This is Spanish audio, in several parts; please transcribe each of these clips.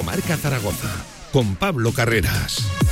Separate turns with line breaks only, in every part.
Directo Marca Zaragoza con Pablo Carreras.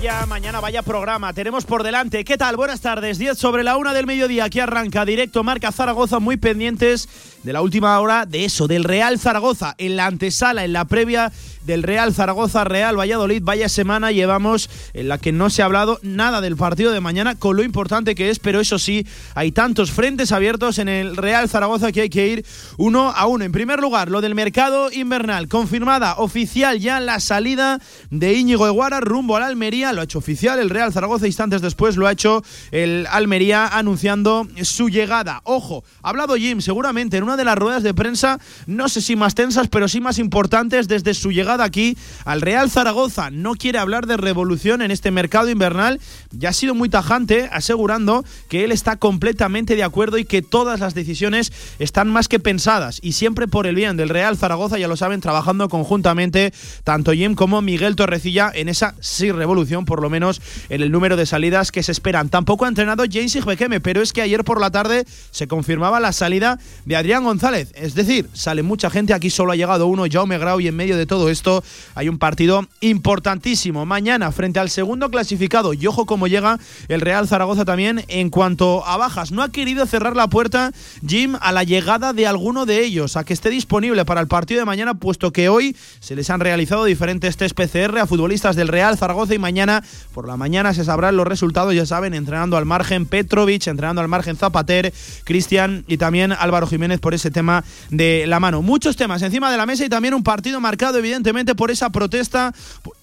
Vaya mañana, vaya programa. Tenemos por delante. ¿Qué tal? Buenas tardes. 10 sobre la una del mediodía. Aquí arranca directo Marca Zaragoza. Muy pendientes de la última hora de eso, del Real Zaragoza. En la antesala, en la previa del Real Zaragoza Real Valladolid. Vaya semana llevamos en la que no se ha hablado nada del partido de mañana con lo importante que es, pero eso sí, hay tantos frentes abiertos en el Real Zaragoza que hay que ir uno a uno. En primer lugar, lo del mercado invernal, confirmada oficial ya la salida de Íñigo Eguara rumbo al Almería, lo ha hecho oficial el Real Zaragoza instantes después lo ha hecho el Almería anunciando su llegada. Ojo, ha hablado Jim seguramente en una de las ruedas de prensa, no sé si más tensas, pero sí más importantes desde su llegada aquí al Real Zaragoza. No quiere hablar de revolución en este mercado invernal. Ya ha sido muy tajante asegurando que él está completamente de acuerdo y que todas las decisiones están más que pensadas y siempre por el bien del Real Zaragoza, ya lo saben, trabajando conjuntamente tanto Jim como Miguel Torrecilla en esa sí revolución, por lo menos en el número de salidas que se esperan. Tampoco ha entrenado James Igbekeme, pero es que ayer por la tarde se confirmaba la salida de Adrián González. Es decir, sale mucha gente, aquí solo ha llegado uno, Jaume Grau, y en medio de todo esto hay un partido importantísimo. Mañana, frente al segundo clasificado, y ojo cómo llega el Real Zaragoza también en cuanto a bajas. No ha querido cerrar la puerta Jim a la llegada de alguno de ellos, a que esté disponible para el partido de mañana, puesto que hoy se les han realizado diferentes test PCR a futbolistas del Real Zaragoza y mañana por la mañana se sabrán los resultados, ya saben, entrenando al margen Petrovic, entrenando al margen Zapater, Cristian y también Álvaro Jiménez por ese tema de la mano. Muchos temas encima de la mesa y también un partido marcado evidentemente por esa protesta. Por,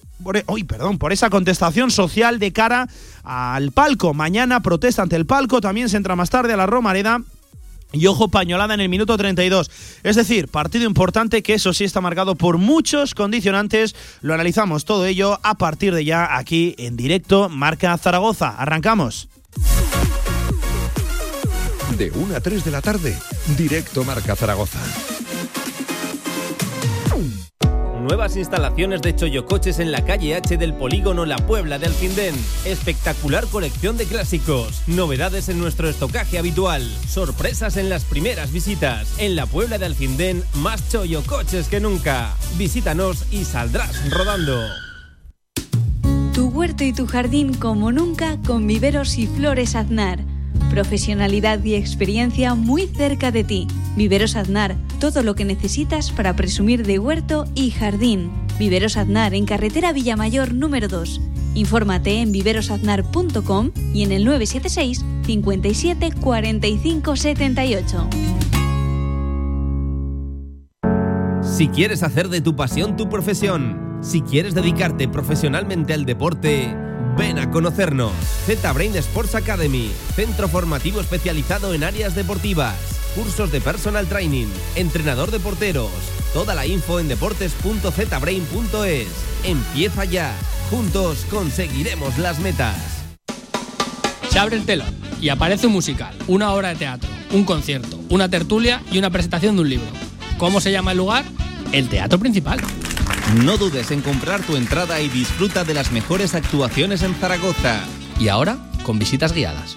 perdón, por esa contestación social de cara al palco. Mañana protesta ante el palco, también se entra más tarde a la Romareda. Y ojo, pañolada en el minuto 32. Es decir, partido importante que eso sí está marcado por muchos condicionantes. Lo analizamos todo ello a partir de ya aquí en directo Marca Zaragoza. Arrancamos.
De 1 a 3 de la tarde, directo Marca Zaragoza.
Nuevas instalaciones de Choyocoches en la calle H del polígono La Puebla de Alcindén. Espectacular colección de clásicos. Novedades en nuestro estocaje habitual. Sorpresas en las primeras visitas. En La Puebla de Alcindén, más Choyocoches que nunca. Visítanos y saldrás rodando.
Tu huerto y tu jardín como nunca con viveros y flores aznar Profesionalidad y experiencia muy cerca de ti. Viveros Aznar, todo lo que necesitas para presumir de huerto y jardín. Viveros Aznar en carretera Villamayor número 2. Infórmate en viverosaznar.com y en el 976 57 45 78.
Si quieres hacer de tu pasión tu profesión, si quieres dedicarte profesionalmente al deporte, Ven a conocernos. Z-Brain Sports Academy, centro formativo especializado en áreas deportivas, cursos de personal training, entrenador de porteros. Toda la info en deportes.zbrain.es. Empieza ya. Juntos conseguiremos las metas.
Se abre el telón y aparece un musical, una obra de teatro, un concierto, una tertulia y una presentación de un libro. ¿Cómo se llama el lugar? El Teatro Principal.
No dudes en comprar tu entrada y disfruta de las mejores actuaciones en Zaragoza.
Y ahora, con visitas guiadas.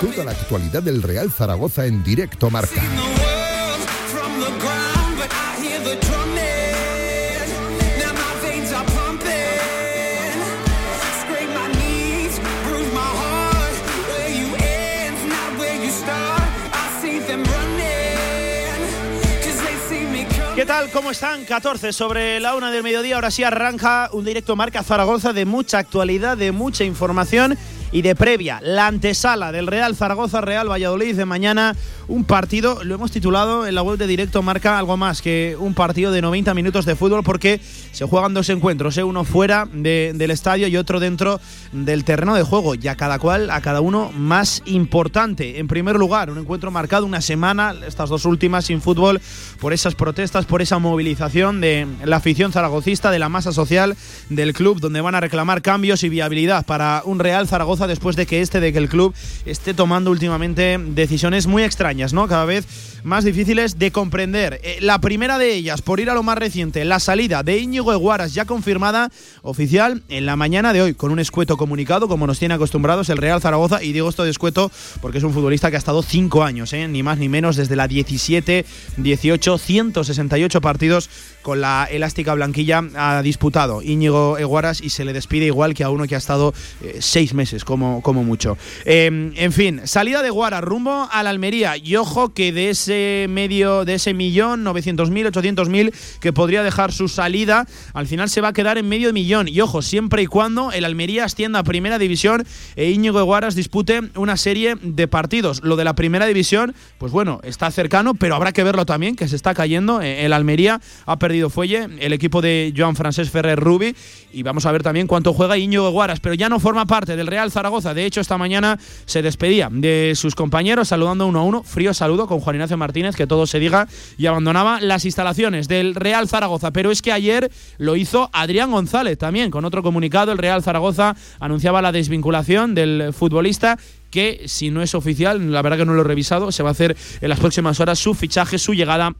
Toda la actualidad del Real Zaragoza en directo marca.
¿Qué tal? ¿Cómo están? 14 sobre la una del mediodía. Ahora sí arranca un directo marca Zaragoza de mucha actualidad, de mucha información y de previa, la antesala del Real Zaragoza Real Valladolid de mañana, un partido, lo hemos titulado en la web de directo, marca algo más que un partido de 90 minutos de fútbol porque se juegan dos encuentros, ¿eh? uno fuera del estadio y otro dentro del terreno de juego, y a cada cual, a cada uno más importante. En primer lugar, un encuentro marcado una semana, estas dos últimas sin fútbol, por esas protestas, por esa movilización de la afición zaragocista, de la masa social del club, donde van a reclamar cambios y viabilidad para un Real Zaragoza después de que este, de que el club esté tomando últimamente decisiones muy extrañas, ¿no? Cada vez más difíciles de comprender. Eh, la primera de ellas, por ir a lo más reciente, la salida de Íñigo Eguaras, ya confirmada oficial en la mañana de hoy, con un escueto comunicado, como nos tiene acostumbrados el Real Zaragoza. Y digo esto de escueto porque es un futbolista que ha estado cinco años, ¿eh? ni más ni menos, desde la 17, 18, 168 partidos con la elástica blanquilla ha disputado Íñigo Eguaras y se le despide igual que a uno que ha estado eh, seis meses como, como mucho. Em, en fin, salida de Guaras rumbo a la Almería y ojo que de ese medio, de ese millón, 900.000, 800.000 que podría dejar su salida, al final se va a quedar en medio millón y ojo, siempre y cuando el Almería ascienda a primera división e Íñigo Eguaras dispute una serie de partidos. Lo de la primera división, pues bueno, está cercano, pero habrá que verlo también, que se está cayendo. Eh, el Almería ha perdido Fuelle, el equipo de Joan Francés Ferrer Rubi. Y vamos a ver también cuánto juega Íñigo Guaras, pero ya no forma parte del Real Zaragoza. De hecho, esta mañana se despedía de sus compañeros, saludando uno a uno. Frío saludo con Juan Ignacio Martínez, que todo se diga, y abandonaba las instalaciones del Real Zaragoza. Pero es que ayer lo hizo Adrián González también, con otro comunicado. El Real Zaragoza anunciaba la desvinculación del futbolista que si no es oficial, la verdad que no lo he revisado, se va a hacer en las próximas horas su fichaje, su llegada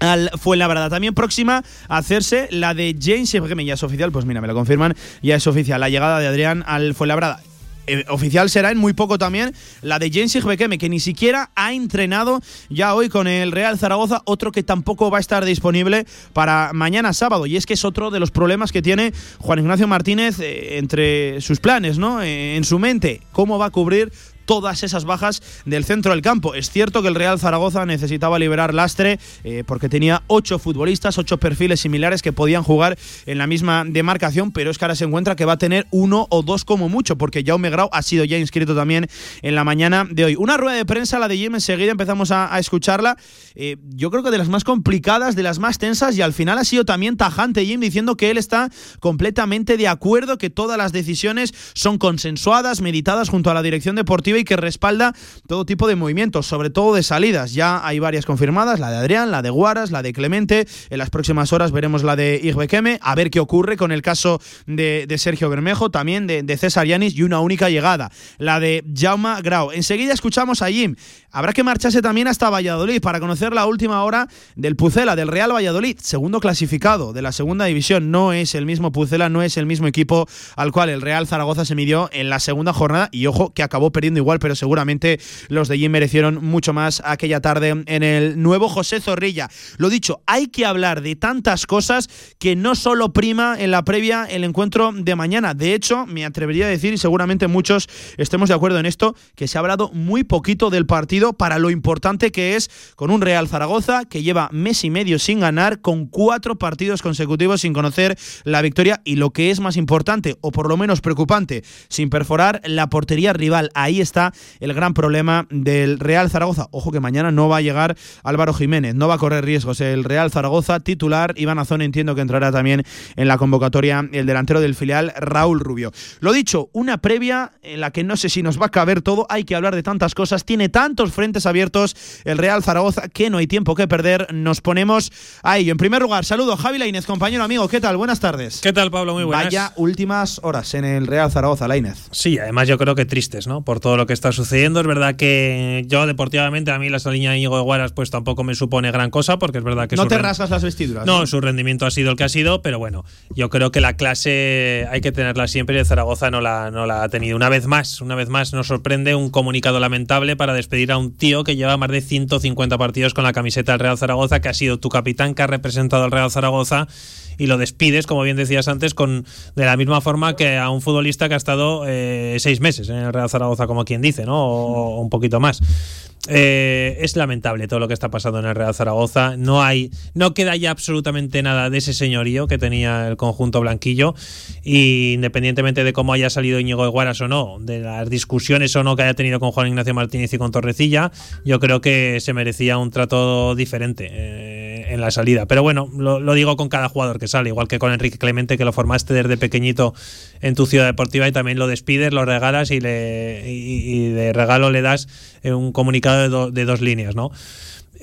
al Fuenlabrada. También próxima a hacerse la de James Ibrahim. Ya es oficial, pues mira, me lo confirman, ya es oficial la llegada de Adrián al Fuenlabrada. Eh, oficial será en muy poco también la de Jens Bekeme, que ni siquiera ha entrenado ya hoy con el Real Zaragoza, otro que tampoco va a estar disponible para mañana sábado. Y es que es otro de los problemas que tiene Juan Ignacio Martínez eh, entre sus planes, ¿no? Eh, en su mente, cómo va a cubrir todas esas bajas del centro del campo. Es cierto que el Real Zaragoza necesitaba liberar lastre eh, porque tenía ocho futbolistas, ocho perfiles similares que podían jugar en la misma demarcación, pero es que ahora se encuentra que va a tener uno o dos como mucho, porque Jaume Grau ha sido ya inscrito también en la mañana de hoy. Una rueda de prensa, la de Jim, enseguida empezamos a, escucharla. Eh, yo creo que de las más complicadas, de las más tensas, y al final ha sido también tajante Jim diciendo que él está completamente de acuerdo, que todas las decisiones son consensuadas, meditadas junto a la dirección deportiva y que respalda todo tipo de movimientos, sobre todo de salidas. Ya hay varias confirmadas, la de Adrián, la de Guaras, la de Clemente. En las próximas horas veremos la de Igbekeme, a ver qué ocurre con el caso de, Sergio Bermejo, también de, de, César Yanis y una única llegada, la de Jauma Grau. Enseguida escuchamos a Jim. Habrá que marcharse también hasta Valladolid para conocer la última hora del Pucela, del Real Valladolid, segundo clasificado de la segunda división. No es el mismo Pucela, no es el mismo equipo al cual el Real Zaragoza se midió en la segunda jornada y ojo que acabó perdiendo igual pero seguramente los de Jim merecieron mucho más aquella tarde en el nuevo José Zorrilla. Lo dicho, hay que hablar de tantas cosas que no solo prima en la previa el encuentro de mañana. De hecho, me atrevería a decir, y seguramente muchos estemos de acuerdo en esto, que se ha hablado muy poquito del partido para lo importante que es con un Real Zaragoza que lleva mes y medio sin ganar, con cuatro partidos consecutivos sin conocer la victoria y lo que es más importante, o por lo menos preocupante, sin perforar la portería rival. Ahí está el gran problema del Real Zaragoza. Ojo que mañana no va a llegar Álvaro Jiménez, no va a correr riesgos. El Real Zaragoza titular, Iván Azón entiendo que entrará también en la convocatoria el delantero del filial Raúl Rubio. Lo dicho, una previa en la que no sé si nos va a caber todo, hay que hablar de tantas cosas, tiene tantos frentes abiertos el Real Zaragoza que no hay tiempo que perder, nos ponemos a ello. En primer lugar, saludo Javi Lainez, compañero amigo, ¿qué tal? Buenas tardes.
¿Qué tal Pablo? Muy buenas.
Vaya últimas horas en el Real Zaragoza, Lainez.
Sí, además yo creo que tristes, ¿no? Por todo lo que está sucediendo. Es verdad que yo deportivamente a mí la línea de Íñigo de Guaras pues tampoco me supone gran cosa porque es verdad que...
No te rasgas las vestiduras.
No, su rendimiento ha sido el que ha sido, pero bueno, yo creo que la clase hay que tenerla siempre y Zaragoza no la, no la ha tenido. Una vez más, una vez más nos sorprende un comunicado lamentable para despedir a un tío que lleva más de 150 partidos con la camiseta del Real Zaragoza, que ha sido tu capitán, que ha representado al Real Zaragoza y lo despides, como bien decías antes, con de la misma forma que a un futbolista que ha estado eh, seis meses en el Real Zaragoza, como quien dice, ¿no? O, un poquito más. Eh, es lamentable todo lo que está pasando en el Real Zaragoza. No hay, no queda ya absolutamente nada de ese señorío que tenía el conjunto blanquillo. Y independientemente de cómo haya salido Íñigo de Guaras o no, de las discusiones o no que haya tenido con Juan Ignacio Martínez y con Torrecilla, yo creo que se merecía un trato diferente. Eh, en la salida. Pero bueno, lo, digo con cada jugador que sale, igual que con Enrique Clemente, que lo formaste desde pequeñito en tu ciudad deportiva y también lo despides, lo regalas y, le, y, de regalo le das eh, un comunicado de, de dos líneas, ¿no?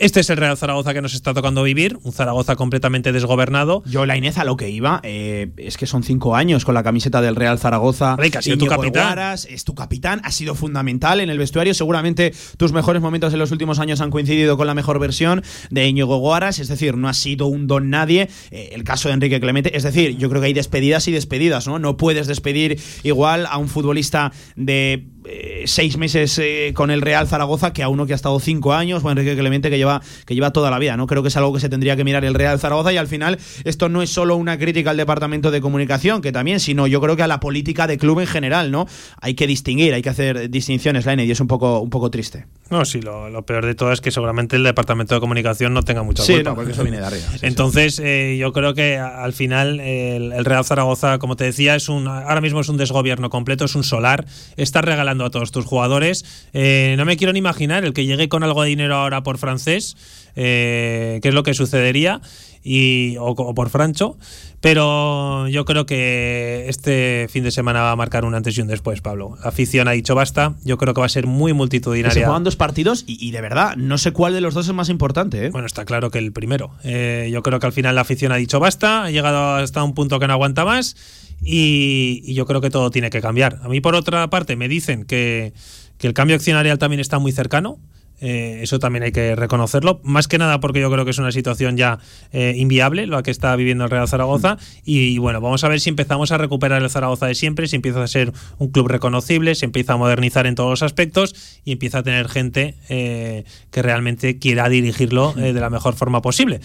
Este es el Real Zaragoza que nos está tocando vivir, un Zaragoza completamente desgobernado.
Yo, la Inés, a lo que iba, eh, es que son cinco años con la camiseta del Real Zaragoza.
ha sido tu capitán.
es tu capitán, ha sido fundamental en el vestuario. Seguramente tus mejores momentos en los últimos años han coincidido con la mejor versión de Íñigo Guaras, es decir, no ha sido un don nadie. Eh, el caso de Enrique Clemente, es decir, yo creo que hay despedidas y despedidas, ¿no? No puedes despedir igual a un futbolista de eh, seis meses eh, con el Real Zaragoza que a uno que ha estado cinco años, o Enrique Clemente que lleva, que lleva toda la vida. ¿no? Creo que es algo que se tendría que mirar el Real Zaragoza y al final esto no es solo una crítica al departamento de comunicación, que también, sino yo creo que a la política de club en general, ¿no? Hay que distinguir, hay que hacer distinciones, Laine, y es un poco, un poco triste.
No, sí, lo, peor de todo es que seguramente el departamento de comunicación no tenga mucha
culpa. Sí, porque eso viene de arriba.
Entonces, eh, yo creo que al final el, el, Real Zaragoza, como te decía, es un ahora mismo es un desgobierno completo, es un solar, está regalando a todos tus jugadores eh, no me quiero ni imaginar el que llegue con algo de dinero ahora por francés, eh, qué es lo que sucedería, y, o, por Francho. Pero yo creo que este fin de semana va a marcar un antes y un después, Pablo. La afición ha dicho basta. Yo creo que va a ser muy multitudinaria.
se juegan dos partidos y, de verdad, no sé cuál de los dos es más importante. ¿eh?
Bueno, está claro que el primero. yo creo que al final la afición ha dicho basta, ha llegado hasta un punto que no aguanta más. Y yo creo que todo tiene que cambiar. A mí, por otra parte, me dicen que, el cambio accionarial también está muy cercano. Eh, eso también hay que reconocerlo, más que nada porque yo creo que es una situación ya eh, inviable lo que está viviendo el Real Zaragoza y, bueno, vamos a ver si empezamos a recuperar el Zaragoza de siempre, si empieza a ser un club reconocible, se empieza a modernizar en todos los aspectos y empieza a tener gente eh, que realmente quiera dirigirlo de la mejor forma posible.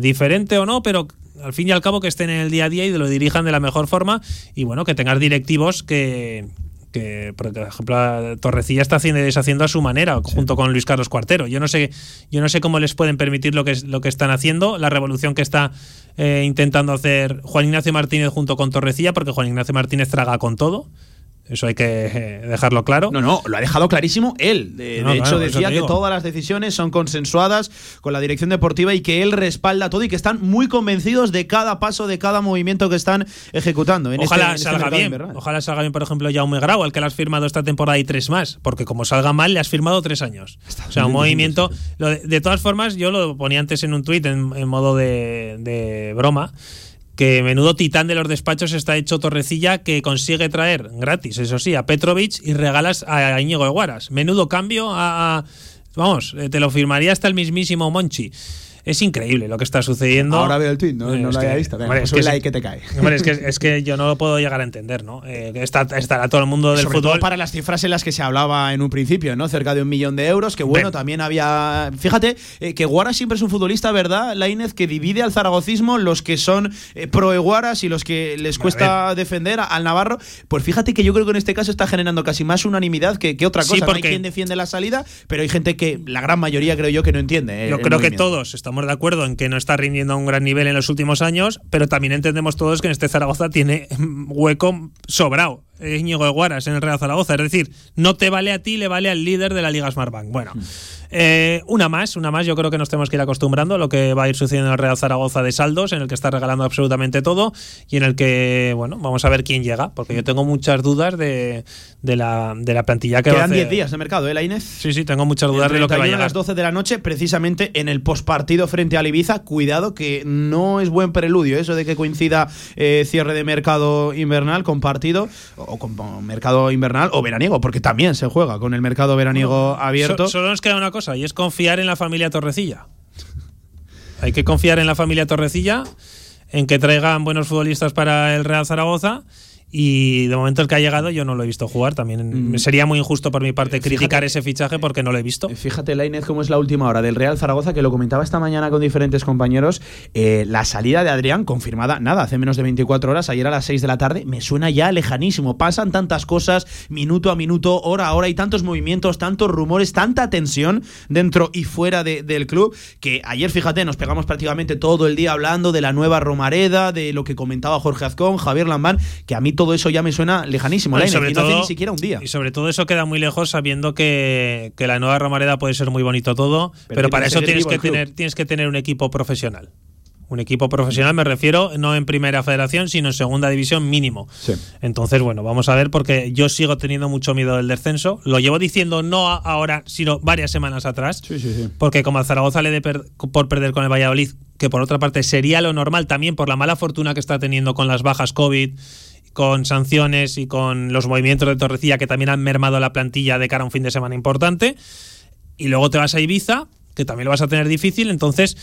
diferente o no, pero al fin y al cabo que estén en el día a día y lo dirijan de la mejor forma y bueno, que tengas directivos que, que por ejemplo Torrecilla está haciendo y deshaciendo a su manera junto con Luis Carlos Cuartero. Yo no sé yo no sé cómo les pueden permitir lo que lo que están haciendo la revolución que está eh, intentando hacer Juan Ignacio Martínez junto con Torrecilla porque Juan Ignacio Martínez traga con todo eso hay que eh, dejarlo claro.
No, no, lo ha dejado clarísimo él. De, hecho, decía que todas las decisiones son consensuadas con la dirección deportiva y que él respalda todo y que están muy convencidos de cada paso, de cada movimiento que están ejecutando.
En ojalá este, salga bien. Ojalá salga bien, por ejemplo, Jaume Grau, al que le has firmado esta temporada y tres más. Porque como salga mal, le has firmado tres años. o sea, un movimiento. de, todas formas, yo lo ponía antes en un tuit en, modo de, de broma que menudo titán de los despachos está hecho Torrecilla que consigue traer gratis, eso sí, a Petrovic y regalas a Íñigo Eguaras. Menudo cambio a, vamos, eh, te lo firmaría hasta el mismísimo Monchi es increíble lo que está sucediendo.
Ahora veo el tweet, no, no lo había visto. es que, like que te cae.
es, que, es que yo no lo puedo llegar a entender, ¿no? Eh, está, estará todo el mundo del fútbol. Todo
para las cifras en las que se hablaba en un principio, ¿no? Cerca de un millón de euros, que bueno, también había. Fíjate eh, que Guara siempre es un futbolista, ¿verdad, Lainez? Que divide al zaragocismo los que son eh, pro Guaras y los que les cuesta defender al Navarro. Pues fíjate que yo creo que en este caso está generando casi más unanimidad que, que otra cosa. porque... hay quien defiende la salida, pero hay gente que, la gran mayoría creo yo, que no entiende.
yo creo que todos estamos de acuerdo en que no está rindiendo a un gran nivel en los últimos años, pero también entendemos todos que en este Zaragoza tiene hueco sobrado. Íñigo de Guaras en el Real Zaragoza. Es decir, no te vale a ti, le vale al líder de la Liga Smartbank. Bueno, hmm. eh, una más, una más. Yo creo que nos tenemos que ir acostumbrando a lo que va a ir sucediendo en el Real Zaragoza de saldos, en el que está regalando absolutamente todo y en el que, bueno, vamos a ver quién llega, porque yo tengo muchas dudas de, la, de la plantilla que
Quedan
va
10 días de mercado, ¿eh, la Inés?
Sí, sí, tengo muchas dudas de lo que va a llegar.
a las 12 de la noche, precisamente en el postpartido frente a Ibiza. Cuidado que no es buen preludio eso de que coincida eh, cierre de mercado invernal con partido o con mercado invernal o veraniego, porque también se juega con el mercado veraniego abierto.
solo nos queda una cosa y es confiar en la familia Torrecilla. Hay que confiar en la familia Torrecilla, en que traigan buenos futbolistas para el Real Zaragoza y de momento el que ha llegado yo no lo he visto jugar. También mm. sería muy injusto por mi parte criticar ese fichaje porque no lo he visto.
Fíjate, Lainez, cómo es la última hora del Real Zaragoza, que lo comentaba esta mañana con diferentes compañeros. Eh, la salida de Adrián, confirmada, nada, hace menos de 24 horas, ayer a las 6 de la tarde, me suena ya lejanísimo. Pasan tantas cosas, minuto a minuto, hora a hora, y tantos movimientos, tantos rumores, tanta tensión dentro y fuera del club, que ayer, fíjate, nos pegamos prácticamente todo el día hablando de la nueva Romareda, de lo que comentaba Jorge Azcón, Javier Lambán, que a mí todo eso ya me suena lejanísimo. y, sobre todo, ni siquiera un día.
Y sobre todo eso queda muy lejos sabiendo que, la nueva Romareda puede ser muy bonito todo, pero, para eso tienes que, tener, tienes que tener un equipo profesional. Un equipo profesional me refiero no en primera federación, sino en segunda división mínimo. Entonces, bueno, vamos a ver porque yo sigo teniendo mucho miedo del descenso. Lo llevo diciendo no ahora, sino varias semanas atrás. porque como a Zaragoza le dé por perder con el Valladolid, que por otra parte sería lo normal también por la mala fortuna que está teniendo con las bajas COVID con sanciones y con los movimientos de Torrecilla que también han mermado la plantilla de cara a un fin de semana importante. Y luego te vas a Ibiza, que también lo vas a tener difícil. Entonces,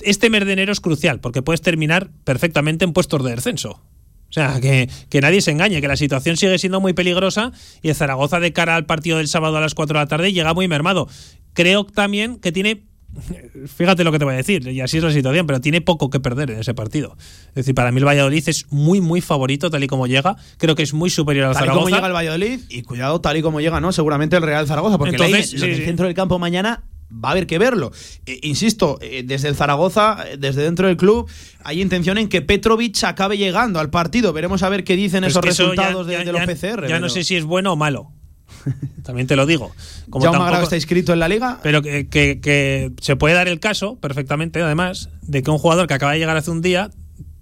este mes de enero es crucial, porque puedes terminar perfectamente en puestos de descenso. O sea, que, que, nadie se engañe, que la situación sigue siendo muy peligrosa y el Zaragoza de cara al partido del sábado a las 4 de la tarde llega muy mermado. Creo también que tiene fíjate lo que te voy a decir, y así es la situación, pero tiene poco que perder en ese partido. Es decir, para mí el Valladolid es muy, muy favorito tal y como llega. Creo que es muy superior al Zaragoza.
Tal y como llega el Valladolid, y cuidado, tal y como llega, ¿no? Seguramente el Real Zaragoza, porque Entonces, el centro del campo mañana va a haber que verlo. Eh, insisto, eh, desde el Zaragoza, eh, desde dentro del club, hay intención en que Petrovic acabe llegando al partido. Veremos a ver qué dicen esos resultados de, los PCR.
Ya no sé si es bueno o malo. También te lo digo.
Como ¿Ya tampoco, está inscrito en la liga?
Pero que, que, se puede dar el caso, perfectamente, además, de que un jugador que acaba de llegar hace un día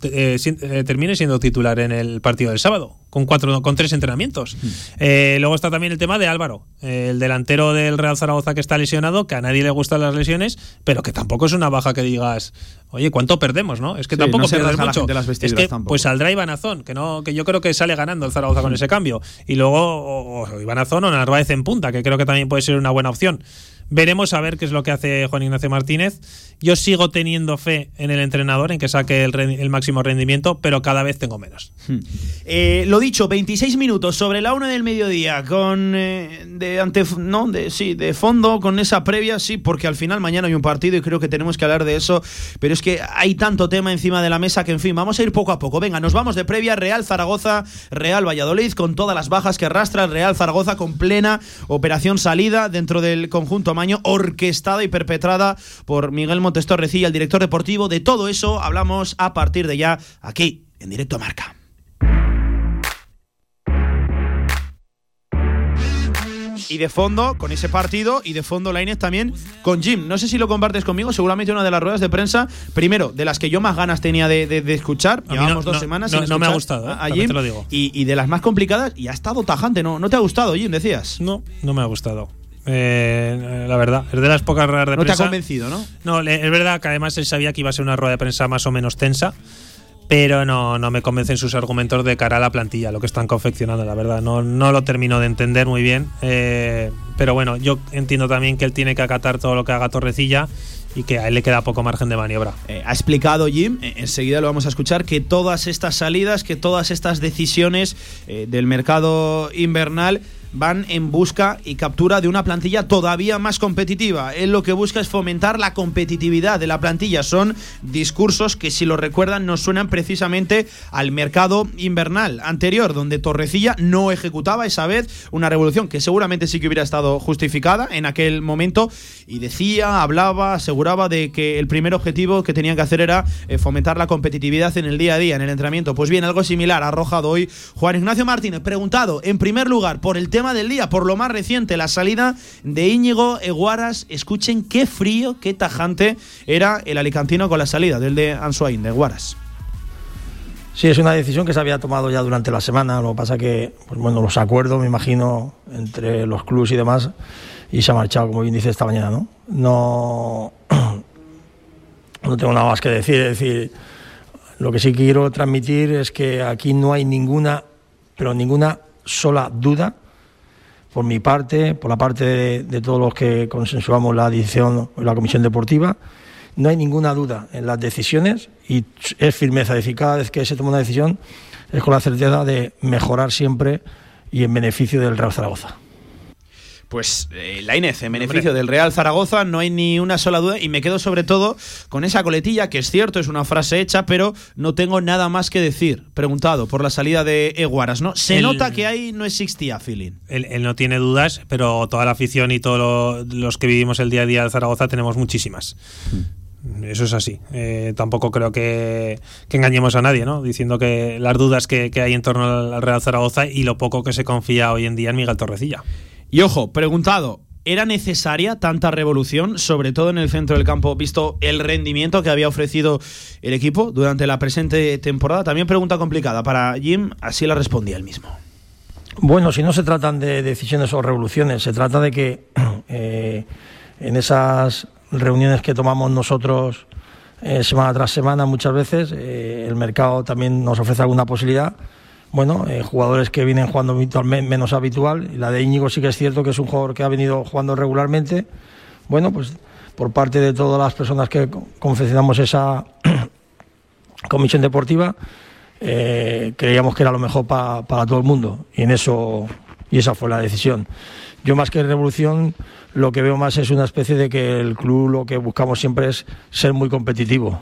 eh, eh, termine siendo titular en el partido del sábado, con cuatro, con tres entrenamientos. Hmm. Eh, luego está también el tema de Álvaro, el delantero del Real Zaragoza que está lesionado, que a nadie le gustan las lesiones, pero que tampoco es una baja que digas, oye, ¿cuánto perdemos? ¿no? Es que tampoco pierdes mucho. es que pues saldrá Ibanazón, que no, que yo creo que sale ganando el Zaragoza con hmm. ese cambio. Y luego o, o Ibanazón o Narváez en punta, que creo que también puede ser una buena opción. Veremos a ver qué es lo que hace Juan Ignacio Martínez. Yo sigo teniendo fe en el entrenador, en que saque el, máximo rendimiento, pero cada vez tengo menos. Hmm.
Eh, lo dicho, 26 minutos sobre la una del mediodía, con eh, de ante, no, de, sí, de fondo, con esa previa, sí, porque al final mañana hay un partido y creo que tenemos que hablar de eso, pero es que hay tanto tema encima de la mesa que, en fin, vamos a ir poco a poco. Venga, nos vamos de previa, Real Zaragoza, Real Valladolid, con todas las bajas que arrastra Real Zaragoza, con plena operación salida dentro del conjunto año, orquestada y perpetrada por Miguel Montes Torrecilla, el director deportivo. De todo eso hablamos a partir de ya aquí, en directo a Marca. Y de fondo, con ese partido, y de fondo Lainez también con Jim. No sé si lo compartes conmigo, seguramente una de las ruedas de prensa, primero, de las que yo más ganas tenía de, escuchar. Llevamos dos semanas.
No, me ha gustado, a, ¿eh? Jim, te lo digo.
Y, de las más complicadas, y ha estado tajante. ¿No, ¿No te ha gustado, Jim? Decías.
No, no me ha gustado. Eh, la verdad, es de las pocas ruedas de prensa.
No te ha convencido, ¿no?
No, es verdad que además él sabía que iba a ser una rueda de prensa más o menos tensa, pero no, no me convencen sus argumentos de cara a la plantilla, lo que están confeccionando, la verdad. No, no lo termino de entender muy bien. Eh, pero bueno, yo entiendo también que él tiene que acatar todo lo que haga Torrecilla y que a él le queda poco margen de maniobra.
Eh, ha explicado Jim, enseguida lo vamos a escuchar, que todas estas salidas, que todas estas decisiones del mercado invernal van en busca y captura de una plantilla todavía más competitiva. Él lo que busca es fomentar la competitividad de la plantilla. Son discursos que, si lo recuerdan, nos suenan precisamente al mercado invernal anterior, donde Torrecilla no ejecutaba esa vez una revolución que seguramente sí que hubiera estado justificada en aquel momento y decía, hablaba, aseguraba de que el primer objetivo que tenían que hacer era eh, fomentar la competitividad en el día a día, en el entrenamiento. Pues bien, algo similar ha arrojado hoy Juan Ignacio Martínez, preguntado en primer lugar por el tema tema del día, por lo más reciente, la salida de Íñigo Eguaras. Escuchen qué frío, qué tajante era el alicantino con la salida del de Ansuain, de Eguaras.
Sí, es una decisión que se había tomado ya durante la semana. Lo que pasa que, pues bueno, los acuerdos, me imagino, entre los clubes y demás, y se ha marchado, como bien dice esta mañana, ¿no? No, no tengo nada más que decir. Es decir, lo que sí quiero transmitir es que aquí no hay ninguna, pero ninguna sola duda por mi parte, por la parte de, todos los que consensuamos la decisión, la comisión deportiva, no hay ninguna duda en las decisiones y es firmeza. Es decir, cada vez que se toma una decisión, es con la certeza de mejorar siempre y en beneficio del Real Zaragoza.
Pues eh, la Inez, en beneficio del Real Zaragoza, no hay ni una sola duda y me quedo sobre todo con esa coletilla, que es cierto, es una frase hecha, pero no tengo nada más que decir. Preguntado por la salida de Eguaras, ¿no? Se nota que ahí no existía feeling.
Él, él, no tiene dudas, pero toda la afición y todos lo, los que vivimos el día a día de Zaragoza tenemos muchísimas. Hmm. Eso es así. Eh, tampoco creo que, que, engañemos a nadie, ¿no? Diciendo que las dudas que, que hay en torno al Real Zaragoza y lo poco que se confía hoy en día en Miguel Torrecilla.
Y ojo, preguntado, ¿era necesaria tanta revolución, sobre todo en el centro del campo, visto el rendimiento que había ofrecido el equipo durante la presente temporada? También pregunta complicada para Jim, así la respondía él mismo.
Bueno, si no se tratan de decisiones o revoluciones, se trata de que eh, en esas reuniones que tomamos nosotros eh, semana tras semana muchas veces, eh, el mercado también nos ofrece alguna posibilidad bueno, eh, jugadores que vienen jugando menos habitual. La de Íñigo sí que es cierto que es un jugador que ha venido jugando regularmente. Bueno, pues por parte de todas las personas que confeccionamos esa comisión deportiva, eh, creíamos que era lo mejor pa, para todo el mundo. Y en eso, y esa fue la decisión. Yo más que revolución, lo que veo más es una especie de que el club lo que buscamos siempre es ser muy competitivo.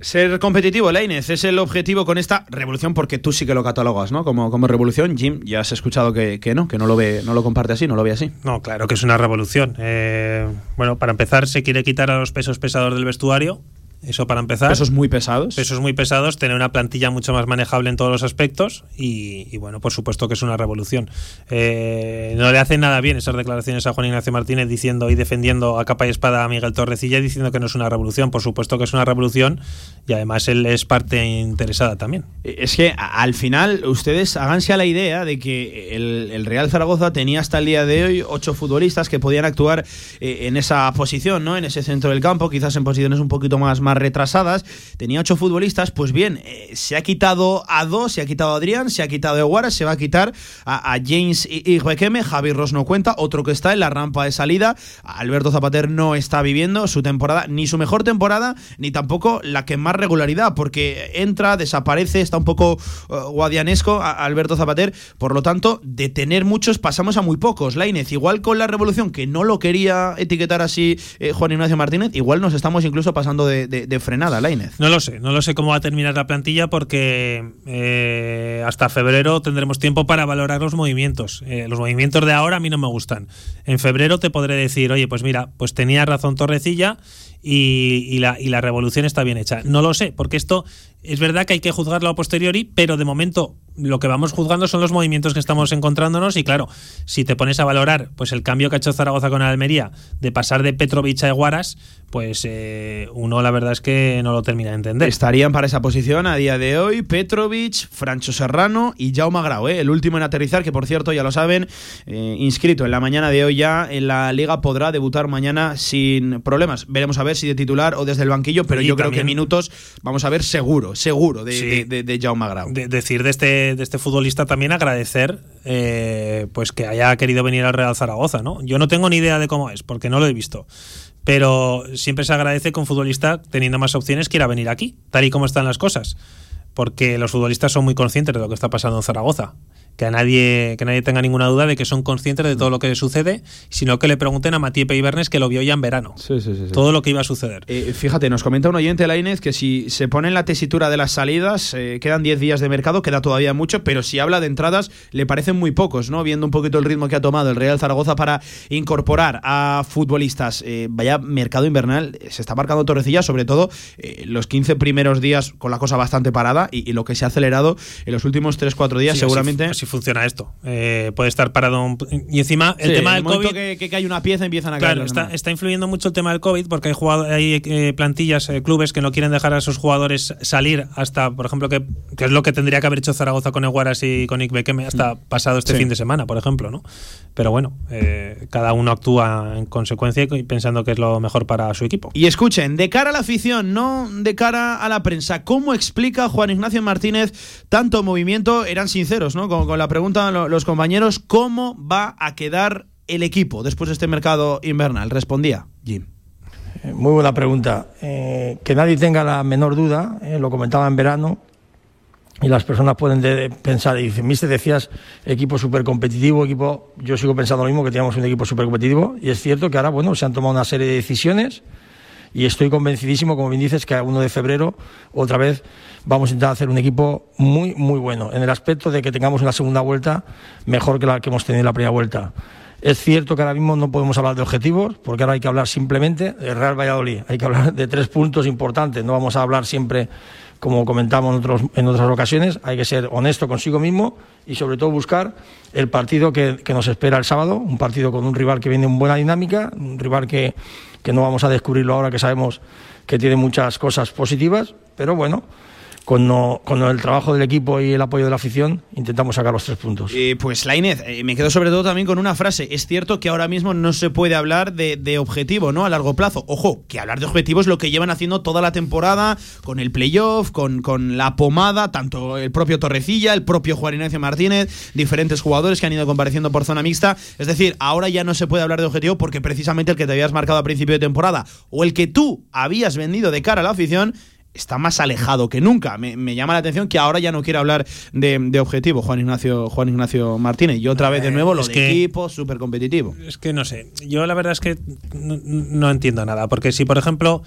Ser competitivo, Leines, es el objetivo con esta revolución, porque tú sí que lo catalogas, ¿no? Como, como revolución. Jim, ya has escuchado que, que, no, que no lo ve, no lo comparte así, no lo ve así.
No, claro que es una revolución. Eh, bueno, para empezar, se quiere quitar a los pesos pesados del vestuario. Eso para empezar.
Pesos muy pesados.
Pesos muy pesados, tener una plantilla mucho más manejable en todos los aspectos y, y bueno, por supuesto que es una revolución. Eh, no le hacen nada bien esas declaraciones a Juan Ignacio Martínez diciendo y defendiendo a capa y espada a Miguel Torrecilla diciendo que no es una revolución. Por supuesto que es una revolución y además él es parte interesada también.
Es que al final ustedes háganse a la idea de que el, el Real Zaragoza tenía hasta el día de hoy ocho futbolistas que podían actuar eh, en esa posición, ¿no? En ese centro del campo, quizás en posiciones un poquito más más retrasadas, tenía ocho futbolistas, pues bien, eh, se ha quitado a dos, se ha quitado a Adrián, se ha quitado a Eguara, se va a quitar a, James y Requeme, Javi Ross no cuenta, otro que está en la rampa de salida, Alberto Zapater no está viviendo su temporada, ni su mejor temporada, ni tampoco la que más regularidad, porque entra, desaparece, está un poco uh, guadianesco a Alberto Zapater, por lo tanto, de tener muchos pasamos a muy pocos, Lainez, igual con la revolución, que no lo quería etiquetar así eh, Juan Ignacio Martínez, igual nos estamos incluso pasando de, de frenada, Lainez.
No lo sé, no lo sé cómo va a terminar la plantilla porque eh, hasta febrero tendremos tiempo para valorar los movimientos. Eh, los movimientos de ahora a mí no me gustan. En febrero te podré decir, oye, pues mira, pues tenía razón Torrecilla y, la, y la revolución está bien hecha. No lo sé, porque esto es verdad que hay que juzgarlo a posteriori, pero de momento lo que vamos juzgando son los movimientos que estamos encontrándonos y claro, si te pones a valorar pues el cambio que ha hecho Zaragoza con Almería de pasar de Petrovic a Eguaras, pues eh, uno la verdad es que no lo termina de entender.
Estarían para esa posición a día de hoy Petrovic, Francho Serrano y Jaume Grau, ¿eh? el último en aterrizar, que por cierto ya lo saben, eh, inscrito en la mañana de hoy ya en la liga podrá debutar mañana sin problemas. Veremos a ver si de titular o desde el banquillo, pero
Y
yo creo que minutos vamos a ver seguro, seguro de,
Sí.
de, de, de Jaume Grau.
De- decir de este, de este futbolista también agradecer eh, pues que haya querido venir al Real Zaragoza, ¿no? Yo no tengo ni idea de cómo es, porque no lo he visto. Pero siempre se agradece que un futbolista, teniendo más opciones, quiera venir aquí, tal y como están las cosas. Porque los futbolistas son muy conscientes de lo que está pasando en Zaragoza. Que a nadie, que nadie tenga ninguna duda de que son conscientes de todo lo que sucede, sino que le pregunten a Matías Peibernes que lo vio ya en verano.
Sí, sí, sí.
Todo lo que iba a suceder.
Eh, fíjate, nos comenta un oyente, Lainez, que si se pone en la tesitura de las salidas, eh, quedan 10 días de mercado, queda todavía mucho, pero si habla de entradas, le parecen muy pocos, ¿no? Viendo un poquito el ritmo que ha tomado el Real Zaragoza para incorporar a futbolistas. Eh, vaya mercado invernal, eh, se está marcando Torrecilla, sobre todo eh, los 15 primeros días con la cosa bastante parada y, y lo que se ha acelerado en los últimos 3-4 días, seguramente.
Así, así funciona esto. Eh, puede estar parado. un- y encima, el
Sí,
tema del COVID.
que, que cae una pieza empiezan a caer
Claro, está, influyendo mucho el tema del COVID porque hay, jugado- hay eh, plantillas, eh, clubes que no quieren dejar a sus jugadores salir hasta, por ejemplo, que, que es lo que tendría que haber hecho Zaragoza con Eguaras y con Ikbekeme hasta pasado este
Sí.
fin de semana, por ejemplo, ¿no? Pero bueno, eh, cada uno actúa en consecuencia y pensando que es lo mejor para su equipo.
Y escuchen, de cara a la afición, no de cara a la prensa, ¿cómo explica Juan Ignacio Martínez tanto movimiento? Eran sinceros, ¿no? Con, con la pregunta lo- los compañeros, ¿cómo va a quedar el equipo después de este mercado invernal? Respondía Jim.
Eh, Muy buena pregunta. Eh, que nadie tenga la menor duda, eh, lo comentaba en verano, y las personas pueden pensar y dicen, Mister, decías equipo súper competitivo, equipo, yo sigo pensando lo mismo, que teníamos un equipo súper competitivo y es cierto que ahora, bueno, se han tomado una serie de decisiones y estoy convencidísimo, como bien dices, que a 1 de febrero otra vez vamos a intentar hacer un equipo muy, muy bueno, en el aspecto de que tengamos una segunda vuelta mejor que la que hemos tenido en la primera vuelta. Es cierto que ahora mismo no podemos hablar de objetivos, porque ahora hay que hablar simplemente de Real Valladolid, hay que hablar de tres puntos importantes, no vamos a hablar siempre como comentamos en, otros, en otras ocasiones, hay que ser honesto consigo mismo y sobre todo buscar el partido que, nos espera el sábado, un partido con un rival que viene en buena dinámica, un rival que, que no vamos a descubrirlo ahora que sabemos que tiene muchas cosas positivas, pero bueno, con, el trabajo del equipo y el apoyo de la afición, intentamos sacar los tres puntos.
Eh, pues Lainez, eh, me quedo sobre todo también con una frase. Es cierto que ahora mismo no se puede hablar de, objetivo, ¿no? A largo plazo. Ojo, que hablar de objetivo es lo que llevan haciendo toda la temporada, con el playoff, con, con la pomada, tanto el propio Torrecilla, el propio Juan Ignacio Martínez, diferentes jugadores que han ido compareciendo por zona mixta. Es decir, ahora ya no se puede hablar de objetivo porque precisamente el que te habías marcado a principio de temporada o el que tú habías vendido de cara a la afición está más alejado que nunca. Me, llama la atención que ahora ya no quiere hablar de, objetivo Juan Ignacio, Juan Ignacio Martínez. Y otra vez de nuevo lo de equipo súper competitivo.
Es que no sé. Yo la verdad es que no, entiendo nada. Porque si, por ejemplo,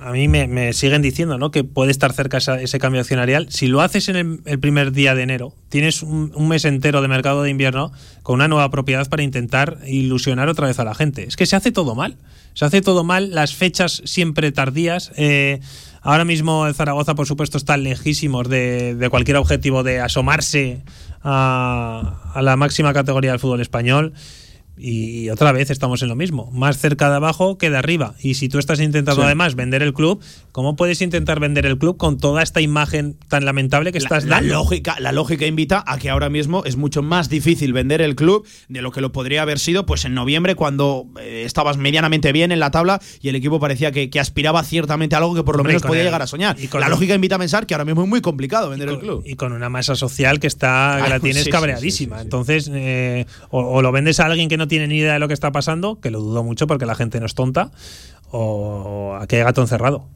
a mí me, siguen diciendo ¿no? que puede estar cerca ese cambio accionarial. Si lo haces en el, primer día de enero, tienes un, mes entero de mercado de invierno con una nueva propiedad para intentar ilusionar otra vez a la gente. Es que se hace todo mal. Se hace todo mal, las fechas siempre tardías. Eh, Ahora mismo el Zaragoza, por supuesto, está lejísimos de, cualquier objetivo de asomarse a, a la máxima categoría del fútbol español. Y otra vez estamos en lo mismo, más cerca de abajo que de arriba. Y si tú estás intentando además vender el club, ¿cómo puedes intentar vender el club con toda esta imagen tan lamentable que estás
dando? La lógica, la lógica invita a que ahora mismo es mucho más difícil vender el club de lo que lo podría haber sido pues en noviembre cuando eh, estabas medianamente bien en la tabla y el equipo parecía que, aspiraba ciertamente a algo que por lo menos podía llegar a soñar. Y la lógica invita a pensar que ahora mismo es muy complicado vender
el
club.
Y con una masa social que está que la tienes cabreadísima. Entonces, eh, o lo vendes a alguien que no tiene ni idea de lo que está pasando, que lo dudo mucho porque la gente no es tonta, o a qué gato encerrado.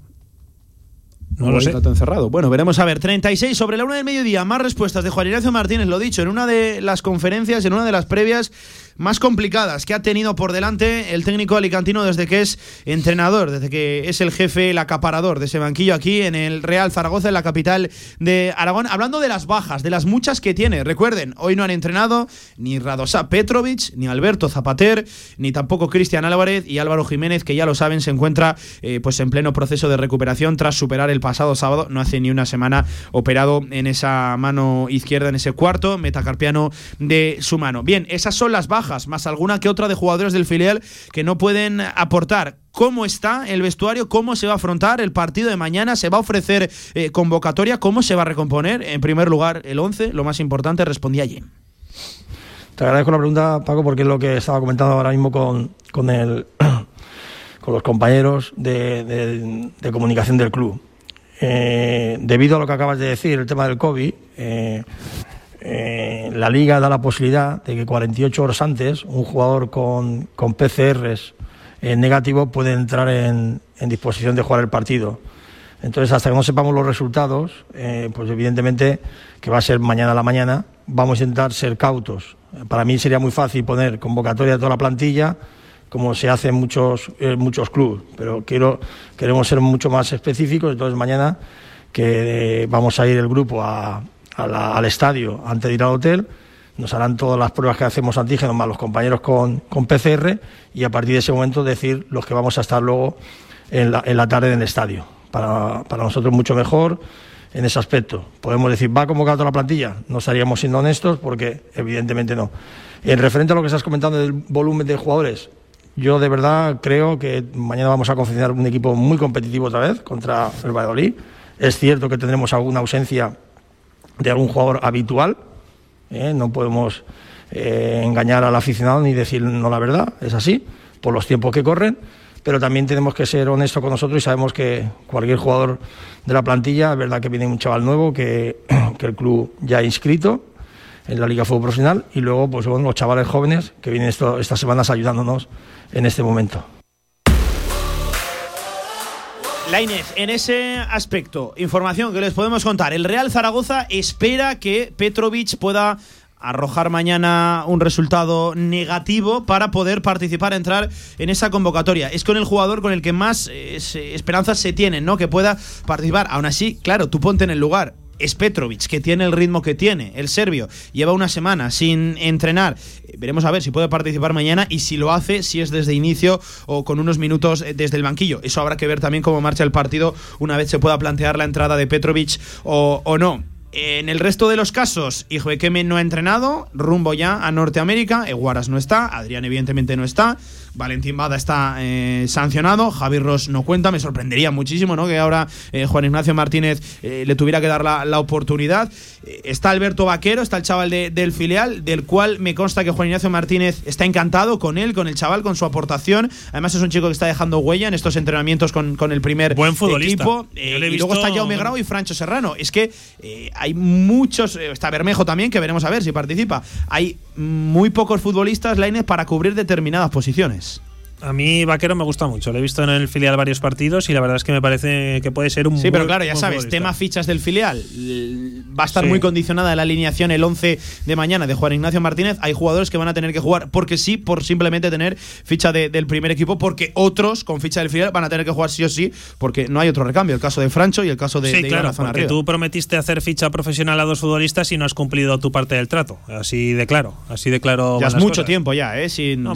No, lo sé. Gato encerrado. Bueno, veremos a ver. 36 sobre la una del mediodía. Más respuestas de Juan Ignacio Martínez, lo dicho, en una de las conferencias, en una de las previas más complicadas que ha tenido por delante el técnico alicantino desde que es entrenador, desde que es el jefe, el acaparador de ese banquillo aquí en el Real Zaragoza, en la capital de Aragón. Hablando de las bajas, de las muchas que tiene. Recuerden, hoy no han entrenado ni Radosa Petrovic, ni Alberto Zapater, ni tampoco Cristian Álvarez y Álvaro Jiménez, que ya lo saben, se encuentra eh, pues en pleno proceso de recuperación tras superar el pasado sábado, no hace ni una semana, operado en esa mano izquierda, en ese cuarto metacarpiano de su mano. Bien, esas son las bajas más alguna que otra de jugadores del filial que no pueden aportar cómo está el vestuario, cómo se va a afrontar el partido de mañana, se va a ofrecer eh, convocatoria, cómo se va a recomponer. En primer lugar, el 11, lo más importante, respondía Jim.
Te agradezco la pregunta, Paco, porque es lo que estaba comentando ahora mismo con, con, el, con los compañeros de, comunicación del club. Eh, debido a lo que acabas de decir, el tema del COVID, eh, eh, la liga da la posibilidad de que 48 horas antes un jugador con, con PCRs eh, negativo puede entrar en, disposición de jugar el partido. Entonces, hasta que no sepamos los resultados, eh, pues evidentemente que va a ser mañana a la mañana, vamos a intentar ser cautos. Para mí sería muy fácil poner convocatoria de toda la plantilla, como se hace en muchos, muchos clubes, pero queremos ser mucho más específicos, entonces mañana que vamos a ir el grupo a, al estadio antes de ir al hotel, nos harán todas las pruebas que hacemos antígenos más los compañeros con, PCR y a partir de ese momento decir los que vamos a estar luego en la, en la tarde en el estadio. Para, para, nosotros mucho mejor en ese aspecto. Podemos decir, ¿va convocado toda la plantilla? No estaríamos siendo honestos porque evidentemente no. En referente a lo que estás comentando del volumen de jugadores, yo de verdad creo que mañana vamos a confeccionar un equipo muy competitivo otra vez contra el Valladolid. Es cierto que tendremos alguna ausencia de algún jugador habitual. ¿eh? No podemos eh, engañar al aficionado ni decir no la verdad, es así, por los tiempos que corren. Pero también tenemos que ser honestos con nosotros y sabemos que cualquier jugador de la plantilla, es verdad que viene un chaval nuevo que, que el club ya ha inscrito en la Liga Fútbol Profesional y luego pues bueno, los chavales jóvenes que vienen estas semanas ayudándonos en este momento.
Lainez, en ese aspecto, información que les podemos contar. El Real Zaragoza espera que Petrovic pueda arrojar mañana un resultado negativo para poder participar, entrar en esa convocatoria. Es con el jugador con el que más eh, esperanzas se tienen, ¿no? Que pueda participar. Aún así, claro, tú ponte en el lugar es Petrovic, que tiene el ritmo que tiene, el serbio, lleva una semana sin entrenar. Veremos a ver si puede participar mañana y si lo hace, si es desde inicio o con unos minutos eh, desde el banquillo. Eso habrá que ver también cómo marcha el partido una vez se pueda plantear la entrada de Petrovic o, no. En el resto de los casos, Ijuequeme no ha entrenado, rumbo ya a Norteamérica, Eguaras no está, Adrián evidentemente no está, Valentín Bada está eh, sancionado, Javi Ross no cuenta, me sorprendería muchísimo ¿no? que ahora eh, Juan Ignacio Martínez eh, le tuviera que dar la, oportunidad. está Alberto Vaquero, está el chaval del filial, del cual me consta que Juan Ignacio Martínez está encantado con él, con el chaval, con su aportación. Además es un chico que está dejando huella en estos entrenamientos con, con el primer
Buen futbolista.
equipo. y luego está Jaume Grau y Francho Serrano. Es que hay muchos, está Bermejo también, que veremos a ver si participa. Hay muy pocos futbolistas, Lainez, para cubrir determinadas posiciones.
A mí Vaquero me gusta mucho. Lo he visto en el filial varios partidos y la verdad es que me parece que puede ser un
Sí, pero claro, ya sabes, tema fichas del filial. Va a estar muy condicionada la alineación el 11 de mañana de Juan Ignacio Martínez. Hay jugadores que van a tener que jugar porque sí, por simplemente tener ficha del primer equipo, porque otros con ficha del filial van a tener que jugar sí o sí, porque no hay otro recambio. El caso de Francho y el caso de,
sí, claro, porque tú prometiste hacer ficha profesional a dos futbolistas y no has cumplido tu parte del trato. Así de claro, así de claro.
Ya es mucho tiempo ya, ¿eh? sin,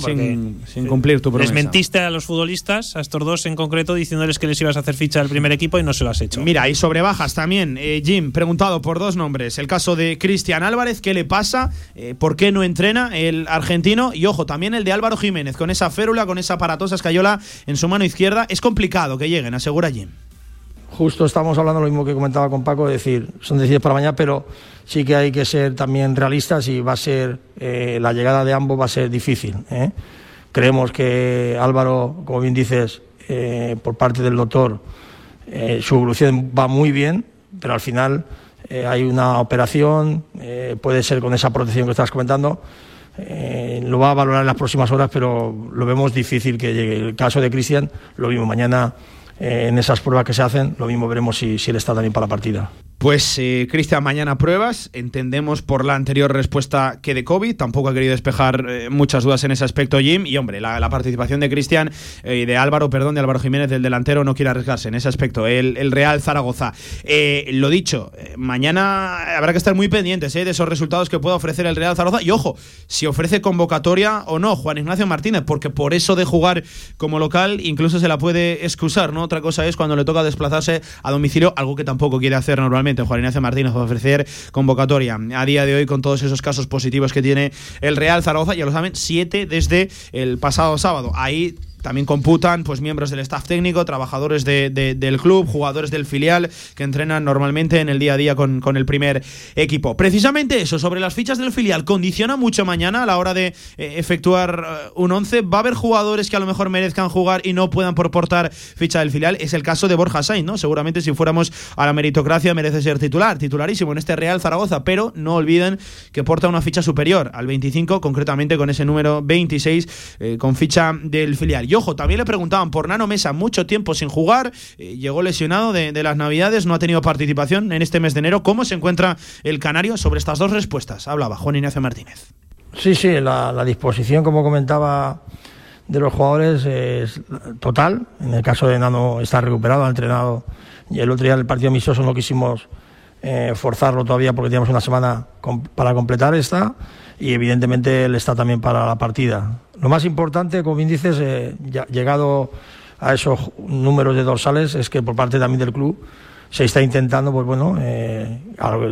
sin, cumplir tu promesa
mentiste a los futbolistas, a estos dos en concreto, diciéndoles que les ibas a hacer ficha del primer equipo y no se lo has hecho.
Mira, y sobre bajas también, eh, Jim, preguntado por dos nombres. El caso de Cristian Álvarez, ¿qué le pasa? Eh, ¿Por qué no entrena el argentino? Y ojo, también el de Álvaro Jiménez, con esa férula, con esa aparatosa escayola en su mano izquierda. Es complicado que lleguen, asegura Jim.
Justo estamos hablando lo mismo que comentaba con Paco, decir, son decisiones para mañana, pero sí que hay que ser también realistas y va a ser, eh, la llegada de ambos va a ser difícil. Creemos que Álvaro, como bien dices, eh, por parte del doctor, eh, su evolución va muy bien, pero al final eh, hay una operación, puede ser con esa protección que estás comentando. lo va a valorar en las próximas horas, pero lo vemos difícil que llegue. El caso de Cristian, lo mismo mañana en esas pruebas que se hacen, lo mismo veremos si, si él está también para la partida.
Pues eh, Cristian, mañana pruebas. Entendemos por la anterior respuesta que de COVID. Tampoco ha querido despejar eh, muchas dudas en ese aspecto, Jim. Y hombre, la, participación de Cristian y eh, de Álvaro, perdón, de Álvaro Jiménez, del delantero, no quiere arriesgarse en ese aspecto. El, Real Zaragoza. lo dicho, mañana habrá que estar muy pendientes de esos resultados que pueda ofrecer el Real Zaragoza. Y ojo, si ofrece convocatoria o no, Juan Ignacio Martínez, porque por eso de jugar como local incluso se la puede excusar, ¿no? Otra cosa es cuando le toca desplazarse a domicilio, algo que tampoco quiere hacer normalmente Juan Ignacio Martínez va a ofrecer convocatoria a día de hoy con todos esos casos positivos que tiene el Real Zaragoza, ya lo saben, siete desde el pasado sábado. Ahí también computan pues miembros del staff técnico, trabajadores del club, jugadores del filial que entrenan normalmente en el día a día con, con, el primer equipo. Precisamente eso, sobre las fichas del filial, condiciona mucho mañana a la hora de eh, efectuar eh, un 11. Va a haber jugadores que a lo mejor merezcan jugar y no puedan proportar ficha del filial. Es el caso de Borja Sainz, ¿no? Seguramente si fuéramos a la meritocracia merece ser titular, titularísimo en este Real Zaragoza, pero no olviden que porta una ficha superior al 25, concretamente con ese número 26 eh, con ficha del filial ojo, también le preguntaban por Nano Mesa, mucho tiempo sin jugar, eh, llegó lesionado de, las Navidades, no ha tenido participación en este mes de enero. ¿Cómo se encuentra el Canario sobre estas dos respuestas? Hablaba Juan Ignacio Martínez.
Sí, sí, la, disposición, como comentaba, de los jugadores es total. En el caso de Nano está recuperado, ha entrenado. Y el otro día el partido amistoso no quisimos eh, forzarlo todavía porque teníamos una semana para completar esta y evidentemente él está también para la partida. Lo más importante, como bien dices, eh, llegado a esos números de dorsales, es que por parte también del club se está intentando, pues bueno, eh,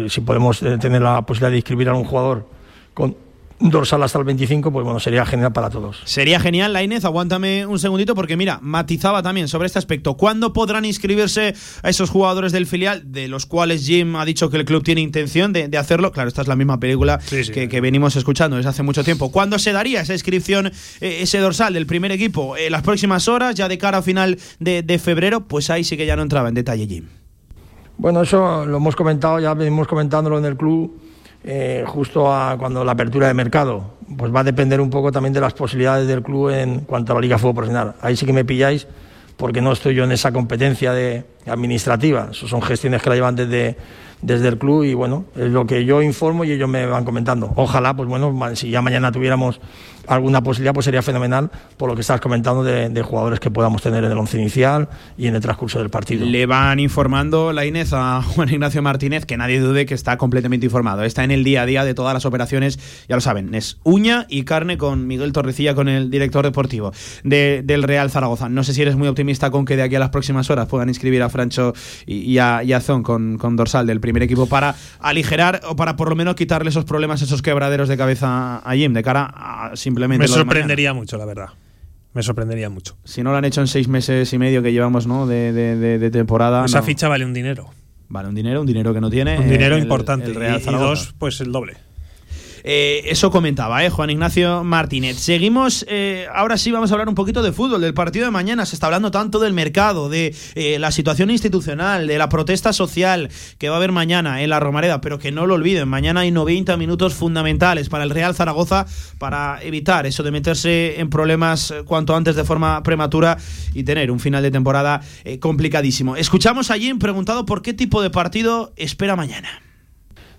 si podemos eh, tener la posibilidad de inscribir a un jugador con dorsal hasta el 25, pues bueno, sería genial para todos.
Sería genial, la Inés, aguántame un segundito porque mira, matizaba también sobre este aspecto. ¿Cuándo podrán inscribirse a esos jugadores del filial, de los cuales Jim ha dicho que el club tiene intención de, hacerlo? Claro, esta es la misma película Que, venimos escuchando desde hace mucho tiempo. ¿Cuándo se daría esa inscripción, eh, ese dorsal del primer equipo? ¿En las próximas horas, ya de cara a final de, de febrero? Pues ahí sí que ya no entraba en detalle Jim.
Bueno, eso lo hemos comentado, ya venimos comentándolo en el club eh, justo a cuando la apertura de mercado. Pues va a depender un poco también de las posibilidades del club en cuanto a la Liga Fútbol Profesional. Ahí sí que me pilláis porque no estoy yo en esa competencia de administrativa. Eso son gestiones que la llevan desde, desde el club y bueno, es lo que yo informo y ellos me van comentando. Ojalá, pues bueno, si ya mañana tuviéramos alguna posibilidad, pues sería fenomenal por lo que estás comentando de, jugadores que podamos tener en el once inicial y en el transcurso del partido.
Le van informando la Inés a Juan Ignacio Martínez, que nadie dude que está completamente informado. Está en el día a día de todas las operaciones, ya lo saben, es uña y carne con Miguel Torrecilla, con el director deportivo del Real Zaragoza. No sé si eres muy optimista con que de aquí a las próximas horas puedan inscribir a Francho y, a, Zon con, con, dorsal del primer equipo para aligerar o para por lo menos quitarle esos problemas, esos quebraderos de cabeza a Jim, de cara a
me sorprendería mucho, la verdad. Me sorprendería mucho.
Si no lo han hecho en seis meses y medio que llevamos ¿no? de, de, temporada.
Esa ficha vale un dinero.
Vale un dinero, un dinero que no tiene.
Un dinero importante. y dos, pues el doble.
Eh, eso comentaba, ¿eh? Juan Ignacio Martínez. Seguimos, eh, ahora sí vamos a hablar un poquito de fútbol, del partido de mañana. Se está hablando tanto del mercado, de eh, la situación institucional, de la protesta social que va a haber mañana en la Romareda, pero que no lo olviden, mañana hay 90 minutos fundamentales para el Real Zaragoza para evitar eso de meterse en problemas cuanto antes de forma prematura y tener un final de temporada complicadísimo. Escuchamos a Jim preguntado por qué tipo de partido espera mañana.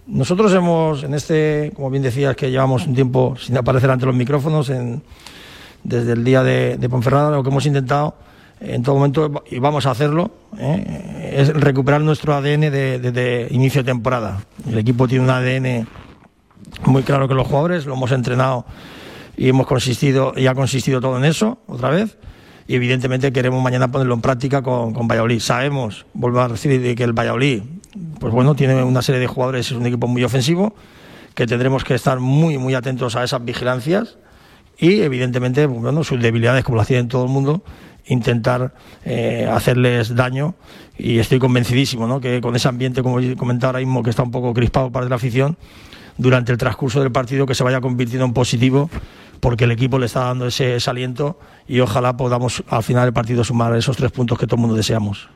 Nosotros hemos, en este, como bien decías, que llevamos un tiempo sin aparecer ante los micrófonos, desde el día de, Ponferrada, lo que hemos intentado en todo momento, y vamos a hacerlo, ¿eh? es recuperar nuestro ADN desde inicio de temporada. El equipo tiene un ADN muy claro que los jugadores, lo hemos entrenado y hemos consistido, y ha consistido todo en eso, otra vez. Y evidentemente queremos mañana ponerlo en práctica con, con Valladolid. Sabemos, vuelvo a decir, que el Valladolid pues bueno, tiene una serie de jugadores, es un equipo muy ofensivo, que tendremos que estar muy, muy atentos a esas vigilancias y evidentemente, pues bueno, sus debilidades, como hacía en todo el mundo, intentar eh, hacerles daño y estoy convencidísimo ¿no? que con ese ambiente, como he comentado ahora mismo, que está un poco crispado para la afición, durante el transcurso del partido que se vaya convirtiendo en positivo porque el equipo le está dando ese, ese aliento y ojalá podamos al final del partido sumar esos tres puntos que todo el mundo deseamos.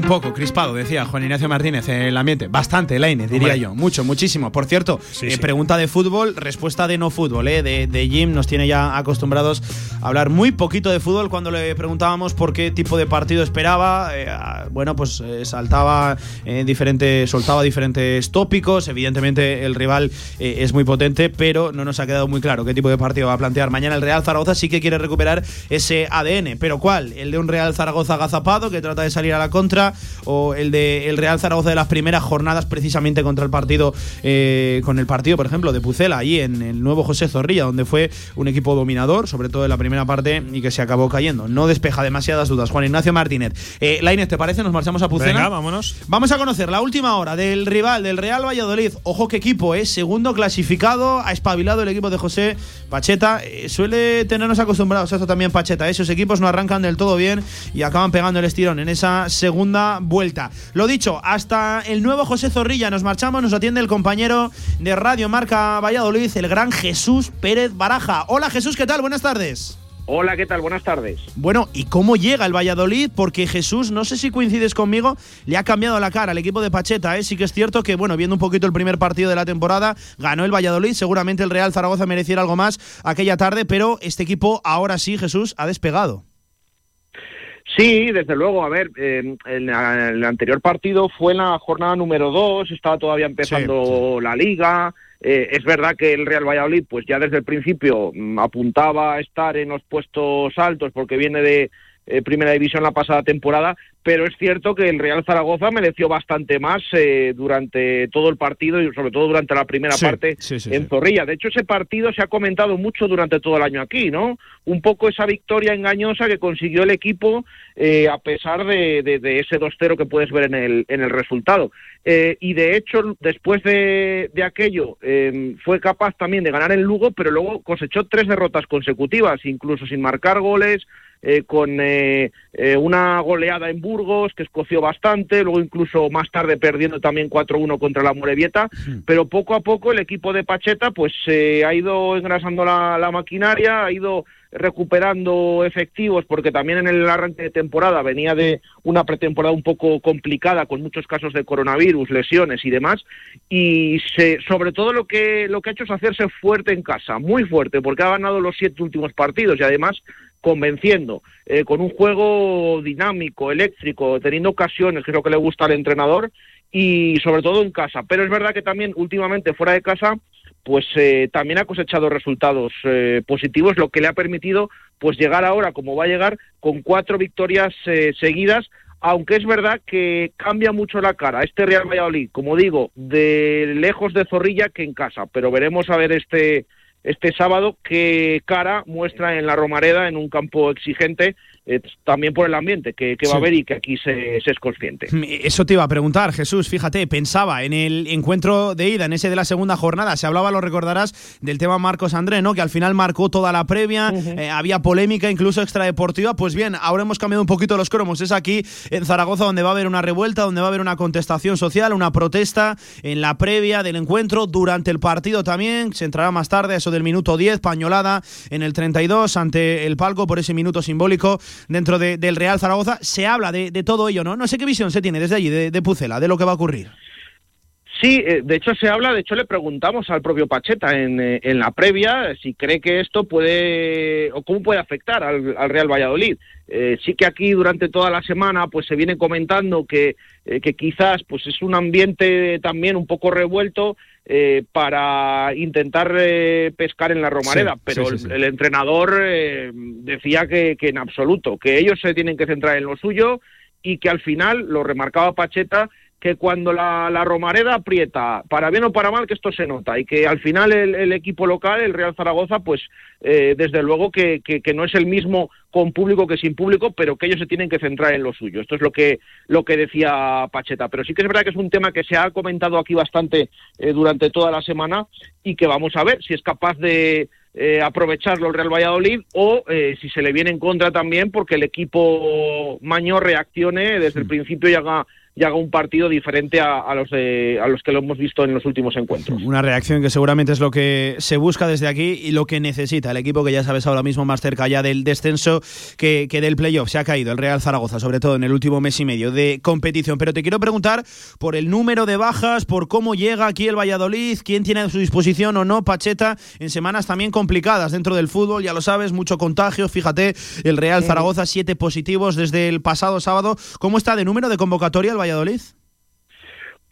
Poco crispado, decía Juan Ignacio Martínez, en el ambiente. Bastante, Laine, diría yo. Mucho, muchísimo. Por cierto, eh, pregunta de fútbol, respuesta de no fútbol, eh, de, Jim. Nos tiene ya acostumbrados a hablar muy poquito de fútbol. Cuando le preguntábamos por qué tipo de partido esperaba, eh, bueno, pues saltaba diferentes, soltaba diferentes tópicos. Evidentemente, el rival es muy potente, pero no nos ha quedado muy claro qué tipo de partido va a plantear. Mañana el Real Zaragoza sí que quiere recuperar ese ADN. ¿Pero cuál? El de un Real Zaragoza agazapado que trata de salir a la contra o el de el Real Zaragoza de las primeras jornadas precisamente contra el partido eh, con el partido por ejemplo de Pucela ahí en el nuevo José Zorrilla donde fue un equipo dominador sobre todo en la primera parte y que se acabó cayendo. No despeja demasiadas dudas. Juan Ignacio Martínez. Eh, Lainez ¿te parece? nos marchamos a Pucela.
Venga, vámonos.
Vamos a conocer la última hora del rival del Real Valladolid. Ojo qué equipo es segundo clasificado ha espabilado el equipo de José Pacheta. Eh, suele tenernos acostumbrados a esto también Pacheta esos equipos no arrancan del todo bien y acaban pegando el estirón en esa segunda vuelta. Lo dicho, hasta el nuevo José Zorrilla nos marchamos, nos atiende el compañero de Radio Marca Valladolid, el gran Jesús Pérez Baraja. Hola Jesús, ¿qué tal? Buenas tardes.
Hola, ¿qué tal? Buenas tardes.
Bueno, ¿y cómo llega el Valladolid? Porque Jesús, no sé si coincides conmigo, le ha cambiado la cara al equipo de Pacheta. ¿eh? Sí que es cierto que, bueno, viendo un poquito el primer partido de la temporada, ganó el Valladolid. Seguramente el Real Zaragoza mereciera algo más aquella tarde, pero este equipo ahora sí, Jesús, ha despegado.
Sí, desde luego. A ver, eh, el, anterior partido fue en la jornada número dos, estaba todavía empezando la liga. Eh, es verdad que el Real Valladolid, pues ya desde el principio mm, apuntaba a estar en los puestos altos porque viene de eh, Primera División la pasada temporada, pero es cierto que el Real Zaragoza mereció bastante más eh, durante todo el partido y sobre todo durante la primera parte en Zorrilla. De hecho, ese partido se ha comentado mucho durante todo el año aquí, ¿no? Un poco esa victoria engañosa que consiguió el equipo eh, a pesar de, ese 2-0 que puedes ver en el, en el resultado. Eh, y de hecho, después de, de aquello, fue capaz también de ganar en Lugo, pero luego cosechó tres derrotas consecutivas, incluso sin marcar goles, eh, con eh, eh, una goleada en Burgos que escoció bastante, luego incluso más tarde perdiendo también 4-1 contra la Morevieta, pero poco a poco el equipo de Pacheta pues ha ido engrasando la, maquinaria, ha ido recuperando efectivos porque también en el arranque de temporada venía de una pretemporada un poco complicada con muchos casos de coronavirus, lesiones y demás y se, sobre todo lo que lo que ha hecho es hacerse fuerte en casa, muy fuerte porque ha ganado los siete últimos partidos y además convenciendo, eh, con un juego dinámico, eléctrico, teniendo ocasiones, que es lo que le gusta al entrenador, y sobre todo en casa. Pero es verdad que también últimamente fuera de casa pues eh, también ha cosechado resultados eh, positivos, lo que le ha permitido pues llegar ahora, como va a llegar, con cuatro victorias eh, seguidas, aunque es verdad que cambia mucho la cara este Real Valladolid, como digo, de lejos de Zorrilla que en casa, pero veremos a ver este este sábado qué cara muestra en la Romareda en un campo exigente eh, también por el ambiente que, va a haber y que aquí se, es consciente. Mm,
eso te iba a preguntar, Jesús. Fíjate, pensaba en el encuentro de ida, en ese de la segunda jornada, se hablaba, lo recordarás, del tema Marcos André, ¿no? Que al final marcó toda la previa, eh, había polémica incluso extradeportiva. Pues bien, ahora hemos cambiado un poquito los cromos. Es aquí en Zaragoza donde va a haber una revuelta, donde va a haber una contestación social, una protesta en la previa del encuentro, durante el partido también. Se entrará más tarde, eso del minuto 10, pañolada en el 32 ante el palco por ese minuto simbólico dentro del Real Zaragoza. Se habla de, todo ello, ¿no? No sé qué visión se tiene desde allí, de, Pucela, de lo que va a ocurrir.
Sí, eh, de hecho se habla, de hecho le preguntamos al propio Pacheta en, eh, en la previa si cree que esto puede o cómo puede afectar al, Real Valladolid. Eh, sí que aquí durante toda la semana pues se viene comentando que, que quizás pues es un ambiente también un poco revuelto eh, para intentar eh, pescar en la Romareda, pero el, entrenador eh, decía que, que en absoluto, que ellos se tienen que centrar en lo suyo y que al final, lo remarcaba Pacheta, que cuando la, Romareda aprieta, para bien o para mal, que esto se nota y que al final el, equipo local, el Real Zaragoza, pues eh, desde luego que, no es el mismo con público que sin público, pero que ellos se tienen que centrar en lo suyo. Esto es lo que, lo que decía Pacheta. Pero sí que es verdad que es un tema que se ha comentado aquí bastante eh, durante toda la semana y que vamos a ver si es capaz de, eh, aprovecharlo el Real Valladolid o si se le viene en contra también porque el equipo maño reaccione desde el principio y haga y haga un partido diferente a, los a los que lo hemos visto en los últimos encuentros.
Una reacción que seguramente es lo que se busca desde aquí y lo que necesita el equipo que ya sabes ahora mismo más cerca ya del descenso que, que del playoff. Se ha caído el Real Zaragoza, sobre todo en el último mes y medio de competición. Pero te quiero preguntar por el número de bajas, por cómo llega aquí el Valladolid, quién tiene a su disposición o no Pacheta en semanas también complicadas dentro del fútbol, ya lo sabes, mucho contagio. Fíjate, el Real Zaragoza, siete positivos desde el pasado sábado. ¿Cómo está de número de convocatoria el Valladolid?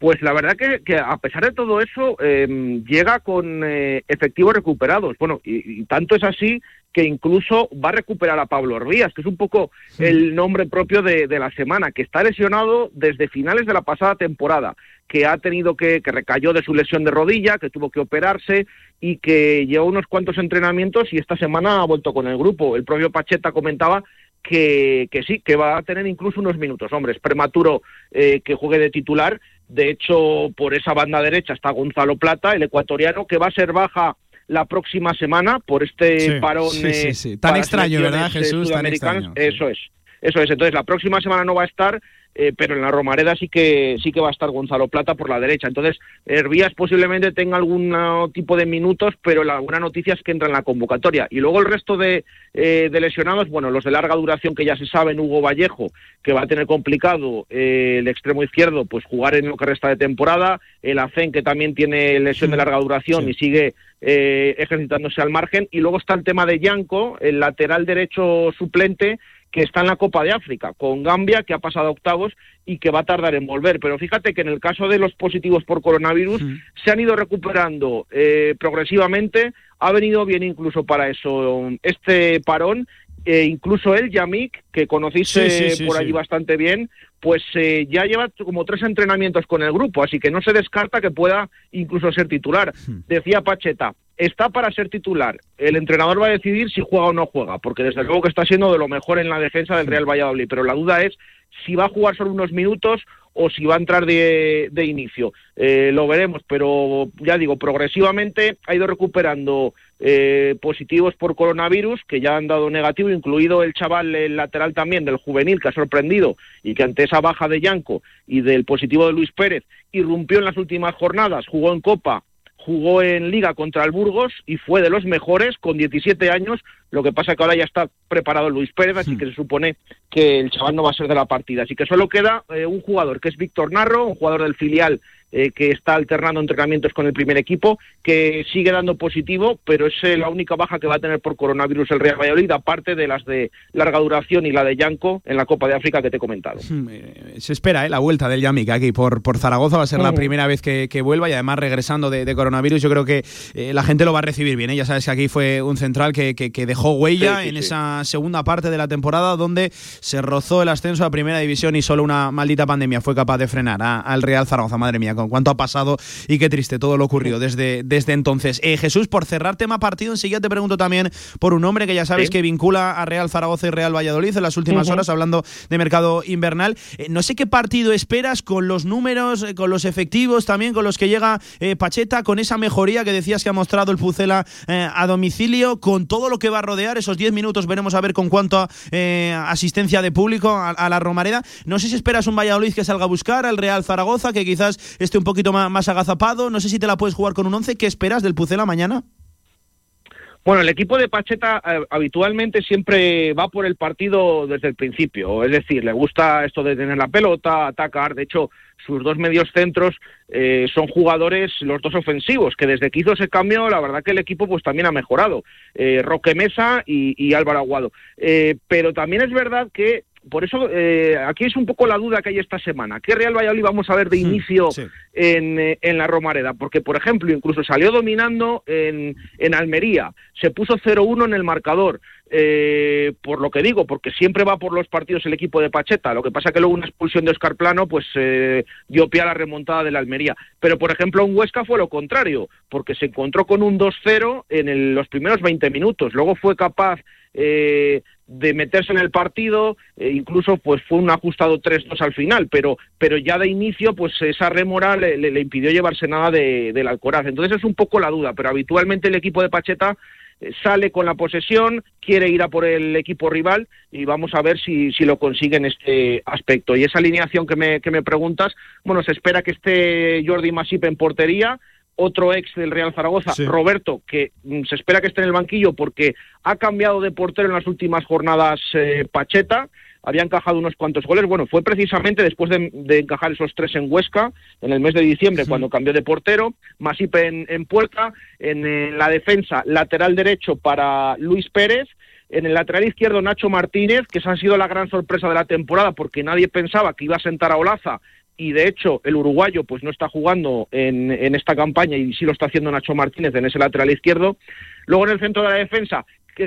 Pues la verdad que, a pesar de todo eso, em, llega con eh, efectivos recuperados. Bueno, y, tanto es así que incluso va a recuperar a Pablo Orbías, que es un poco el nombre propio de, la semana, que está lesionado desde finales de la pasada temporada, que ha tenido que, que recayó de su lesión de rodilla, que tuvo que operarse y que lleva unos cuantos entrenamientos y esta semana ha vuelto con el grupo. El propio Pacheta comentaba que, que, sí, que va a tener incluso unos minutos. Hombre, es prematuro eh, que juegue de titular. De hecho, por esa banda derecha está Gonzalo Plata, el ecuatoriano, que va a ser baja la próxima semana por este parón.
Sí, sí, Tan extraño, ¿verdad, Jesús? Tan extraño.
Eso es. Eso es. Entonces, la próxima semana no va a estar eh, pero en la Romareda sí que sí que va a estar Gonzalo Plata por la derecha. Entonces, Hervías posiblemente tenga algún tipo de minutos, pero la buena noticia es que entra en la convocatoria. Y luego el resto de, eh, lesionados, bueno, los de larga duración que ya se saben, Hugo Vallejo, que va a tener complicado eh, el extremo izquierdo, pues jugar en lo que resta de temporada, el Acen, que también tiene lesión de larga duración y sigue ejercitándose al margen, y luego está el tema de Yanco, el lateral derecho suplente, que está en la Copa de África, con Gambia, que ha pasado a octavos y que va a tardar en volver. Pero fíjate que en el caso de los positivos por coronavirus se han ido recuperando eh, progresivamente, ha venido bien incluso para eso este parón. Eh, incluso él, Yamik, que conociste por allí bastante bien, pues eh, ya lleva como tres entrenamientos con el grupo, así que no se descarta que pueda incluso ser titular. Decía Pacheta, está para ser titular. El entrenador va a decidir si juega o no juega, porque desde luego que está siendo de lo mejor en la defensa del Real Valladolid, pero la duda es si va a jugar solo unos minutos o si va a entrar de, inicio. Eh, lo veremos, pero ya digo, progresivamente ha ido recuperando eh, positivos por coronavirus, que ya han dado negativo, incluido el chaval el lateral también del juvenil, que ha sorprendido y que ante esa baja de Yanco y del positivo de Luis Pérez, irrumpió en las últimas jornadas, jugó en Copa jugó en Liga contra el Burgos y fue de los mejores con 17 años. Lo que pasa que ahora ya está preparado Luis Pérez, así hmm. que se supone que el chaval no va a ser de la partida. Así que solo queda eh, un jugador, que es Víctor Narro, un jugador del filial eh, que está alternando entrenamientos con el primer equipo, que sigue dando positivo, pero es eh, la única baja que va a tener por coronavirus el Real Valladolid, aparte de las de larga duración y la de Yanco en la Copa de África que te he comentado. Hmm,
eh, se espera la vuelta del Yamik aquí por, por Zaragoza, va a ser la primera vez que, vuelva y además regresando de, coronavirus, yo creo que la gente lo va a recibir bien. Ya sabes que aquí fue un central que, dejó huella en esa segunda parte de la temporada donde se rozó el ascenso a primera división y solo una maldita pandemia fue capaz de frenar al Real Zaragoza. Madre mía, cuánto ha pasado y qué triste todo lo ocurrido desde, desde entonces. Eh, Jesús, por cerrar tema partido, enseguida te pregunto también por un hombre que ya sabes que vincula a Real Zaragoza y Real Valladolid en las últimas horas, hablando de mercado invernal. Eh, no sé qué partido esperas con los números, eh, con los efectivos, también con los que llega Pacheta, con esa mejoría que decías que ha mostrado el Pucela a domicilio, con todo lo que va a rodear, esos 10 minutos veremos a ver con cuánta asistencia de público a, a, la Romareda. No sé si esperas un Valladolid que salga a buscar al Real Zaragoza, que quizás un poquito más, agazapado. No sé si te la puedes jugar con un 11. ¿Qué esperas del Pucela mañana?
Bueno, el equipo de Pacheta eh, habitualmente siempre va por el partido desde el principio, es decir, le gusta esto de tener la pelota, atacar, de hecho, sus dos medios centros eh, son jugadores, los dos ofensivos, que desde que hizo ese cambio, la verdad que el equipo pues también ha mejorado, eh, Roque Mesa y, Álvaro Aguado. pero también es verdad que por eso eh, aquí es un poco la duda que hay esta semana. ¿Qué Real Valladolid vamos a ver de hmm, inicio en, eh, en, la Romareda? Porque, por ejemplo, incluso salió dominando en, en Almería, se puso 0-1 en el marcador. Eh, por lo que digo, porque siempre va por los partidos el equipo de Pacheta. Lo que pasa que luego una expulsión de Oscar Plano pues dio pie a la remontada de la Almería. Pero, por ejemplo, en Huesca fue lo contrario, porque se encontró con un 2-0 en los primeros 20 minutos. Luego fue capaz eh, de meterse en el partido, e incluso pues fue un ajustado 3-2 al final, pero, pero ya de inicio pues esa remora le, le, impidió llevarse nada de, del Alcoraz. Entonces es un poco la duda, pero habitualmente el equipo de Pacheta eh, sale con la posesión, quiere ir a por el equipo rival y vamos a ver si, si lo consigue en este aspecto. Y esa alineación que me, que me preguntas, bueno, se espera que esté Jordi Masip en portería, otro ex del Real Zaragoza, Roberto, que mm, se espera que esté en el banquillo porque ha cambiado de portero en las últimas jornadas eh, Pacheta, había encajado unos cuantos goles. Bueno, fue precisamente después de, encajar esos tres en Huesca, en el mes de diciembre, cuando cambió de portero. Masipe en, en puerta, en, la defensa, lateral derecho para Luis Pérez. En el lateral izquierdo, Nacho Martínez, que esa ha sido la gran sorpresa de la temporada porque nadie pensaba que iba a sentar a Olaza y de hecho el uruguayo pues no está jugando en, en, esta campaña y sí lo está haciendo Nacho Martínez en ese lateral izquierdo. Luego en el centro de la defensa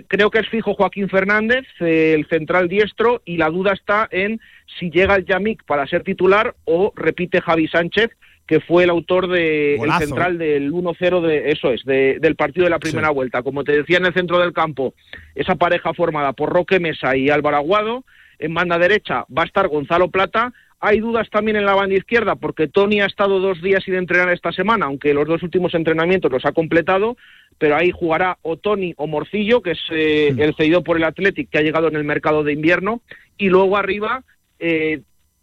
creo que es fijo Joaquín Fernández, el central diestro, y la duda está en si llega el Yamik para ser titular o repite Javi Sánchez, que fue el autor de el central del 1-0 de eso es, del partido de la primera vuelta. Como te decía en el centro del campo, esa pareja formada por Roque Mesa y Álvaro Aguado, en banda derecha va a estar Gonzalo Plata hay dudas también en la banda izquierda porque Tony ha estado dos días sin entrenar esta semana, aunque los dos últimos entrenamientos los ha completado, pero ahí jugará o Tony o Morcillo, que es eh, el cedido por el Athletic que ha llegado en el mercado de invierno, y luego arriba eh,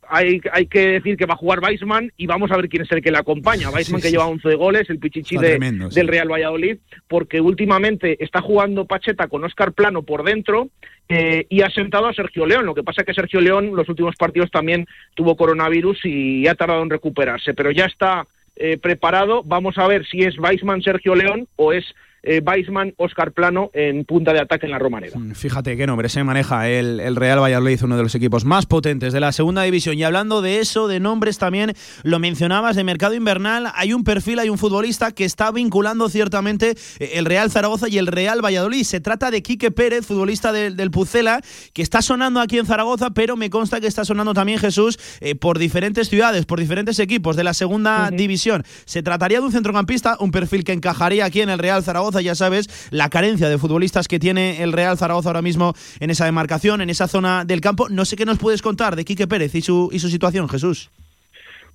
hay, hay, que decir que va a jugar Weisman y vamos a ver quién es el que le acompaña. Weisman que lleva 11 goles, el pichichi del Real Valladolid, porque últimamente está jugando Pacheta con Oscar Plano por dentro eh, y ha sentado a Sergio León. Lo que pasa es que Sergio León los últimos partidos también tuvo coronavirus y ha tardado en recuperarse, pero ya está eh, preparado. Vamos a ver si es Weisman Sergio León o es eh, Weisman, Oscar Plano en punta de ataque en la Romareda. Mm,
fíjate qué nombre se maneja el, Real Valladolid, uno de los equipos más potentes de la segunda división. Y hablando de eso, de nombres también, lo mencionabas de mercado invernal, hay un perfil, hay un futbolista que está vinculando ciertamente eh, el Real Zaragoza y el Real Valladolid. Se trata de Quique Pérez, futbolista del Pucela, que está sonando aquí en Zaragoza, pero me consta que está sonando también Jesús eh, por diferentes ciudades, por diferentes equipos de la segunda división. Se trataría de un centrocampista, un perfil que encajaría aquí en el Real Zaragoza ya sabes, la carencia de futbolistas que tiene el Real Zaragoza ahora mismo en esa demarcación, en esa zona del campo. No sé qué nos puedes contar de Quique Pérez y su, y su situación, Jesús.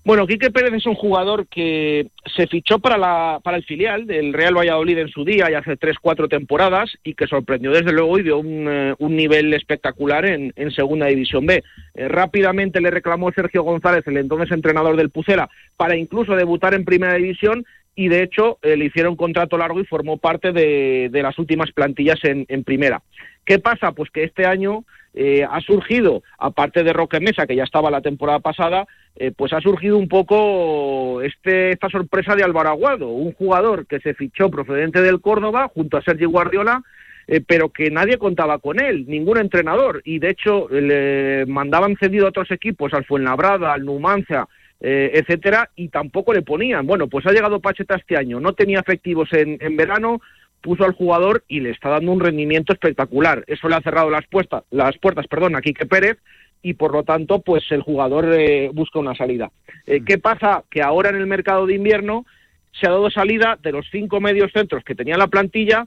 Bueno, Quique Pérez es un jugador que se fichó para, la, para el filial del Real Valladolid en su día y hace tres, cuatro temporadas y que sorprendió desde luego y dio un, eh, un nivel espectacular en, en, Segunda División B. Eh, rápidamente le reclamó Sergio González, el entonces entrenador del Pucela, para incluso debutar en Primera División y de hecho le hicieron contrato largo y formó parte de, las últimas plantillas en, primera. ¿Qué pasa? Pues que este año ha surgido, aparte de Roque Mesa, que ya estaba la temporada pasada, pues ha surgido un poco este, esta sorpresa de Álvaro Aguado, un jugador que se fichó procedente del Córdoba junto a Sergio Guardiola eh, pero que nadie contaba con él, ningún entrenador, y de hecho le mandaban cedido a otros equipos, al Fuenlabrada, al Numancia, eh, etcétera, y tampoco le ponían. Bueno, pues ha llegado Pacheta este año, no tenía efectivos en, verano, puso al jugador y le está dando un rendimiento espectacular. Eso le ha cerrado las, puertas, las puertas perdón, a Quique Pérez y por lo tanto pues el jugador eh, busca una salida. Mm. ¿Qué pasa? Que ahora en el mercado de invierno se ha dado salida de los cinco medios centros que tenía la plantilla,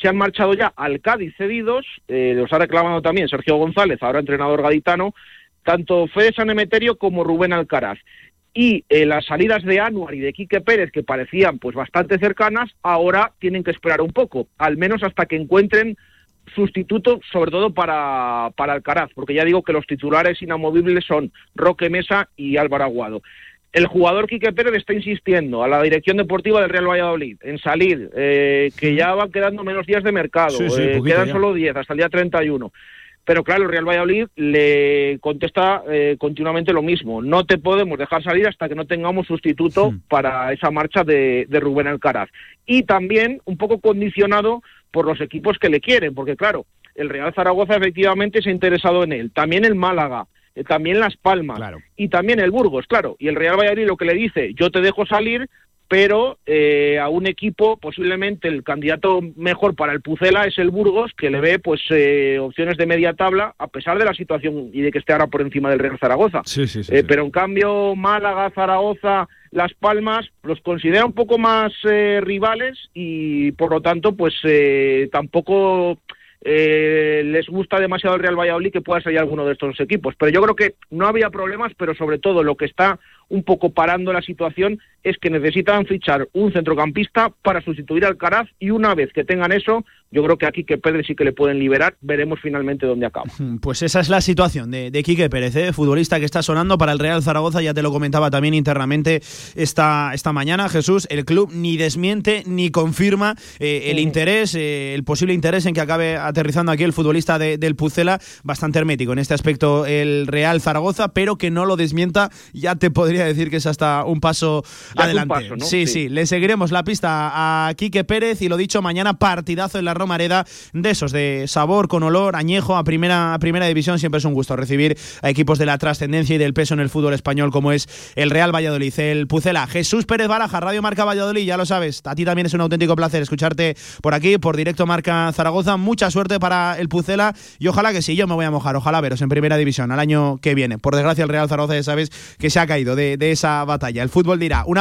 se han marchado ya al Cádiz cedidos, eh, los ha reclamado también Sergio González, ahora entrenador gaditano, tanto Fede San Emeterio como Rubén Alcaraz. Y eh, las salidas de Anuar y de Quique Pérez, que parecían pues bastante cercanas, ahora tienen que esperar un poco, al menos hasta que encuentren sustituto, sobre todo para, para Alcaraz, porque ya digo que los titulares inamovibles son Roque Mesa y Álvaro Aguado el jugador Quique Pérez está insistiendo a la dirección deportiva del Real Valladolid en salir, eh, que ya van quedando menos días de mercado, eh, quedan solo 10 hasta el día 31. Pero claro, el Real Valladolid le contesta eh, continuamente lo mismo. No te podemos dejar salir hasta que no tengamos sustituto para esa marcha de, de Rubén Alcaraz. Y también un poco condicionado por los equipos que le quieren, porque claro, el Real Zaragoza efectivamente se ha interesado en él. También el Málaga, eh, también Las Palmas y también el Burgos, claro. Y el Real Valladolid lo que le dice, yo te dejo salir, pero eh, a un equipo posiblemente el candidato mejor para el Pucela es el Burgos, que le ve pues eh, opciones de media tabla, a pesar de la situación y de que esté ahora por encima del Real Zaragoza. Pero en cambio Málaga, Zaragoza, Las Palmas los considera un poco más rivales y por lo tanto pues tampoco eh, les gusta demasiado el Real Valladolid que pueda salir alguno de estos equipos. Pero yo creo que no había problemas, pero sobre todo lo que está un poco parando la situación es que necesitan fichar un centrocampista para sustituir al Caraz y una vez que tengan eso, yo creo que aquí que Pérez sí que le pueden liberar, veremos finalmente dónde acaba.
Pues esa es la situación de, de Quique Pérez, ¿eh? futbolista que está sonando para el Real Zaragoza, ya te lo comentaba también internamente esta, esta mañana, Jesús, el club ni desmiente ni confirma eh, el interés, eh, el posible interés en que acabe aterrizando aquí el futbolista del Pucela, bastante hermético en este aspecto el Real Zaragoza, pero que no lo desmienta, ya te podría decir que es hasta un paso adelante. sí, sí, le seguiremos la pista a Quique Pérez y lo dicho, mañana partidazo en la Romareda de esos, de sabor, con olor, añejo a primera, primera división. Siempre es un gusto recibir a equipos de la trascendencia y del peso en el fútbol español como es el Real Valladolid, el Pucela. Jesús Pérez Baraja, Radio Marca Valladolid, ya lo sabes. A ti también es un auténtico placer escucharte por aquí, por directo Marca Zaragoza. Mucha suerte para el Pucela y ojalá que sí, yo me voy a mojar, ojalá veros en primera división al año que viene. Por desgracia, el Real Zaragoza ya sabes que se ha caído de, de esa batalla. El fútbol dirá. Un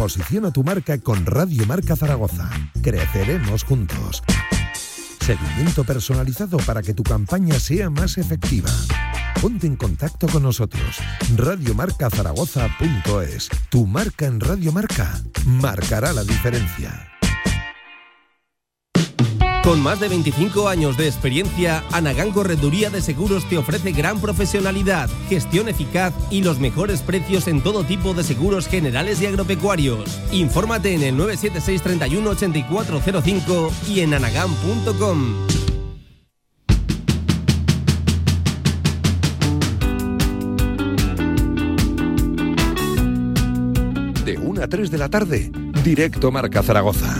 Posiciona tu marca con Radio Marca Zaragoza. Creceremos juntos. Seguimiento personalizado para que tu campaña sea más efectiva. Ponte en contacto con nosotros. Radiomarcazaragoza.es. Tu marca en Radio Marca marcará la diferencia.
Con más de 25 años de experiencia, Anagán Correduría de Seguros te ofrece gran profesionalidad, gestión eficaz y los mejores precios en todo tipo de seguros generales y agropecuarios. Infórmate en el 976 31 8405 y en anagán.com.
De 1 a 3 de la tarde, directo Marca Zaragoza.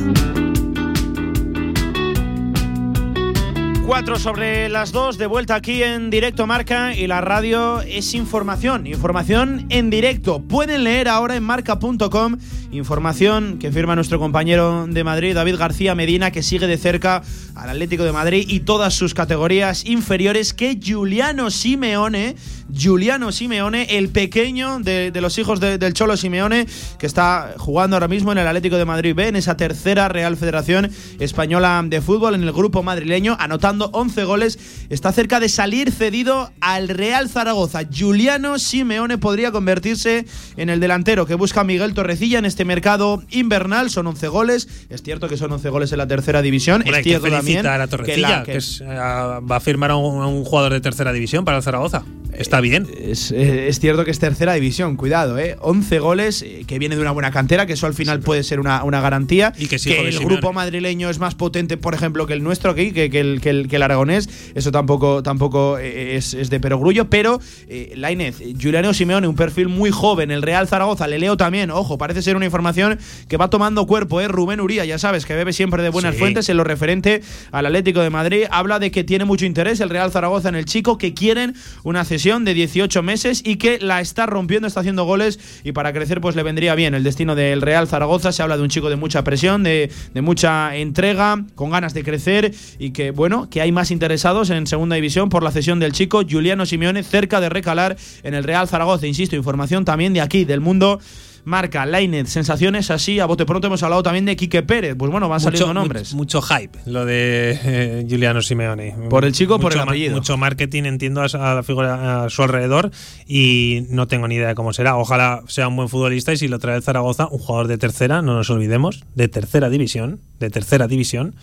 4 sobre las 2, de vuelta aquí en directo Marca y la radio es información, información en directo. Pueden leer ahora en marca.com información que firma nuestro compañero de Madrid, David García Medina, que sigue de cerca al Atlético de Madrid y todas sus categorías inferiores, que Giuliano Simeone, Giuliano Simeone, el pequeño de, los hijos de, del Cholo Simeone, que está jugando ahora mismo en el Atlético de Madrid B, en esa tercera Real Federación Española de Fútbol, en el grupo madrileño, anotando 11 goles, está cerca de salir cedido al Real Zaragoza. Giuliano Simeone podría convertirse en el delantero que busca Miguel Torrecilla en este mercado invernal. Son 11 goles. Es cierto que son 11 goles en la tercera división.
Bueno,
es
hay que
cierto también
a Torrecilla,
la-
que, es, eh, va a firmar a un, a un jugador de tercera división para el Zaragoza. Está bien.
Es, eh, es cierto que es tercera división, cuidado, ¿eh? 11 goles, eh, que viene de una buena cantera, que eso al final puede ser una, una garantía.
Y que hijo de
el
Simeone.
grupo madrileño es más potente, por ejemplo, que el nuestro aquí, que, que el, que, el, que el aragonés. Eso tampoco, tampoco eh, es, es de perogrullo, pero eh, Lainez, eh, Juliano Simeone, un perfil muy joven, el Real Zaragoza, le leo también, ojo, parece ser una información que va tomando cuerpo, ¿eh? Rubén Uría, ya sabes, que bebe siempre de buenas
Sí.
fuentes en lo referente al Atlético de Madrid, habla de que tiene mucho interés el Real Zaragoza en el chico, que quieren una cesión de 18 meses y que la está rompiendo, está haciendo goles y para crecer pues le vendría bien el destino del Real Zaragoza. Se habla de un chico de mucha presión, de, de mucha entrega, con ganas de crecer y que bueno, que hay más interesados en segunda división por la cesión del chico Juliano Simeone cerca de recalar en el Real Zaragoza. Insisto, información también de aquí, del mundo. Marca, Lainez, sensaciones así, a bote pronto hemos hablado también de Quique Pérez. Pues bueno, van saliendo
mucho,
nombres.
Mucho, hype lo de eh, Giuliano Simeone.
¿Por el chico o por
Mucho
el apellido?
Mucho marketing, entiendo, a, a la figura a su alrededor y no tengo ni idea de cómo será. Ojalá sea un buen futbolista y si lo trae el Zaragoza, un jugador de tercera, no nos olvidemos, de tercera división, de tercera división.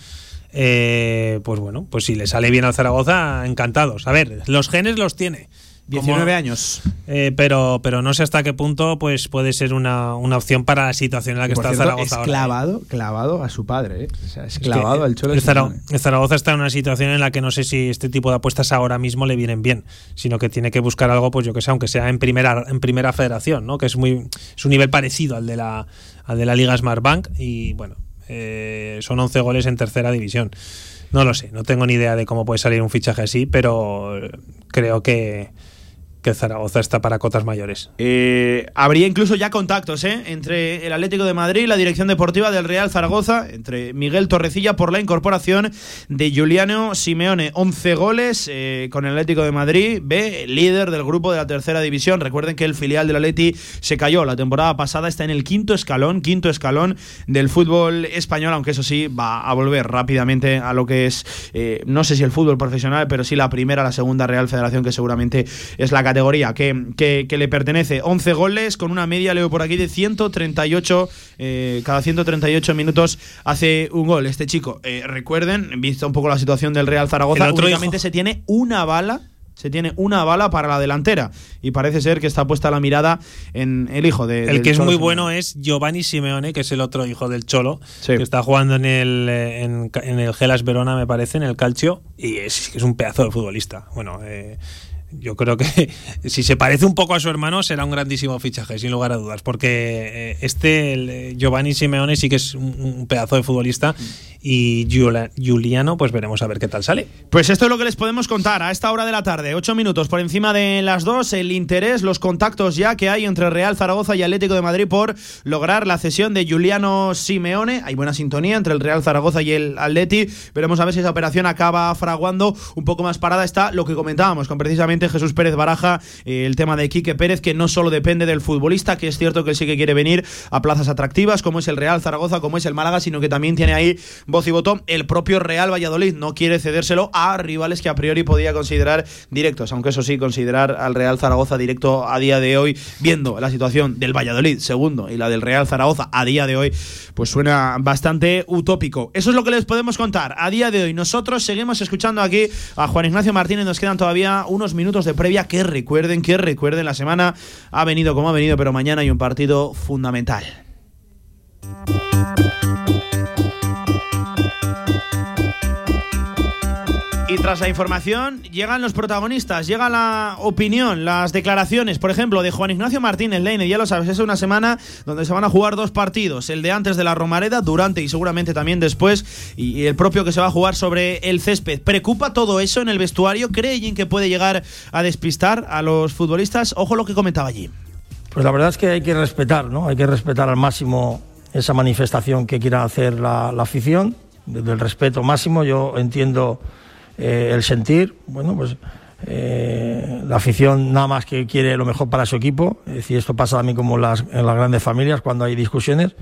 eh, pues bueno, pues si le sale bien al Zaragoza, encantados. A ver, los genes los tiene. Como-
19 años.
eh, pero, pero no sé hasta qué punto pues puede ser una, una opción para la situación en la que
Por
está
cierto,
Zaragoza
es
ahora. ¿eh?
clavado, clavado a su padre, ¿eh? O sea, es
Es
clavado
que
al Cholo
el, Zara-
Simeone.
el Zaragoza está en una situación en la que no sé si este tipo de apuestas ahora mismo le vienen bien, sino que tiene que buscar algo, pues yo que sé, aunque sea en primera, en primera federación, ¿no? Que es muy, es un nivel parecido al de la, al de la Liga Smart Bank y bueno, eh, son 11 goles en tercera división. No lo sé, no tengo ni idea de cómo puede salir un fichaje así, pero creo que, que Zaragoza está para cotas mayores.
Eh, habría incluso ya contactos ¿eh? entre el Atlético de Madrid y la dirección deportiva del Real Zaragoza, entre Miguel Torrecilla por la incorporación de Giuliano Simeone. 11 goles eh, con el Atlético de Madrid, B, líder del grupo de la tercera división. Recuerden que el filial del Atleti se cayó la temporada pasada, está en el quinto escalón, quinto escalón del fútbol español, aunque eso sí, va a volver rápidamente a lo que es, eh, no sé si el fútbol profesional, pero sí la primera, la segunda Real Federación, que seguramente es la categoría que, que- que le pertenece. 11 goles con una media, leo por aquí, de 138, eh, cada 138 minutos hace un gol. Este chico, eh, recuerden, visto un poco la situación del Real Zaragoza, únicamente
hijo-
se tiene una bala. Se tiene una bala para la delantera y parece ser que está puesta la mirada en el hijo de.
El que es
Cholo
muy
Simeone.
bueno es Giovanni Simeone, que es el otro hijo del Cholo,
Sí.
que está jugando en el, eh, en, en el Gelas Verona, me parece, en el Calcio, y es, es un pedazo de futbolista. Bueno, eh, yo creo que si se parece un poco a su hermano, será un grandísimo fichaje, sin lugar a dudas, porque eh, este, eh, Giovanni Simeone, sí que es un, pedazo de futbolista, y Giuliano, pues veremos a ver qué tal sale.
Pues esto es lo que les podemos contar a esta hora de la tarde, ocho minutos por encima de las dos, el interés, los contactos ya que hay entre Real Zaragoza y Atlético de Madrid por lograr la cesión de Juliano Simeone. Hay buena sintonía entre el Real Zaragoza y el Atleti. Veremos a ver si esa operación acaba fraguando un poco más parada. Está lo que comentábamos con precisamente Jesús Pérez Baraja eh, el tema de Quique Pérez, que no solo depende del futbolista, que es cierto que él sí que quiere venir a plazas atractivas, como es el Real Zaragoza, como es el Málaga, sino que también tiene ahí voz y voto el propio Real Valladolid. No quiere cedérselo a rivales que a priori podía considerar directos, aunque eso sí, considerar al Real Zaragoza directo a día de hoy, viendo la situación del Valladolid segundo y la del Real Zaragoza a día de hoy, pues suena bastante utópico. Eso es lo que les podemos contar a día de hoy. Nosotros seguimos escuchando aquí a Juan Ignacio Martínez, nos quedan todavía unos minutos de previa que recuerden, que recuerden, la semana ha venido como ha venido, pero mañana hay un partido fundamental. Y tras la información llegan los protagonistas, llega la opinión, las declaraciones, por ejemplo, de Juan Ignacio Martínez Leine, ya lo sabes, es una semana donde se van a jugar dos partidos, el de antes de la Romareda, durante y seguramente también después, y el propio que se va a jugar sobre el césped. ¿Preocupa todo eso en el vestuario? ¿Cree que puede llegar a despistar a los futbolistas? Ojo lo que comentaba allí.
Pues la verdad es que hay que respetar, ¿no? Hay que respetar al máximo esa manifestación que quiera hacer la, la afición, desde el respeto máximo. Yo entiendo eh, el sentir, bueno, pues eh, la afición nada más que quiere lo mejor para su equipo, es decir, esto pasa también como las, en las grandes familias cuando hay discusiones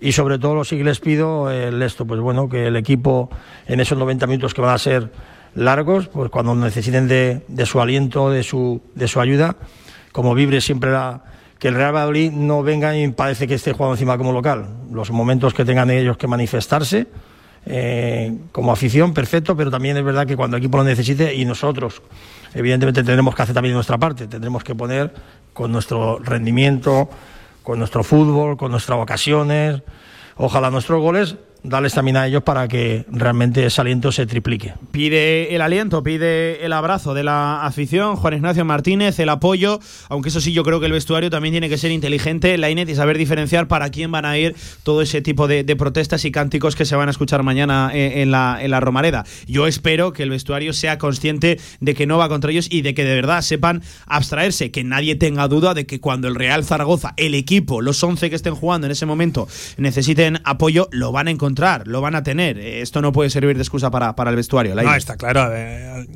y sobre todo sí que les pido el esto, pues bueno, que el equipo en esos 90 minutos que van a ser largos, pues cuando necesiten de, de su aliento, de su, de su ayuda, como vibre siempre la, que el Real Madrid no venga y parece que esté jugando encima como local. Los momentos que tengan ellos que manifestarse, eh, como afición, perfecto, pero también es verdad que cuando el equipo lo necesite y nosotros, evidentemente, tendremos que hacer también nuestra parte, tendremos que poner con nuestro rendimiento, con nuestro fútbol, con nuestras ocasiones, ojalá nuestros goles darles también a ellos para que realmente ese aliento se triplique.
Pide el aliento, pide el abrazo de la afición, Juan Ignacio Martínez, el apoyo, aunque eso sí yo creo que el vestuario también tiene que ser inteligente, la INET y saber diferenciar para quién van a ir todo ese tipo de, protestas y cánticos que se van a escuchar mañana en, la, en la Romareda. Yo espero que el vestuario sea consciente de que no va contra ellos y de que de verdad sepan abstraerse, que nadie tenga duda de que cuando el Real Zaragoza, el equipo, los 11 que estén jugando en ese momento necesiten apoyo, lo van a encontrar lo van a tener. Esto no puede servir de excusa para, para el vestuario.
no, está claro.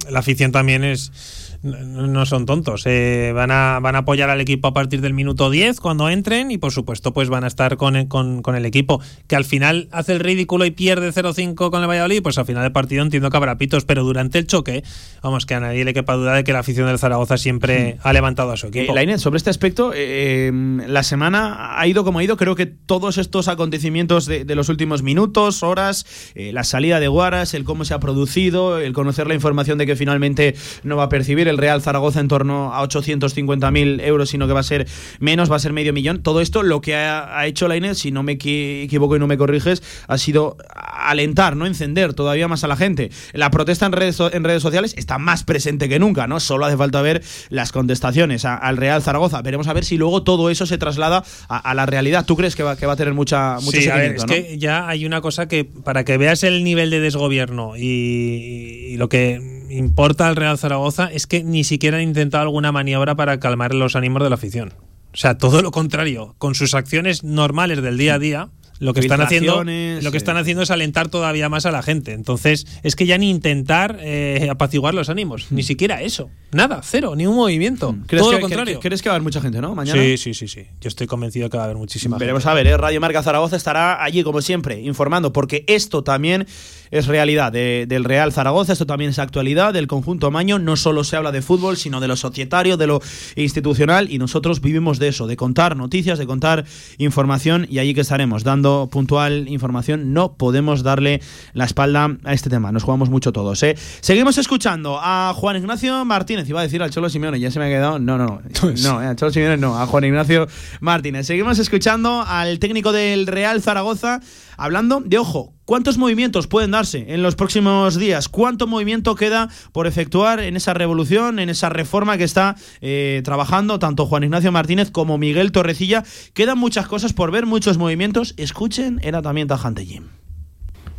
la afición también es no son tontos. Eh, van, a, van a apoyar al equipo a partir del minuto 10 cuando entren y por supuesto pues van a estar con el, con, el equipo. Que al final hace el ridículo y pierde 0-5 con el Valladolid, pues al final del partido entiendo que habrá pitos, pero durante el choque, vamos, que a nadie le quepa duda de que la afición del Zaragoza siempre ha levantado a su equipo.
Eh, sobre este aspecto, eh, la semana ha ido como ha ido. Creo que todos estos acontecimientos de, los últimos minutos, horas, la salida de Guaras, el cómo se ha producido, el conocer la información de que finalmente no va a percibir el Real Zaragoza en torno a 850.000 euros, sino que va a ser menos, va a ser medio millón. Todo esto lo que ha, hecho la Inés, si no me equivoco y no me corriges, ha sido alentar, no encender todavía más a la gente. La protesta en redes, en redes sociales está más presente que nunca, ¿no? Solo hace falta ver las contestaciones al Real Zaragoza. Veremos a ver si luego todo eso se traslada a, la realidad. ¿Tú crees que va, que va a tener mucha, mucho sí,
es que ya hay una cosa que, para que veas el nivel de desgobierno y lo que importa al Real Zaragoza es que ni siquiera han intentado alguna maniobra para calmar los ánimos de la afición. O sea, todo lo contrario, con sus acciones normales del día a día, lo que están haciendo lo que están haciendo es alentar todavía más a la gente. Entonces es que ya ni intentar eh, apaciguar los ánimos ni siquiera eso. Nada cero ni un movimiento. Mm. todo lo contrario.
crees que va a haber mucha gente no mañana
sí sí sí sí. Yo estoy convencido que va a haber muchísima
veremos a ver ¿eh? Radio Marca Zaragoza estará allí como siempre informando porque esto también es realidad del Real Zaragoza esto también es actualidad del conjunto Maño no solo se habla de fútbol sino de lo societario de lo institucional y nosotros vivimos de eso de contar noticias de contar información y allí que estaremos dando puntual información, no podemos darle la espalda a este tema. Nos jugamos mucho todos. ¿eh? Seguimos escuchando a Juan Ignacio Martínez. Iba a decir al Cholo Simeone, ya se me ha quedado. No, no, no. al Cholo Simeone no, a Juan Ignacio Martínez. Seguimos escuchando al técnico del Real Zaragoza hablando de, ojo, ¿Cuántos movimientos pueden darse en los próximos días? ¿Cuánto movimiento queda por efectuar en esa revolución, en esa reforma que está eh, trabajando tanto Juan Ignacio Martínez como Miguel Torrecilla? Quedan muchas cosas por ver, muchos movimientos. Escuchen, era también tajante Jim.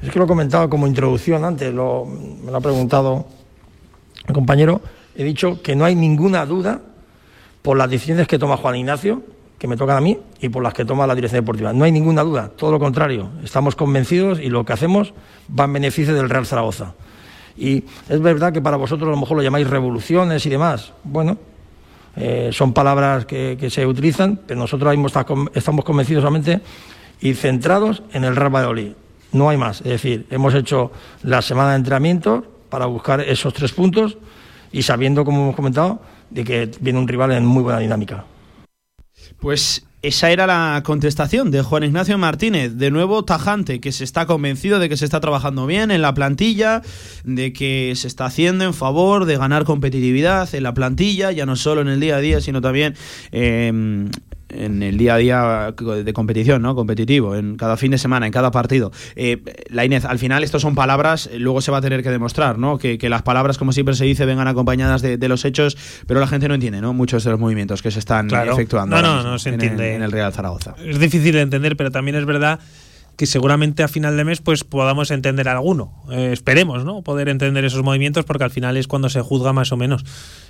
Es que lo he comentado como introducción antes, lo, me lo ha preguntado el compañero. He dicho que no hay ninguna duda por las decisiones que toma Juan Ignacio que me tocan a mí y por las que toma la dirección deportiva. No hay ninguna duda, todo lo contrario. Estamos convencidos y lo que hacemos va en beneficio del Real Zaragoza. Y es verdad que para vosotros a lo mejor lo llamáis revoluciones y demás. Bueno, eh, son palabras que, se utilizan, pero nosotros mismo estamos convencidos solamente y centrados en el Real Valladolid. No hay más. Es decir, hemos hecho la semana de entrenamiento para buscar esos tres puntos y sabiendo, como hemos comentado, de que viene un rival en muy buena dinámica.
Pues esa era la contestación de Juan Ignacio Martínez, de nuevo tajante, que se está convencido de que se está trabajando bien en la plantilla, de que se está haciendo en favor de ganar competitividad en la plantilla, ya no solo en el día a día, sino también eh, en el día a día de competición, ¿no? Competitivo, en cada fin de semana, en cada partido. Eh, la Inés, al final esto son palabras, luego se va a tener que demostrar, ¿no? Que, las palabras, como siempre se dice, vengan acompañadas de, los hechos, pero la gente no entiende, ¿no? Muchos de los movimientos que se están efectuando.
No, no, no se entiende.
En el, Real Zaragoza.
Es difícil de entender, pero también es verdad que seguramente a final de mes pues podamos entender alguno. Eh, esperemos, ¿no? Poder entender esos movimientos porque al final es cuando se juzga más o menos.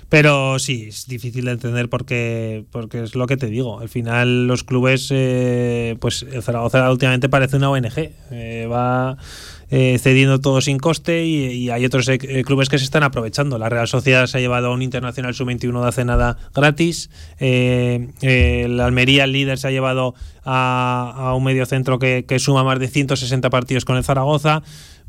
Pero sí, es difícil de entender porque, porque es lo que te digo. Al final los clubes, eh, pues el Zaragoza últimamente parece una ONG. Eh, va eh, cediendo todo sin coste y, hay otros clubes que se están aprovechando. La Real Sociedad se ha llevado a un Internacional Sub-21 de hace nada gratis. la Almería, el líder, se ha llevado a, un medio centro que, que suma más de 160 partidos con el Zaragoza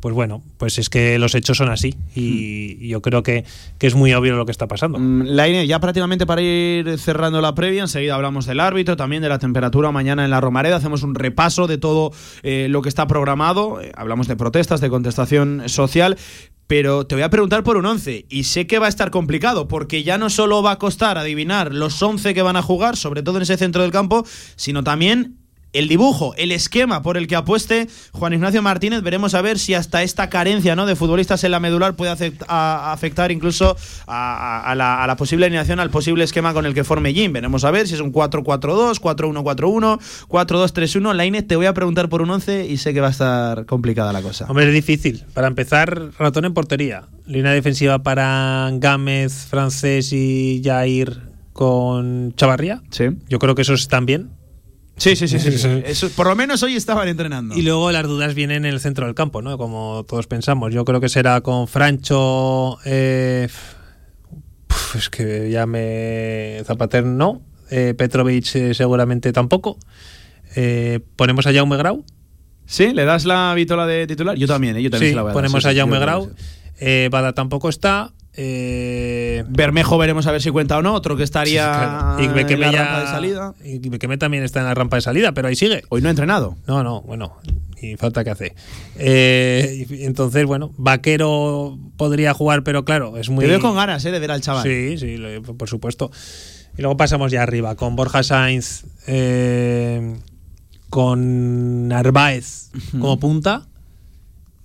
pues bueno, pues es que los hechos son así y, hmm. yo creo que, es muy obvio lo que está pasando.
Mm, Laine, ya prácticamente para ir cerrando la previa, enseguida hablamos del árbitro, también de la temperatura mañana en la Romareda, hacemos un repaso de todo eh, lo que está programado, eh, hablamos de protestas, de contestación social, pero te voy a preguntar por un 11 y sé que va a estar complicado porque ya no solo va a costar adivinar los 11 que van a jugar, sobre todo en ese centro del campo, sino también el dibujo, el esquema por el que apueste Juan Ignacio Martínez. Veremos a ver si hasta esta carencia ¿no? de futbolistas en la medular puede afectar incluso a, la, posible alineación, al posible esquema con el que forme Jim. Veremos a ver si es un 4-4-2, 4-1-4-1, 4-2-3-1. Laine, te voy a preguntar por un 11 y sé que va a estar complicada la cosa.
Hombre, es difícil. Para empezar, ratón en portería. Línea defensiva para Gámez, Francés y Jair con Chavarría.
Sí.
Yo creo que esos están bien
Sí, sí, sí, sí. por lo menos hoy estaban entrenando.
Y luego las dudas vienen en el centro del campo, ¿no? Como todos pensamos. Yo creo que será con Francho. Eh, es que ya me. Zapater no. Eh, Petrovic eh, seguramente tampoco. ponemos a Jaume Grau.
Sí, le das la vitola de titular. Yo también, yo también
se la voy a Ponemos a Jaume Grau. Bada tampoco está.
Eh, Bermejo veremos a ver si cuenta o no, otro que estaría
y en la rampa de salida. Y Bekeme también está en la rampa de salida, pero ahí sigue.
Hoy no ha entrenado.
No, no, bueno, y falta que hace. Eh, entonces, bueno, Vaquero podría jugar, pero claro, es muy...
Te veo con ganas eh, de ver al chaval.
Sí, sí, por supuesto. Y luego pasamos ya arriba, con Borja Sainz, eh, con Narváez como punta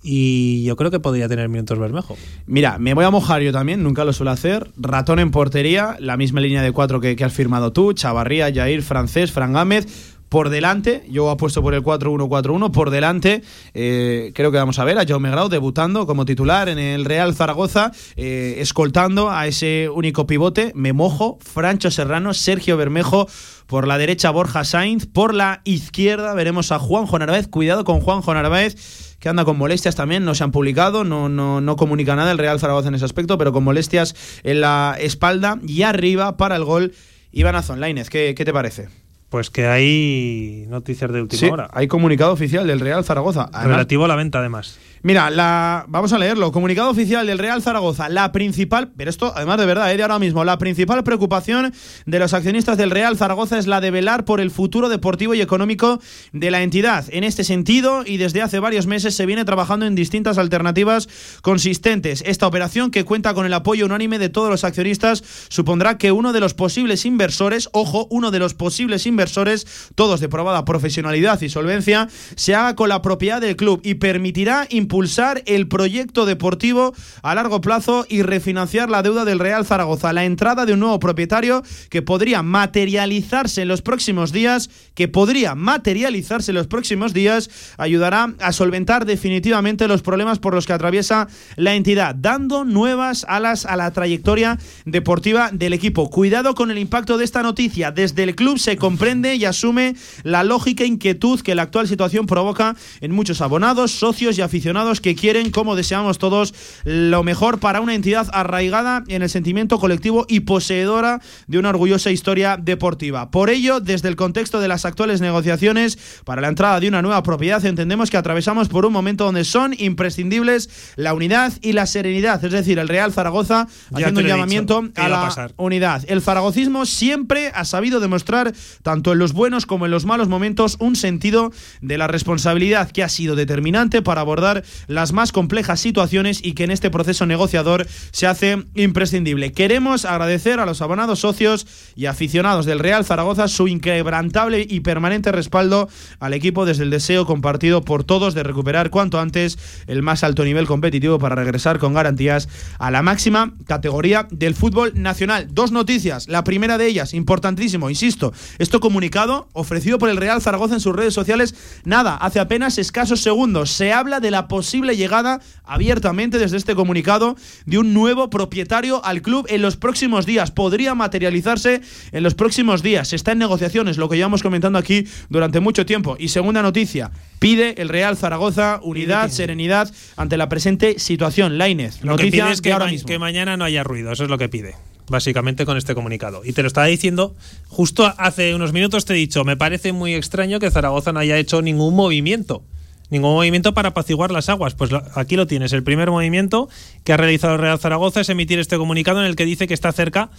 y yo creo que podría tener minutos Bermejo.
Mira, me voy a mojar yo también, nunca lo suelo hacer. Ratón en portería, la misma línea de cuatro que, has firmado tú, Chavarría, Jair, Francés, Fran Gámez. Por delante, yo apuesto por el 4-1-4-1. Por delante, eh, creo que vamos a ver a Jaume Grau debutando como titular en el Real Zaragoza, eh, escoltando a ese único pivote. Me mojo, Francho Serrano, Sergio Bermejo. Por la derecha, Borja Sainz. Por la izquierda, veremos a Juanjo Narváez. Cuidado con Juanjo Narváez que anda con molestias también, no se han publicado, no, no, no comunica nada el Real Zaragoza en ese aspecto, pero con molestias en la espalda y arriba para el gol Iván Azon. ¿qué, ¿qué te parece?
Pues que hay noticias de última hora.
Hay comunicado oficial del Real Zaragoza.
Relativo a la venta, además.
Mira, la, vamos a leerlo. Comunicado oficial del Real Zaragoza. La principal, pero esto además de verdad, ¿eh? de ahora mismo, la principal preocupación de los accionistas del Real Zaragoza es la de velar por el futuro deportivo y económico de la entidad. En este sentido, y desde hace varios meses se viene trabajando en distintas alternativas consistentes. Esta operación, que cuenta con el apoyo unánime de todos los accionistas, supondrá que uno de los posibles inversores, ojo, uno de los posibles inversores, todos de probada profesionalidad y solvencia, se haga con la propiedad del club y permitirá impulsar el proyecto deportivo a largo plazo y refinanciar la deuda del Real Zaragoza. La entrada de un nuevo propietario que podría materializarse en los próximos días, que podría materializarse en los próximos días, ayudará a solventar definitivamente los problemas por los que atraviesa la entidad, dando nuevas alas a la trayectoria deportiva del equipo. Cuidado con el impacto de esta noticia. Desde el club se comprende y asume la lógica inquietud que la actual situación provoca en muchos abonados, socios y aficionados aficionados que quieren, como deseamos todos, lo mejor para una entidad arraigada en el sentimiento colectivo y poseedora de una orgullosa historia deportiva. Por ello, desde el contexto de las actuales negociaciones para la entrada de una nueva propiedad, entendemos que atravesamos por un momento donde son imprescindibles la unidad y la serenidad, es decir, el Real Zaragoza haciendo un llamamiento a la unidad. El zaragocismo siempre ha sabido demostrar, tanto en los buenos como en los malos momentos, un sentido de la responsabilidad que ha sido determinante para abordar las más complejas situaciones y que en este proceso negociador se hace imprescindible. Queremos agradecer a los abonados socios y aficionados del Real Zaragoza su inquebrantable y permanente respaldo al equipo desde el deseo compartido por todos de recuperar cuanto antes el más alto nivel competitivo para regresar con garantías a la máxima categoría del fútbol nacional. Dos noticias. La primera de ellas, importantísimo, insisto, esto comunicado ofrecido por el Real Zaragoza en sus redes sociales, nada, hace apenas escasos segundos. Se habla de la posible llegada abiertamente desde este comunicado de un nuevo propietario al club en los próximos días. Podría materializarse en los próximos días. Está en negociaciones, lo que llevamos comentando aquí durante mucho tiempo. Y segunda noticia, pide el Real Zaragoza unidad, serenidad ante la presente situación. Lainez,
lo
noticia
que pide es que,
ahora mismo.
que mañana no haya ruido, eso es lo que pide básicamente con este comunicado. Y te lo estaba diciendo, justo hace unos minutos te he dicho, me parece muy extraño que Zaragoza no haya hecho ningún movimiento. Ningún movimiento para apaciguar las aguas. Pues aquí lo tienes. El primer movimiento que ha realizado el Real Zaragoza es emitir este comunicado en el que dice que está cerca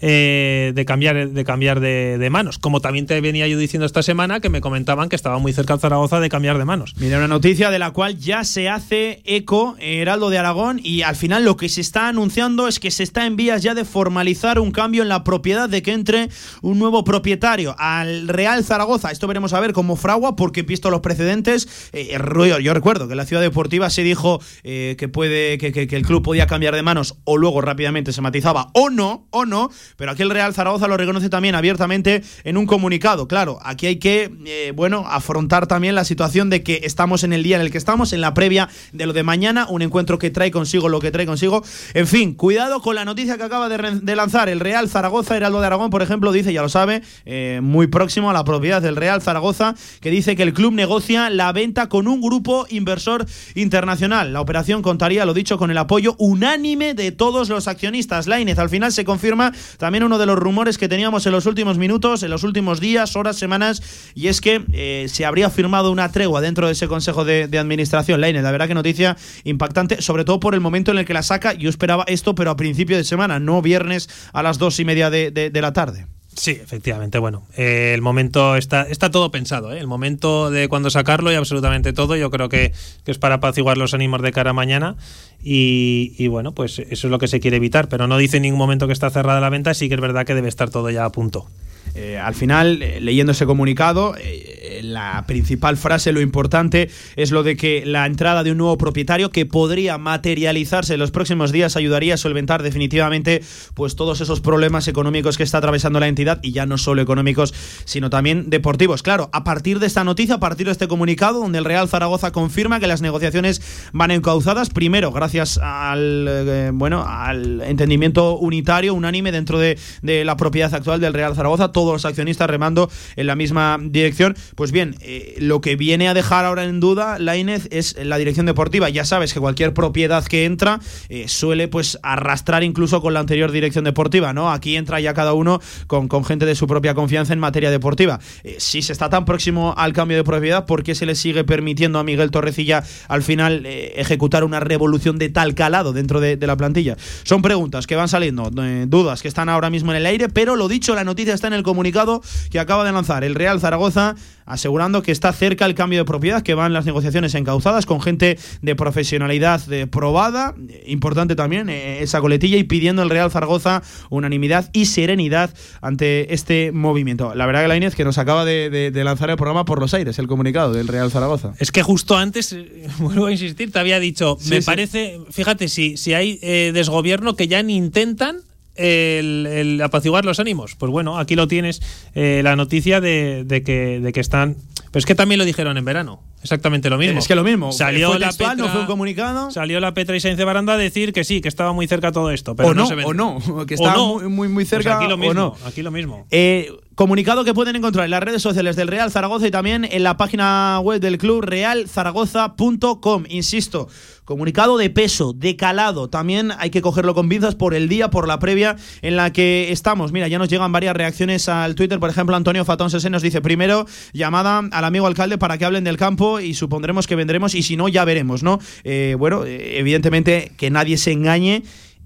eh, de cambiar, de, cambiar de, manos. Como también te venía yo diciendo esta semana que me comentaban que estaba muy cerca el Zaragoza de cambiar de manos.
Mira, una noticia de la cual ya se hace eco Heraldo de Aragón y al final lo que se está anunciando es que se está en vías ya de formalizar un cambio en la propiedad de que entre un nuevo propietario al Real Zaragoza. Esto veremos a ver cómo fragua porque visto los precedentes, eh, yo, recuerdo que la ciudad deportiva se dijo eh, que puede que- que el club podía cambiar de manos o luego rápidamente se matizaba o no, o no, pero aquí el Real Zaragoza lo reconoce también abiertamente en un comunicado. Claro, aquí hay que, eh, bueno, afrontar también la situación de que estamos en el día en el que estamos, en la previa de lo de mañana, un encuentro que trae consigo lo que trae consigo. En fin, cuidado con la noticia que acaba de, lanzar el Real Zaragoza, Heraldo de Aragón, por ejemplo, dice, ya lo sabe, eh, muy próximo a la propiedad del Real Zaragoza, que dice que el club negocia la venta con un grupo inversor internacional. La operación contaría, lo dicho, con el apoyo unánime de todos los accionistas. Lainez, al final se confirma también uno de los rumores que teníamos en los últimos minutos, en los últimos días, horas, semanas, y es que eh, se habría firmado una tregua dentro de ese consejo de, de administración. Lainez, la verdad que noticia impactante, sobre todo por el momento en el que la saca. Yo esperaba esto, pero a principio de semana, no viernes a las dos y media de- de la tarde.
Sí, efectivamente. Bueno, eh, el momento está, está todo pensado. ¿eh? El momento de cuando sacarlo y absolutamente todo, yo creo que, que es para apaciguar los ánimos de cara a mañana. Y, y bueno, pues eso es lo que se quiere evitar. Pero no dice en ningún momento que está cerrada la venta, sí que es verdad que debe estar todo ya a punto.
Eh, al final, eh, leyendo ese comunicado, eh, la principal frase, lo importante, es lo de que la entrada de un nuevo propietario que podría materializarse en los próximos días ayudaría a solventar definitivamente pues todos esos problemas económicos que está atravesando la entidad y ya no solo económicos, sino también deportivos. Claro, a partir de esta noticia, a partir de este comunicado, donde el Real Zaragoza confirma que las negociaciones van encauzadas, primero gracias al bueno al entendimiento unitario, unánime dentro de, de la propiedad actual del Real Zaragoza, todos los accionistas remando en la misma dirección. Pues bien, eh, lo que viene a dejar ahora en duda Lainez es la dirección deportiva. Ya sabes que cualquier propiedad que entra eh, suele pues arrastrar incluso con la anterior dirección deportiva, ¿no? Aquí entra ya cada uno con, con gente de su propia confianza en materia deportiva. Eh, si se está tan próximo al cambio de propiedad, ¿por qué se le sigue permitiendo a Miguel Torrecilla al final ejecutar una revolución de tal calado dentro de, la plantilla? Son preguntas que van saliendo, dudas que están ahora mismo en el aire, pero lo dicho, la noticia está en el comunicado que acaba de lanzar el Real Zaragoza asegurando que está cerca el cambio de propiedad, que van las negociaciones encauzadas con gente de profesionalidad de probada, eh, importante también eh, esa coletilla y pidiendo el Real Zaragoza unanimidad y serenidad ante este movimiento. La verdad que la Inés que nos acaba de, de- de lanzar el programa por los aires, el comunicado del Real Zaragoza.
Es que justo antes, eh, vuelvo a insistir, te había dicho,
Sí,
me
sí.
parece, fíjate, si, si hay eh, desgobierno que ya ni intentan el, el apaciguar los ánimos. Pues bueno, aquí lo tienes, eh, la noticia de, de que, de que están... Pero es que también lo dijeron en verano, exactamente lo mismo.
Es que lo mismo,
Salió
fue
la
textual,
Petra,
no fue un comunicado.
Salió la Petra y Sainz de Baranda a decir que sí, que estaba muy cerca todo esto. Pero
o no, o no, que está
no.
muy, muy, muy
Pues
cerca
aquí lo mismo,
o no.
aquí lo mismo.
Eh, Comunicado que pueden encontrar en las redes sociales del Real Zaragoza y también en la página web del club realzaragoza.com. Insisto, comunicado de peso, de calado. También hay que cogerlo con pinzas por el día, por la previa en la que estamos. Mira, ya nos llegan varias reacciones al Twitter. Por ejemplo, Antonio Fatón Sese nos dice primero llamada al amigo alcalde para que hablen del campo y supondremos que vendremos y si no, ya veremos, ¿no? Eh, bueno, eh, evidentemente que nadie se engañe.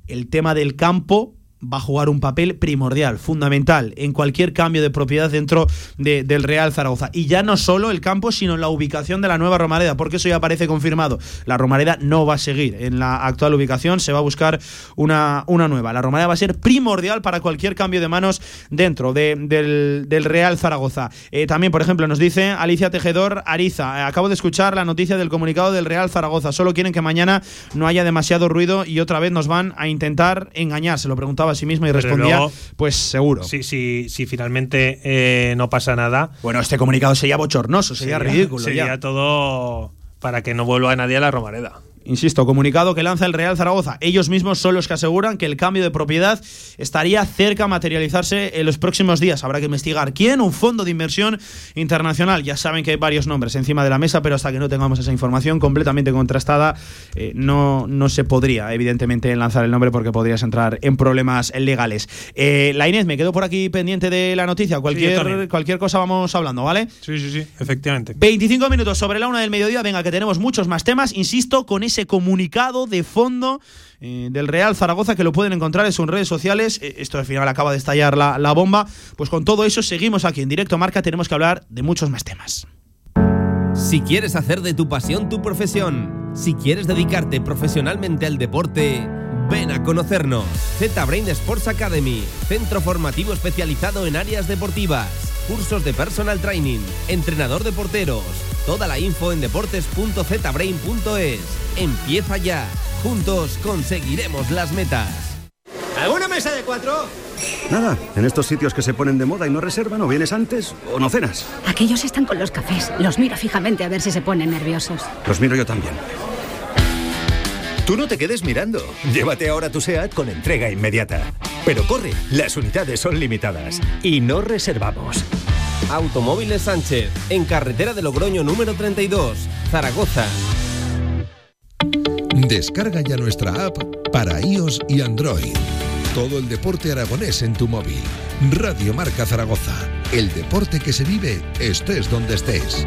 El tema del campo va a jugar un papel primordial, fundamental, en cualquier cambio de propiedad dentro del Real Zaragoza. Y ya no solo el campo, sino la ubicación de la nueva Romareda, porque eso ya parece confirmado. La Romareda no va a seguir en la actual ubicación, se va a buscar una, una nueva. La Romareda va a ser primordial para cualquier cambio de manos dentro del, Real Zaragoza. Eh, también, por ejemplo, nos dice Alicia Tejedor Ariza, eh, acabo de escuchar la noticia del comunicado del Real Zaragoza, solo quieren que mañana no haya demasiado ruido y otra vez nos van a intentar engañar. Se lo preguntaba a sí mismo y respondía, pues seguro.
Sí, sí, si finalmente eh, no pasa nada.
Bueno, este comunicado sería bochornoso, sería, ridículo.
Sería todo para que no vuelva nadie a la Romareda.
Insisto, comunicado que lanza el Real Zaragoza. Ellos mismos son los que aseguran que el cambio de propiedad estaría cerca a materializarse en los próximos días. Habrá que investigar quién, un fondo de inversión internacional. Ya saben que hay varios nombres encima de la mesa, pero hasta que no tengamos esa información completamente contrastada, eh, no, no se podría, evidentemente, lanzar el nombre porque podrías entrar en problemas legales. Eh, la Inés, me quedo por aquí pendiente de la noticia. Cualquier, cualquier cosa vamos hablando, ¿vale?
Sí, sí, sí, efectivamente.
25 minutos sobre la una del mediodía. Venga, que tenemos muchos más temas. Insisto, con ese comunicado de fondo eh, del Real Zaragoza que lo pueden encontrar en sus redes sociales. Eh, esto al final acaba de estallar la, bomba. Pues con todo eso seguimos aquí en directo Marca. Tenemos que hablar de muchos más temas.
Si quieres hacer de tu pasión tu profesión, si quieres dedicarte profesionalmente al deporte, ven a conocernos. Z-Brain Sports Academy, centro formativo especializado en áreas deportivas, cursos de personal training, entrenador de porteros. Toda la info en deportes.zbrain.es. Empieza ya. Juntos conseguiremos las metas.
¿Alguna mesa de cuatro?
Nada, en estos sitios que se ponen de moda y no reservan, o vienes antes o no cenas.
Aquellos están con los cafés. Los miro fijamente a ver si se ponen nerviosos.
Los miro yo también.
Tú no te quedes mirando. Llévate ahora tu SEAT con entrega inmediata. Pero corre, las unidades son limitadas y no reservamos.
Automóviles Sánchez, en carretera de Logroño número 32, Zaragoza.
Descarga ya nuestra app para iOS y Android. Todo el deporte aragonés en tu móvil. Radio Marca Zaragoza. El deporte que se vive estés donde estés.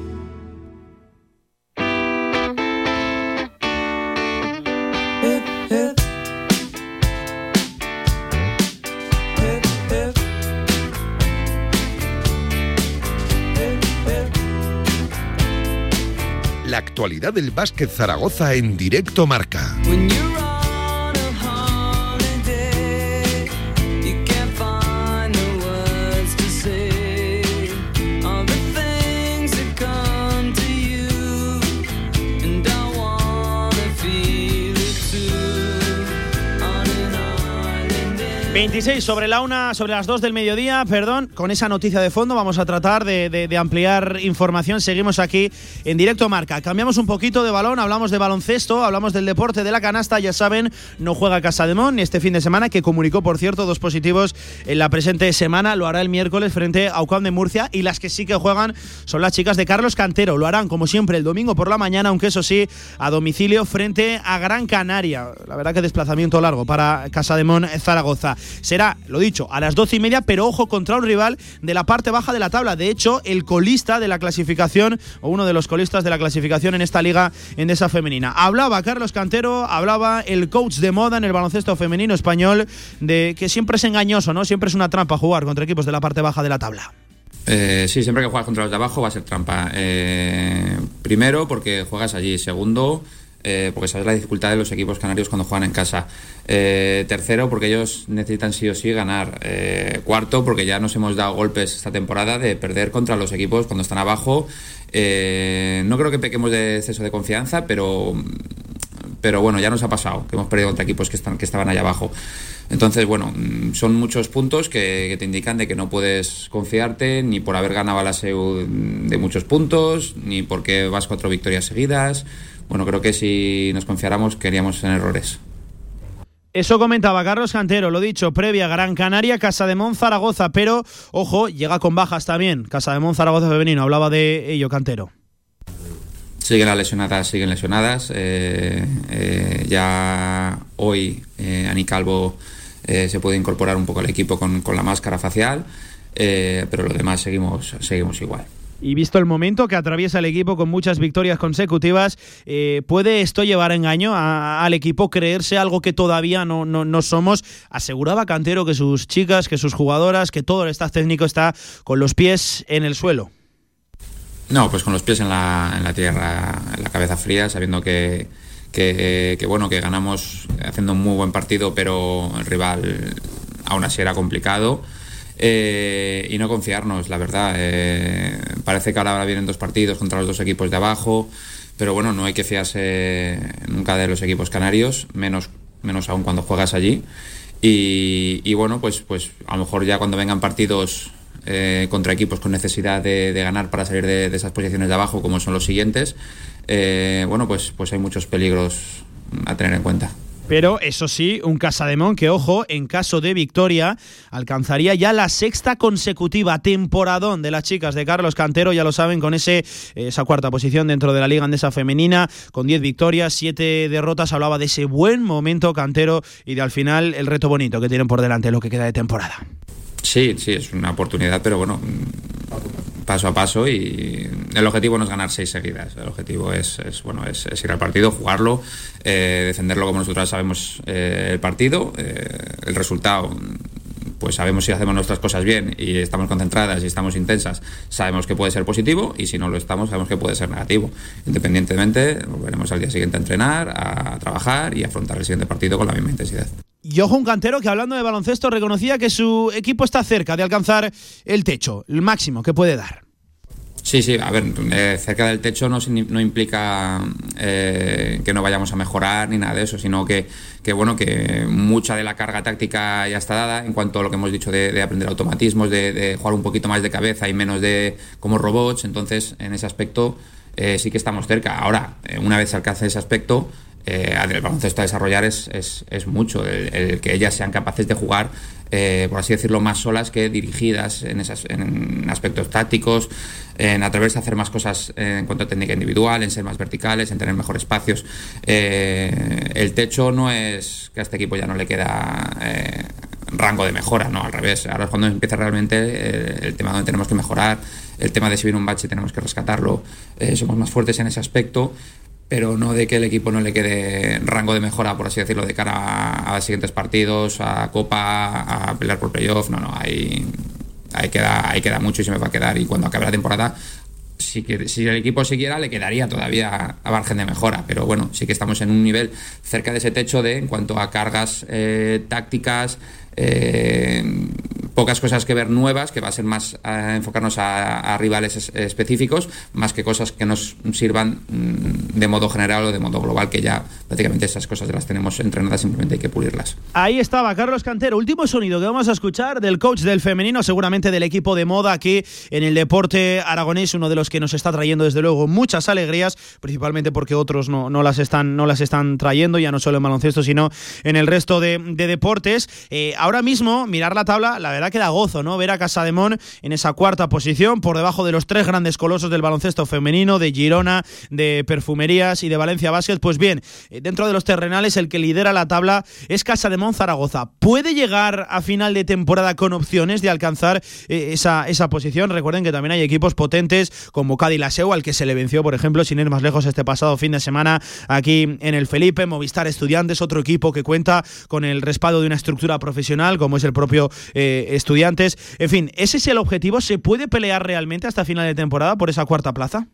Del básquet Zaragoza en directo marca.
Sobre la una, sobre las dos del mediodía, perdón, con esa noticia de fondo vamos a tratar de, ampliar información. Seguimos aquí en directo marca. Cambiamos un poquito de balón, hablamos de baloncesto, hablamos del deporte de la canasta. Ya saben, no juega Casa de Mon este fin de semana, que comunicó, por cierto, dos positivos en la presente semana. Lo hará el miércoles frente a Ucam de Murcia. Y las que sí que juegan son las chicas de Carlos Cantero. Lo harán, como siempre, el domingo por la mañana, aunque eso sí, a domicilio frente a Gran Canaria. La verdad que desplazamiento largo para Casa de Mon Zaragoza será, lo dicho, a las doce y media, pero ojo contra un rival de la parte baja de la tabla. De hecho, el colista de la clasificación, o uno de los colistas de la clasificación en esta liga endesa femenina. Hablaba Carlos Cantero, hablaba el coach de moda en el baloncesto femenino español, de que siempre es engañoso, ¿no? Siempre es una trampa jugar contra equipos de la parte baja de la tabla.
Eh, sí, siempre que juegas contra los de abajo va a ser trampa. Eh, primero, porque juegas allí. Segundo, eh, porque sabes la dificultad de los equipos canarios cuando juegan en casa. Eh, tercero, porque ellos necesitan sí o sí ganar. Eh, cuarto, porque ya nos hemos dado golpes esta temporada de perder contra los equipos cuando están abajo. no creo que pequemos de exceso de confianza, pero pero bueno, ya nos ha pasado, que hemos perdido contra equipos que, están, que estaban allá abajo. Entonces, bueno, mm, son muchos puntos que, te indican de que no puedes confiarte ni por haber ganado a la SEU de muchos puntos, ni porque vas cuatro victorias seguidas. Bueno, creo que si nos confiáramos queríamos en errores.
Eso comentaba Carlos Cantero, lo dicho, previa Gran Canaria, Casa de Mon, Zaragoza, pero ojo, llega con bajas también. Casa de Mon, Zaragoza femenino, hablaba de ello Cantero.
Siguen las lesionadas, siguen lesionadas. Eh, eh, ya hoy eh, Ani Calvo se puede incorporar un poco al equipo con, con la máscara facial, pero lo demás seguimos, seguimos igual.
Y visto el momento que atraviesa el equipo con muchas victorias consecutivas, eh, ¿puede esto llevar engaño al equipo, creerse algo que todavía no, no, somos? Aseguraba Cantero que sus chicas, que sus jugadoras, que todo el staff técnico está con los pies en el suelo.
No, pues con los pies en la, en la tierra, en la cabeza fría, sabiendo que, que, que, bueno, que ganamos haciendo un muy buen partido, pero el rival aún así era complicado. Eh, y no confiarnos, la verdad. Eh, parece que ahora vienen dos partidos contra los dos equipos de abajo, pero bueno, no hay que fiarse nunca de los equipos canarios, menos, menos aún cuando juegas allí. Y, bueno, pues, pues a lo mejor ya cuando vengan partidos eh, contra equipos con necesidad de, ganar para salir de, de, esas posiciones de abajo, como son los siguientes, bueno, pues, pues hay muchos peligros a tener en cuenta.
Pero eso sí, un Casademón que, ojo, en caso de victoria, alcanzaría ya la sexta consecutiva temporadón de las chicas de Carlos Cantero, ya lo saben, con ese, esa cuarta posición dentro de la Liga Andesa Femenina, con 10 victorias, 7 derrotas. Hablaba de ese buen momento Cantero y de al final el reto bonito que tienen por delante lo que queda de temporada.
Sí, sí, es una oportunidad, pero bueno, paso a paso y el objetivo no es ganar seis seguidas, el objetivo es, bueno, es, ir al partido, jugarlo, eh, defenderlo como nosotros sabemos eh, el partido, eh, el resultado pues sabemos si hacemos nuestras cosas bien y estamos concentradas y estamos intensas, sabemos que puede ser positivo y si no lo estamos, sabemos que puede ser negativo. Independientemente, volveremos al día siguiente a entrenar, a trabajar y afrontar el siguiente partido con la misma intensidad.
Y ojo, un cantero que hablando de baloncesto reconocía que su equipo está cerca de alcanzar el techo, el máximo que puede dar.
Sí, sí, a ver, eh, cerca del techo no, no implica eh, que no vayamos a mejorar ni nada de eso, sino que, que, bueno, que mucha de la carga táctica ya está dada en cuanto a lo que hemos dicho de, aprender automatismos, de, jugar un poquito más de cabeza y menos de como robots, entonces en ese aspecto eh, sí que estamos cerca. Ahora, una vez se alcance ese aspecto, eh, el baloncesto a desarrollar es, es, mucho, el, que ellas sean capaces de jugar, eh, por así decirlo, más solas que dirigidas en, esas, en aspectos tácticos, en atreverse a hacer más cosas en cuanto a técnica individual, en ser más verticales, en tener mejor espacios. Eh, el techo no es que a este equipo ya no le queda eh, rango de mejora, no, al revés. Ahora es cuando empieza realmente el tema donde tenemos que mejorar, el tema de si viene un bache tenemos que rescatarlo, somos más fuertes en ese aspecto pero no de que el equipo no le quede rango de mejora, por así decirlo, de cara a, los siguientes partidos, a Copa, a pelear por playoff. No, no, ahí, ahí, queda, ahí queda mucho y se me va a quedar. Y cuando acabe la temporada, si, si el equipo siguiera, le quedaría todavía a margen de mejora. Pero bueno, sí que estamos en un nivel cerca de ese techo de, en cuanto a cargas eh, tácticas, eh, pocas cosas que ver nuevas, que va a ser más a enfocarnos a, rivales específicos, más que cosas que nos sirvan mm, de modo general o de modo global, que ya prácticamente esas cosas las tenemos entrenadas, simplemente hay que pulirlas.
Ahí estaba Carlos Cantero, último sonido que vamos a escuchar del coach del femenino, seguramente del equipo de moda aquí en el deporte aragonés, uno de los que nos está trayendo desde luego muchas alegrías, principalmente porque otros no, no las, están, no las están trayendo, ya no solo en baloncesto, sino en el resto de, deportes. Eh, ahora mismo, mirar la tabla, la verdad que da gozo, ¿no? Ver a Casademón en esa cuarta posición, por debajo de los tres grandes colosos del baloncesto femenino, de Girona, de Perfumerías y de Valencia Basket. Pues bien, eh, dentro de los terrenales, el que lidera la tabla es Casademón Zaragoza. ¿Puede llegar a final de temporada con opciones de alcanzar eh, esa, esa posición? Recuerden que también hay equipos potentes como Cádiz al que se le venció, por ejemplo, sin ir más lejos este pasado fin de semana aquí en el Felipe, Movistar Estudiantes, otro equipo que cuenta con el respaldo de una estructura profesional como es el propio eh, Estudiantes. En fin, ¿ese es el objetivo? ¿Se puede pelear realmente hasta final de temporada por esa cuarta plaza?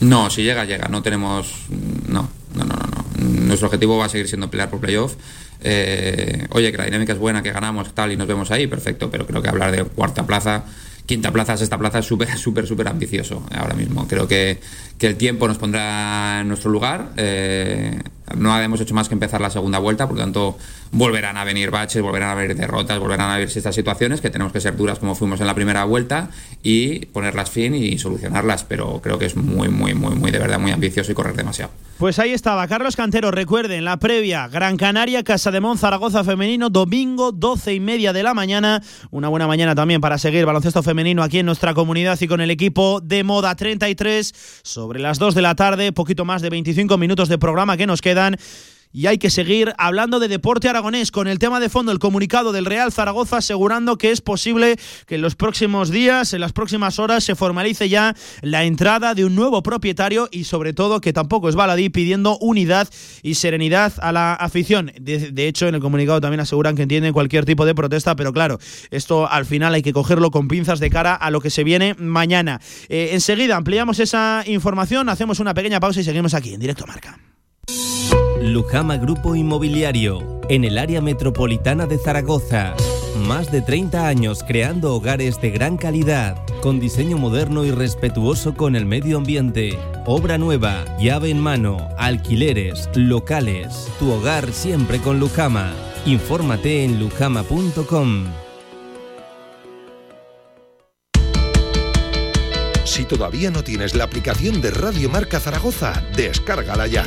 No, si llega, llega. No tenemos. No, no, no, no. Nuestro objetivo va a seguir siendo pelear por playoff. Eh, oye, que la dinámica es buena, que ganamos, tal, y nos vemos ahí, perfecto. Pero creo que hablar de cuarta plaza quinta plaza, sexta plaza es súper, súper, súper ambicioso ahora mismo. Creo que, que, el tiempo nos pondrá en nuestro lugar. Eh, no hemos hecho más que empezar la segunda vuelta, por lo tanto volverán a venir baches, volverán a venir derrotas, volverán a venir estas situaciones que tenemos que ser duras como fuimos en la primera vuelta y ponerlas fin y solucionarlas, pero creo que es muy, muy, muy, muy de verdad, muy ambicioso y correr demasiado.
Pues ahí estaba. Carlos Cantero, recuerden, la previa Gran Canaria, Casa de Mon, Zaragoza femenino, domingo 12 y media de la mañana, una buena mañana también para seguir baloncesto femenino aquí en nuestra comunidad y con el equipo de Moda 33 sobre las 2 de la tarde, poquito más de 25 minutos de programa que nos y hay que seguir hablando de deporte aragonés con el tema de fondo, el comunicado del Real Zaragoza asegurando que es posible que en los próximos días, en las próximas horas, se formalice ya la entrada de un nuevo propietario y sobre todo que tampoco es baladí pidiendo unidad y serenidad a la afición. De, hecho, en el comunicado también aseguran que entienden cualquier tipo de protesta, pero claro, esto al final hay que cogerlo con pinzas de cara a lo que se viene mañana. Eh, enseguida ampliamos esa información, hacemos una pequeña pausa y seguimos aquí en directo marca.
Lujama Grupo Inmobiliario, en el área metropolitana de Zaragoza. Más de 30 años creando hogares de gran calidad, con diseño moderno y respetuoso con el medio ambiente. Obra nueva, llave en mano, alquileres, locales. Tu hogar siempre con Lujama. Infórmate en lujama.com.
Si todavía no tienes la aplicación de Radio Marca Zaragoza, descárgala ya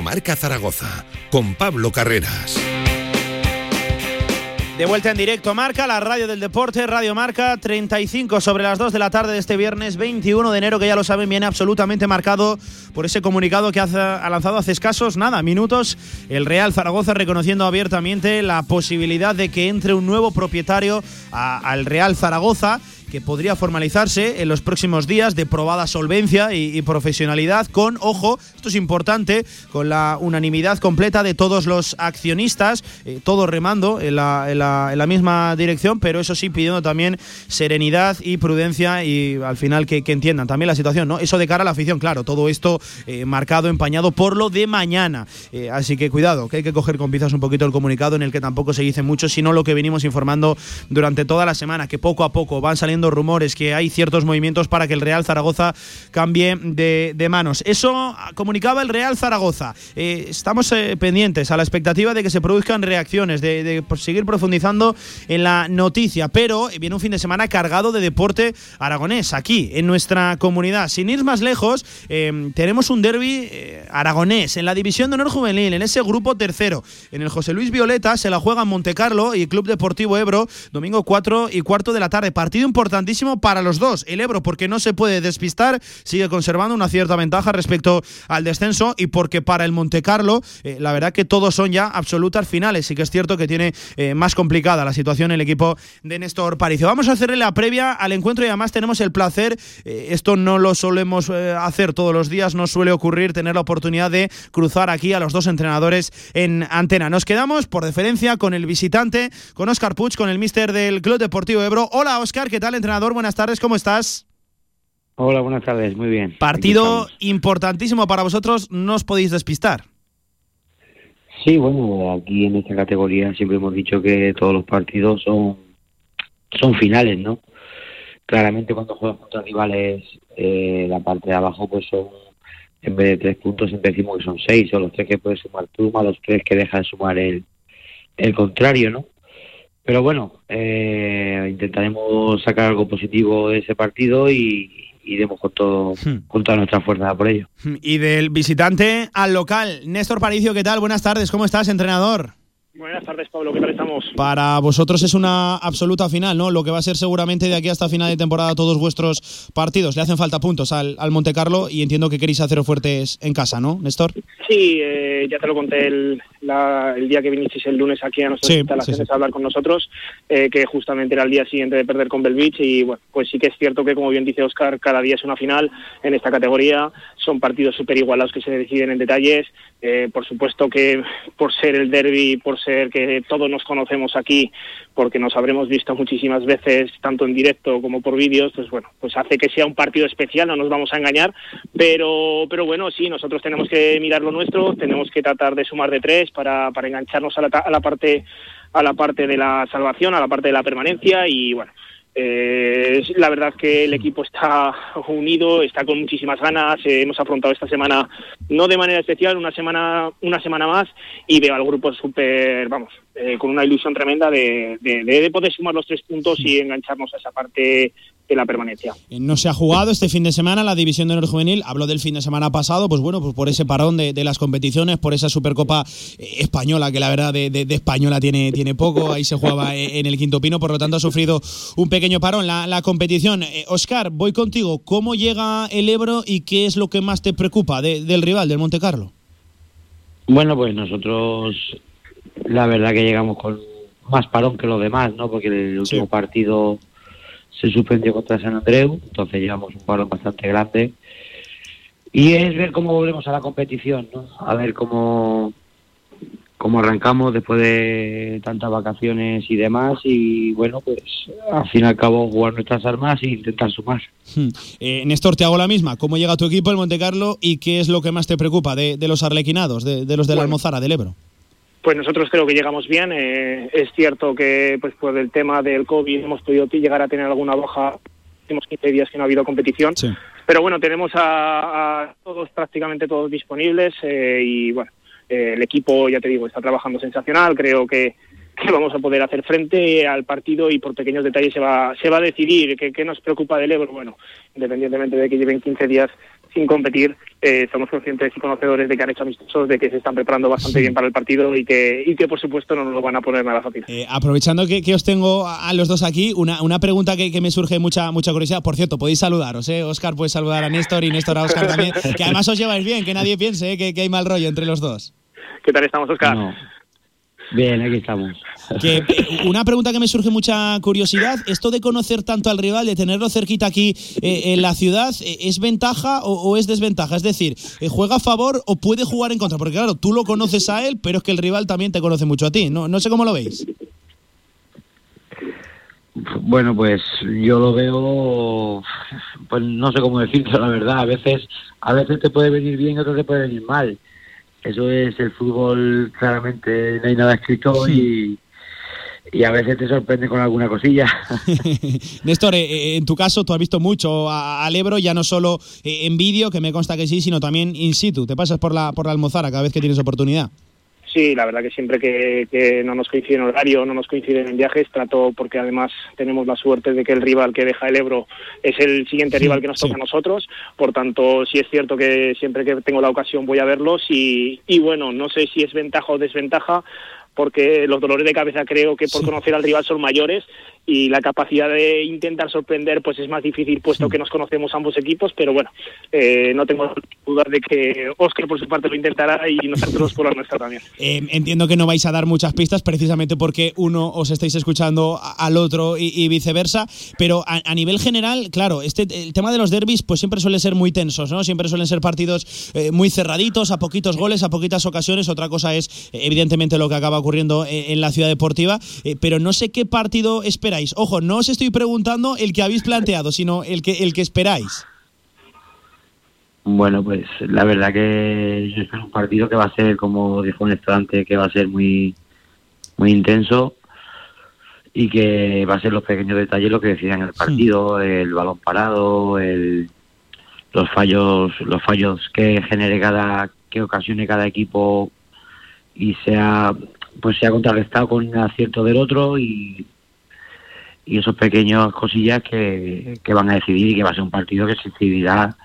Marca Zaragoza con Pablo Carreras.
De vuelta en directo Marca, la radio del deporte, Radio Marca, 35 sobre las 2 de la tarde de este viernes 21 de enero, que ya lo saben, viene absolutamente marcado por ese comunicado que ha lanzado hace escasos, nada, minutos, el Real Zaragoza reconociendo abiertamente la posibilidad de que entre un nuevo propietario al Real Zaragoza que podría formalizarse en los próximos días de probada solvencia y, profesionalidad con, ojo, esto es importante, con la unanimidad completa de todos los accionistas, eh, todos remando en la, misma dirección, pero eso sí pidiendo también serenidad y prudencia y al final que, entiendan también la situación, ¿no? Eso de cara a la afición, claro, todo esto eh, marcado, empañado por lo de mañana. Eh, así que cuidado, que hay que coger con piezas un poquito el comunicado en el que tampoco se dice mucho, sino lo que venimos informando durante toda la semana, que poco a poco van saliendo rumores que hay ciertos movimientos para que el Real Zaragoza cambie de, manos. Eso comunicaba el Real Zaragoza. Eh, estamos eh, pendientes a la expectativa de que se produzcan reacciones, de, seguir profundizando en la noticia, pero viene un fin de semana cargado de deporte aragonés aquí, en nuestra comunidad. Sin ir más lejos, eh, tenemos un derby aragonés en la División de Honor Juvenil, en ese grupo tercero. En el José Luis Violeta se la juega Montecarlo y Club Deportivo Ebro, domingo 4 y cuarto de la tarde. Partido importante para los dos. El Ebro, porque no se puede despistar, sigue conservando una cierta ventaja respecto al descenso y porque para el Montecarlo, eh, la verdad que todos son ya absolutas finales. Sí que es cierto que tiene eh, más complicada la situación el equipo de Néstor Paricio. Vamos a hacerle la previa al encuentro y además tenemos el placer, eh, esto no lo solemos hacer todos los días, no suele ocurrir tener la oportunidad de cruzar aquí a los dos entrenadores en antena. Nos quedamos por deferencia con el visitante, con Oscar Puch, con el mister del Club Deportivo Ebro. Hola Oscar, ¿qué tal entrenador? buenas tardes, ¿cómo estás?
Hola, buenas tardes, muy bien.
Partido importantísimo para vosotros, no os podéis despistar.
Sí, bueno, aquí en esta categoría siempre hemos dicho que todos los partidos son, son finales, ¿no? Claramente cuando juegas contra rivales, eh, la parte de abajo pues son, en vez de tres puntos, siempre decimos que son seis, o los tres que puedes sumar tú, más los tres que deja de sumar el, el contrario, ¿no? Pero bueno, eh, intentaremos sacar algo positivo de ese partido y iremos con, todo, hmm. con toda nuestra fuerza por ello.
Hmm. Y del visitante al local, Néstor Paricio, ¿qué tal? Buenas tardes, ¿cómo estás, entrenador?
Buenas tardes, Pablo. ¿Qué tal estamos?
Para vosotros es una absoluta final, ¿no? Lo que va a ser seguramente de aquí hasta final de temporada todos vuestros partidos. Le hacen falta puntos al, al Monte Carlo y entiendo que queréis haceros fuertes en casa, ¿no, Néstor?
Sí, eh, ya te lo conté el, el, día que vinisteis el lunes aquí a nuestras instalaciones a hablar con nosotros, eh, que justamente era el día siguiente de perder con Belvich y bueno, pues sí que es cierto que como bien dice Oscar, cada día es una final en esta categoría, son partidos súper igualados que se deciden en detalles, eh, por supuesto que por ser el derby, por ser que todos nos conocemos aquí, porque nos habremos visto muchísimas veces, tanto en directo como por vídeos, pues bueno, pues hace que sea un partido especial, no nos vamos a engañar, pero, pero bueno, sí, nosotros tenemos que mirar lo nuestro, tenemos que tratar de sumar de tres para, para engancharnos a la, a la parte a la parte de la salvación, a la parte de la permanencia y bueno, eh, la verdad que el equipo está unido, está con muchísimas ganas. Eh, hemos afrontado esta semana, no de manera especial, una semana, una semana más, y veo al grupo súper, vamos, eh, con una ilusión tremenda de, de, de, poder sumar los tres puntos y engancharnos a esa parte de la permanencia.
Eh, no se ha jugado este fin de semana la división de honor juvenil. Hablo del fin de semana pasado, pues bueno, pues por ese parón de, de las competiciones, por esa Supercopa eh, española, que la verdad de, de, española tiene, tiene poco. Ahí se jugaba en el Quinto Pino, por lo tanto ha sufrido un pequeño parón la, la competición. Eh, Oscar, voy contigo. ¿Cómo llega el Ebro y qué es lo que más te preocupa del rival, del Monte Carlo?
Bueno, pues nosotros la verdad que llegamos con más parón que los demás, ¿no? Porque el último sí. partido se suspendió contra San Andreu, entonces llevamos un parón bastante grande. Y es ver cómo volvemos a la competición, ¿no? A ver cómo, cómo arrancamos después de tantas vacaciones y demás. Y bueno, pues al fin y al cabo jugar nuestras armas e intentar sumar.
Hmm. Eh, Néstor, te hago la misma. ¿Cómo llega tu equipo, el Monte Carlo, y qué es lo que más te preocupa de, de los arlequinados, de, de los de la. Almozara, del Ebro?
Pues nosotros creo que llegamos bien. Eh, es cierto que pues por el tema del COVID hemos podido llegar a tener alguna baja. Hemos 15 días que no ha habido competición.
Sí.
Pero bueno, tenemos a, a todos, prácticamente todos disponibles eh, y bueno, eh, el equipo, ya te digo, está trabajando sensacional. Creo que, que, vamos a poder hacer frente al partido y por pequeños detalles se va, se va a decidir. ¿Qué, qué nos preocupa del Ebro? Bueno, independientemente de que lleven 15 días sin competir, eh, somos conscientes y conocedores de que han hecho amistosos, de que se están preparando bastante sí. bien para el partido y que, y que por supuesto no nos lo van a poner nada fácil.
Eh, aprovechando que, que, os tengo a los dos aquí, una, una pregunta que, que, me surge mucha mucha curiosidad. Por cierto, podéis saludaros, ¿eh? Oscar puede saludar a Néstor y Néstor a Oscar también, que además os lleváis bien, que nadie piense ¿eh? que, que, hay mal rollo entre los dos.
¿Qué tal estamos, Oscar?
No. Bien, aquí estamos.
Que, una pregunta que me surge mucha curiosidad, esto de conocer tanto al rival, de tenerlo cerquita aquí eh, en la ciudad, eh, ¿es ventaja o, o, es desventaja? Es decir, eh, ¿juega a favor o puede jugar en contra? Porque claro, tú lo conoces a él, pero es que el rival también te conoce mucho a ti. No, no sé cómo lo veis.
Bueno, pues yo lo veo, pues no sé cómo decirlo, la verdad. A veces, a veces te puede venir bien, otros te puede venir mal eso es el fútbol, claramente no hay nada escrito y, y a veces te sorprende con alguna cosilla.
Néstor, eh, en tu caso tú has visto mucho al Ebro, ya no solo eh, en vídeo, que me consta que sí, sino también in situ. Te pasas por la, por la Almozara cada vez que tienes oportunidad.
Sí, la verdad que siempre que, que, no nos coincide en horario, no nos coinciden en viajes, trato porque además tenemos la suerte de que el rival que deja el Ebro es el siguiente rival que nos toca sí. a nosotros. Por tanto, sí es cierto que siempre que tengo la ocasión voy a verlos y, y bueno, no sé si es ventaja o desventaja porque los dolores de cabeza creo que por conocer al rival son mayores y la capacidad de intentar sorprender pues es más difícil puesto que nos conocemos ambos equipos, pero bueno, eh, no tengo dudas de que Oscar por su parte lo intentará y nosotros por la nuestra también.
Eh, entiendo que no vais a dar muchas pistas precisamente porque uno os estáis escuchando al otro y, y viceversa, pero a, a, nivel general, claro, este el tema de los derbis pues siempre suele ser muy tensos, ¿no? Siempre suelen ser partidos eh, muy cerraditos, a poquitos goles, a poquitas ocasiones. Otra cosa es evidentemente lo que acaba ocurriendo en, en la ciudad deportiva, eh, pero no sé qué partido esperáis. Ojo, no os estoy preguntando el que habéis planteado, sino el que, el que esperáis.
Bueno, pues la verdad que es un partido que va a ser, como dijo Néstor antes, que va a ser muy, muy intenso y que va a ser los pequeños detalles lo que decidan el partido, sí. el balón parado, el, los fallos, los fallos que genere cada, que ocasione cada equipo y sea, pues sea contrarrestado con un acierto del otro y y esos pequeños cosillas que, que, van a decidir y que va a ser un partido que se decidirá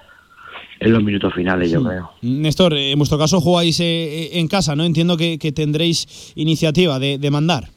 en los minutos finales, yo creo.
Néstor, en vuestro caso jugáis en casa, ¿no? Entiendo que, tendréis iniciativa de, de mandar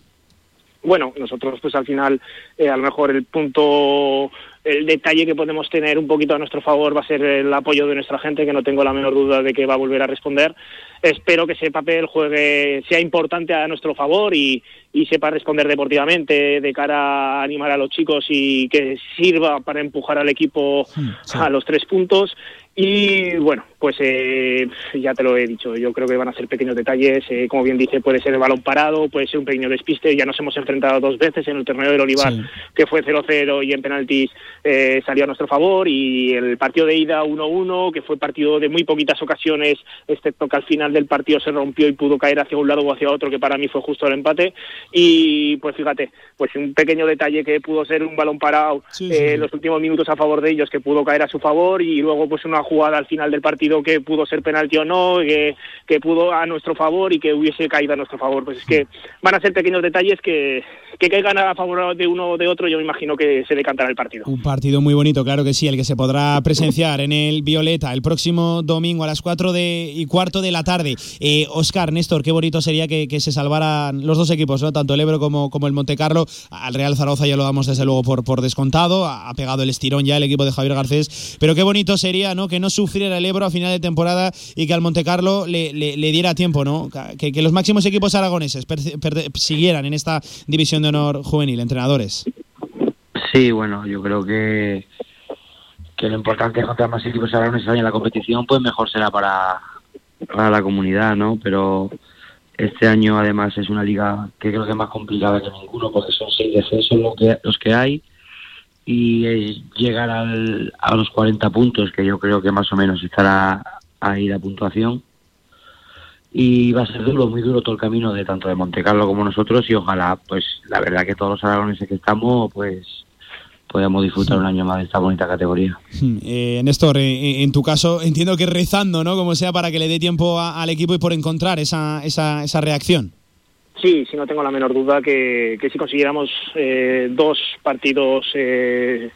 bueno, nosotros pues al final eh, a lo mejor el punto, el detalle que podemos tener un poquito a nuestro favor va a ser el apoyo de nuestra gente, que no tengo la menor duda de que va a volver a responder. Espero que ese papel juegue, sea importante a nuestro favor y, y sepa responder deportivamente de cara a animar a los chicos y que sirva para empujar al equipo a los tres puntos y bueno, pues eh, ya te lo he dicho, yo creo que van a ser pequeños detalles, eh, como bien dice, puede ser el balón parado, puede ser un pequeño despiste, ya nos hemos enfrentado dos veces en el torneo del Olivar, que fue 0-0 y en penaltis eh, salió a nuestro favor, y el partido de ida 1-1, que fue partido de muy poquitas ocasiones, excepto que al final del partido se rompió y pudo caer hacia un lado o hacia otro, que para mí fue justo el empate, y pues fíjate, pues un pequeño detalle que pudo ser un balón parado en los últimos minutos a favor de ellos, que pudo caer a su favor, y luego pues una jugada al final del partido que pudo ser penalti o no, que, que pudo a nuestro favor y que hubiese caído a nuestro favor. Pues es que van a ser pequeños detalles que, que caigan a favor de uno o de otro, yo me imagino que se decantará el partido.
Un partido muy bonito, claro que sí, el que se podrá presenciar en el Violeta el próximo domingo a las 4 de, y cuarto de la tarde. Eh, Oscar, Néstor, qué bonito sería que, que, se salvaran los dos equipos, ¿no? tanto el Ebro como, como el Montecarlo. Al Real Zaragoza ya lo damos desde luego por, por descontado, ha pegado el estirón ya el equipo de Javier Garcés, pero qué bonito sería ¿no? que no sufriera el Ebro a final de temporada y que al Montecarlo le, le, diera tiempo, ¿no? Que, los máximos equipos aragoneses siguieran en esta división de honor juvenil, entrenadores.
Sí, bueno, yo creo que, que lo importante es encontrar más equipos aragoneses en la competición, pues mejor será para, para la comunidad, ¿no? Pero este año además es una liga que creo que es más complicada que ninguno porque son seis descensos lo que, los que hay y llegar al, a los 40 puntos, que yo creo que más o menos estará ahí la puntuación. Y va a ser duro, muy duro todo el camino de tanto de Montecarlo como nosotros y ojalá, pues la verdad que todos los aragoneses que estamos, pues podamos disfrutar un año más de esta bonita categoría.
Eh, Néstor, eh, en tu caso entiendo que rezando, ¿no? Como sea para que le dé tiempo al equipo y por encontrar esa, esa, esa reacción.
Sí, sí, no tengo la menor duda que, que si consiguiéramos eh, dos partidos eh,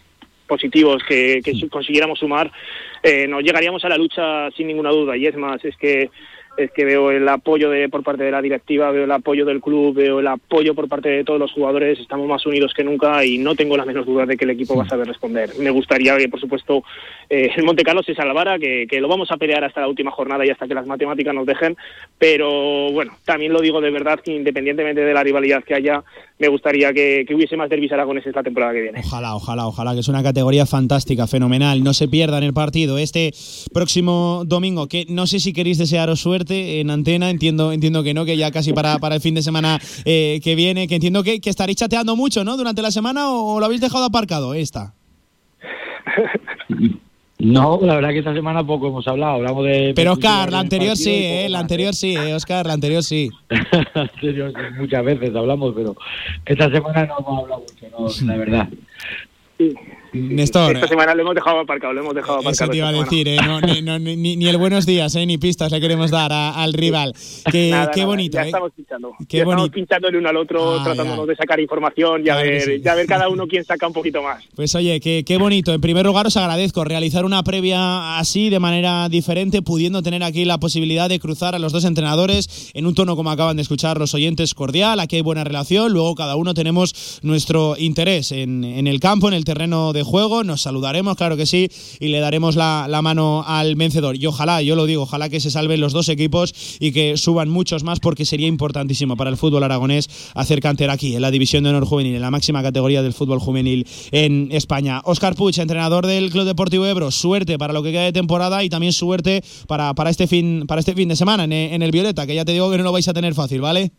positivos que, que consiguiéramos sumar, eh, nos llegaríamos a la lucha sin ninguna duda. Y es más, es que es que veo el apoyo de, por parte de la directiva, veo el apoyo del club, veo el apoyo por parte de todos los jugadores, estamos más unidos que nunca y no tengo la menor duda de que el equipo va a saber responder. Me gustaría que, por supuesto, eh, el Monte Carlo se salvara, que, que, lo vamos a pelear hasta la última jornada y hasta que las matemáticas nos dejen, pero bueno, también lo digo de verdad que independientemente de la rivalidad que haya, me gustaría que, que hubiese más derbis aragoneses esta temporada que viene.
Ojalá, ojalá, ojalá, que es una categoría fantástica, fenomenal. No se pierdan el partido este próximo domingo, que no sé si queréis desearos suerte en antena, entiendo, entiendo que no, que ya casi para, para el fin de semana eh, que viene, que entiendo que, que, estaréis chateando mucho, ¿no? Durante la semana o, lo habéis dejado aparcado esta.
No, la verdad que esta semana poco hemos hablado, hablamos de...
Pero Oscar, la anterior sí, eh, la anterior sí, eh, Oscar, la anterior sí.
anterior muchas veces hablamos, pero esta semana no hemos hablado mucho, no, la verdad.
Sí. Néstor. Esta semana lo hemos dejado aparcado, lo hemos dejado aparcado.
Eso te iba a decir, ¿eh? no, ni, ni, el buenos días, ¿eh? ni pistas le queremos dar al rival. Qué, qué bonito.
Ya
¿eh?
estamos pinchando. Qué ya estamos pinchando el uno al otro, ah, tratándonos de sacar información y a, ver, ya ver cada uno quién saca un poquito más.
Pues oye, qué, qué bonito. En primer lugar, os agradezco realizar una previa así, de manera diferente, pudiendo tener aquí la posibilidad de cruzar a los dos entrenadores en un tono como acaban de escuchar los oyentes cordial. Aquí hay buena relación. Luego, cada uno tenemos nuestro interés en, en el campo, en el terreno de juego. Nos saludamos daremos, claro que sí, y le daremos la, mano al vencedor. Y ojalá, yo lo digo, ojalá que se salven los dos equipos y que suban muchos más porque sería importantísimo para el fútbol aragonés hacer cantera aquí, en la división de honor juvenil, en la máxima categoría del fútbol juvenil en España. Oscar Puig, entrenador del Club Deportivo Ebro, suerte para lo que queda de temporada y también suerte para, para, este, fin, para este fin de semana en, en el Violeta, que ya te digo que no lo vais a tener fácil, ¿vale?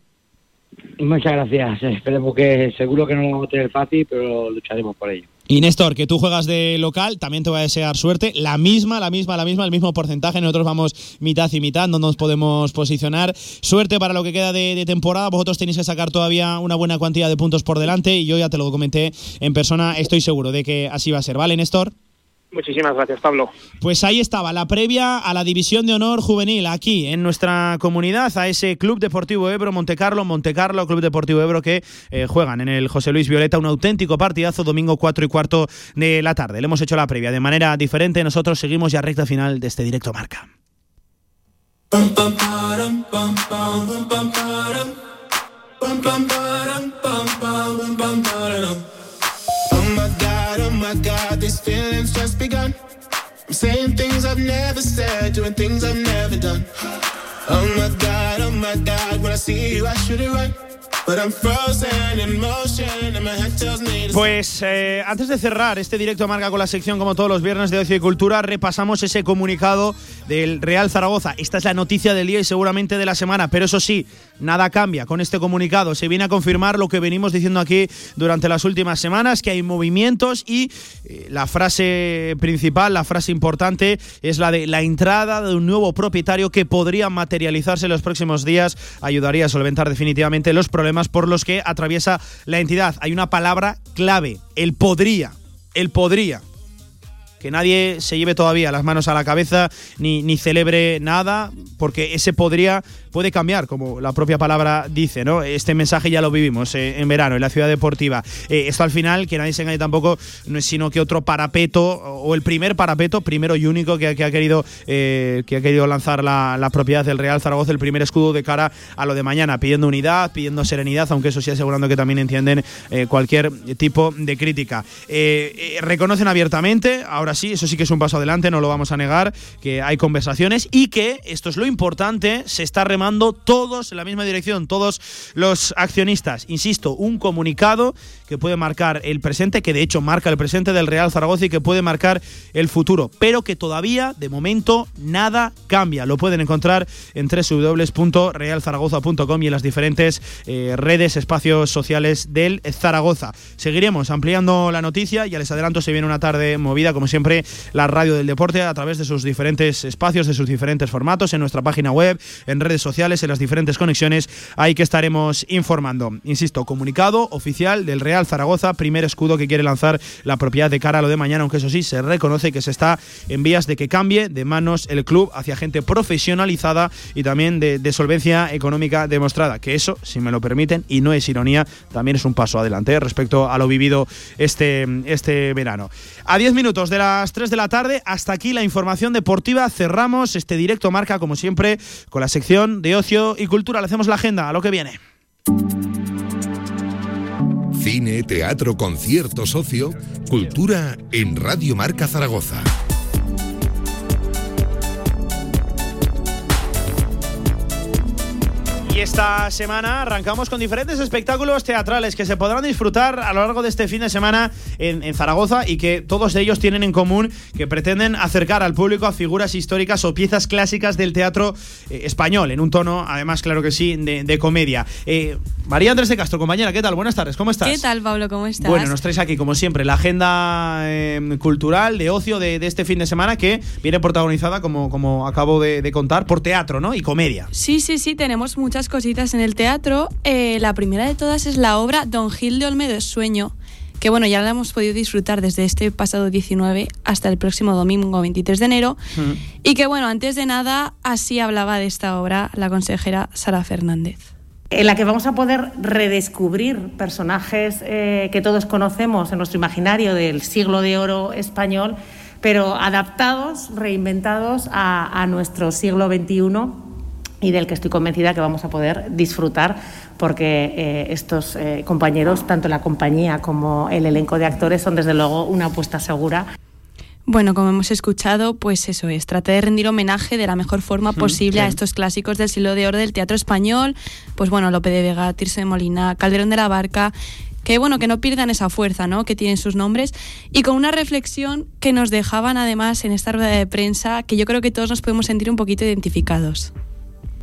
Muchas gracias. Esperemos que seguro que no lo vamos a tener fácil, pero lucharemos por ello.
Y Néstor, que tú juegas de local, también te voy a desear suerte. La misma, la misma, la misma, el mismo porcentaje. Nosotros vamos mitad y mitad, no nos podemos posicionar. Suerte para lo que queda de, temporada. Vosotros tenéis que sacar todavía una buena cantidad de puntos por delante y yo ya te lo comenté en persona. Estoy seguro de que así va a ser. ¿Vale, Néstor?
Muchísimas gracias, Pablo.
Pues ahí estaba la previa a la División de Honor Juvenil aquí en nuestra comunidad, a ese Club Deportivo Ebro, Montecarlo, Montecarlo, Club Deportivo Ebro que eh, juegan en el José Luis Violeta, un auténtico partidazo domingo 4 y cuarto de la tarde. Le hemos hecho la previa de manera diferente, nosotros seguimos ya recta final de este directo marca. Saying things I've never said, doing things I've never done. Oh my God, oh my God, when I see you, I should. Pues eh, antes de cerrar este directo marca con la sección como todos los viernes de Ocio y Cultura, repasamos ese comunicado del Real Zaragoza. Esta es la noticia del día y seguramente de la semana, pero eso sí, nada cambia con este comunicado. Se viene a confirmar lo que venimos diciendo aquí durante las últimas semanas, que hay movimientos y eh, la frase principal, la frase importante es la de la entrada de un nuevo propietario que podría materializarse en los próximos días, ayudaría a solventar definitivamente los problemas por los que atraviesa la entidad. Hay una palabra clave, el podría, el podría que nadie se lleve todavía las manos a la cabeza ni, ni celebre nada, porque ese podría puede cambiar, como la propia palabra dice, ¿no? Este mensaje ya lo vivimos eh, en verano, en la ciudad deportiva. Eh, esto al final, que nadie se engañe tampoco, no es sino que otro parapeto, o el primer parapeto, primero y único que, ha querido, eh, que ha querido lanzar la, la, propiedad del Real Zaragoza, el primer escudo de cara a lo de mañana, pidiendo unidad, pidiendo serenidad, aunque eso sí asegurando que también entienden cualquier tipo de crítica. reconocen abiertamente, ahora sí, eso sí que es un paso adelante, no lo vamos a negar, que hay conversaciones y que, esto es lo importante, se está remando todos en la misma dirección, todos los accionistas. Insisto, un comunicado que puede marcar el presente, que de hecho marca el presente del Real Zaragoza y que puede marcar el futuro, pero que todavía, de momento, nada cambia. Lo pueden encontrar en www.realzaragoza.com y en las diferentes eh, redes, espacios sociales del Zaragoza. Seguiremos ampliando la noticia, ya les adelanto, se viene una tarde movida, como siempre, la radio del deporte a través de sus diferentes espacios, de sus diferentes formatos, en nuestra página web, en redes sociales en las diferentes conexiones, ahí que estaremos informando. Insisto, comunicado oficial del Real Zaragoza, primer escudo que quiere lanzar la propiedad de cara a lo de mañana, aunque eso sí, se reconoce que se está en vías de que cambie de manos el club hacia gente profesionalizada y también de, solvencia económica demostrada, que eso, si me lo permiten, y no es ironía, también es un paso adelante ¿eh? respecto a lo vivido este, este verano. A 10 minutos de las 3 de la tarde, hasta aquí la información deportiva, cerramos este directo marca, como siempre, con la sección de ocio y cultura. Le hacemos la agenda a lo que viene.
Cine, teatro, conciertos, ocio, cultura en Radio Marca Zaragoza.
Y esta semana arrancamos con diferentes espectáculos teatrales que se podrán disfrutar a lo largo de este fin de semana en, Zaragoza y que todos ellos tienen en común que pretenden acercar al público a figuras históricas o piezas clásicas del teatro eh, español, en un tono, además, claro que sí, de, comedia. Eh, María Andrés de Castro, compañera, ¿qué tal? Buenas tardes, ¿cómo estás?
¿Qué tal, Pablo? ¿Cómo estás?
Bueno, nos traes aquí, como siempre, la agenda em, cultural, de ocio de, este fin de semana que viene protagonizada, como, como acabo de, de contar, por teatro, ¿no? Y comedia.
Sí, sí, sí, tenemos muchas cositas en el teatro. Eh, la primera de todas es la obra Don Gil de Olmedo Sueño, que bueno, ya la hemos podido disfrutar desde este pasado 19 hasta el próximo domingo 23 de enero. Y que bueno, antes de nada, así hablaba de esta obra la consejera Sara Fernández
en la que vamos a poder redescubrir personajes eh, que todos conocemos en nuestro imaginario del siglo de oro español, pero adaptados, reinventados a, a nuestro siglo XXI y del que estoy convencida que vamos a poder disfrutar porque eh, estos eh, compañeros, tanto la compañía como el elenco de actores, son desde luego una apuesta segura.
Bueno, como hemos escuchado, pues eso es, trate de rendir homenaje de la mejor forma posible a estos clásicos del siglo de oro del teatro español, pues bueno, Lope de Vega, Tirso de Molina, Calderón de la Barca, que bueno, que no pierdan esa fuerza, ¿no? Que tienen sus nombres y con una reflexión que nos dejaban además en esta rueda de prensa que yo creo que todos nos podemos sentir un poquito identificados.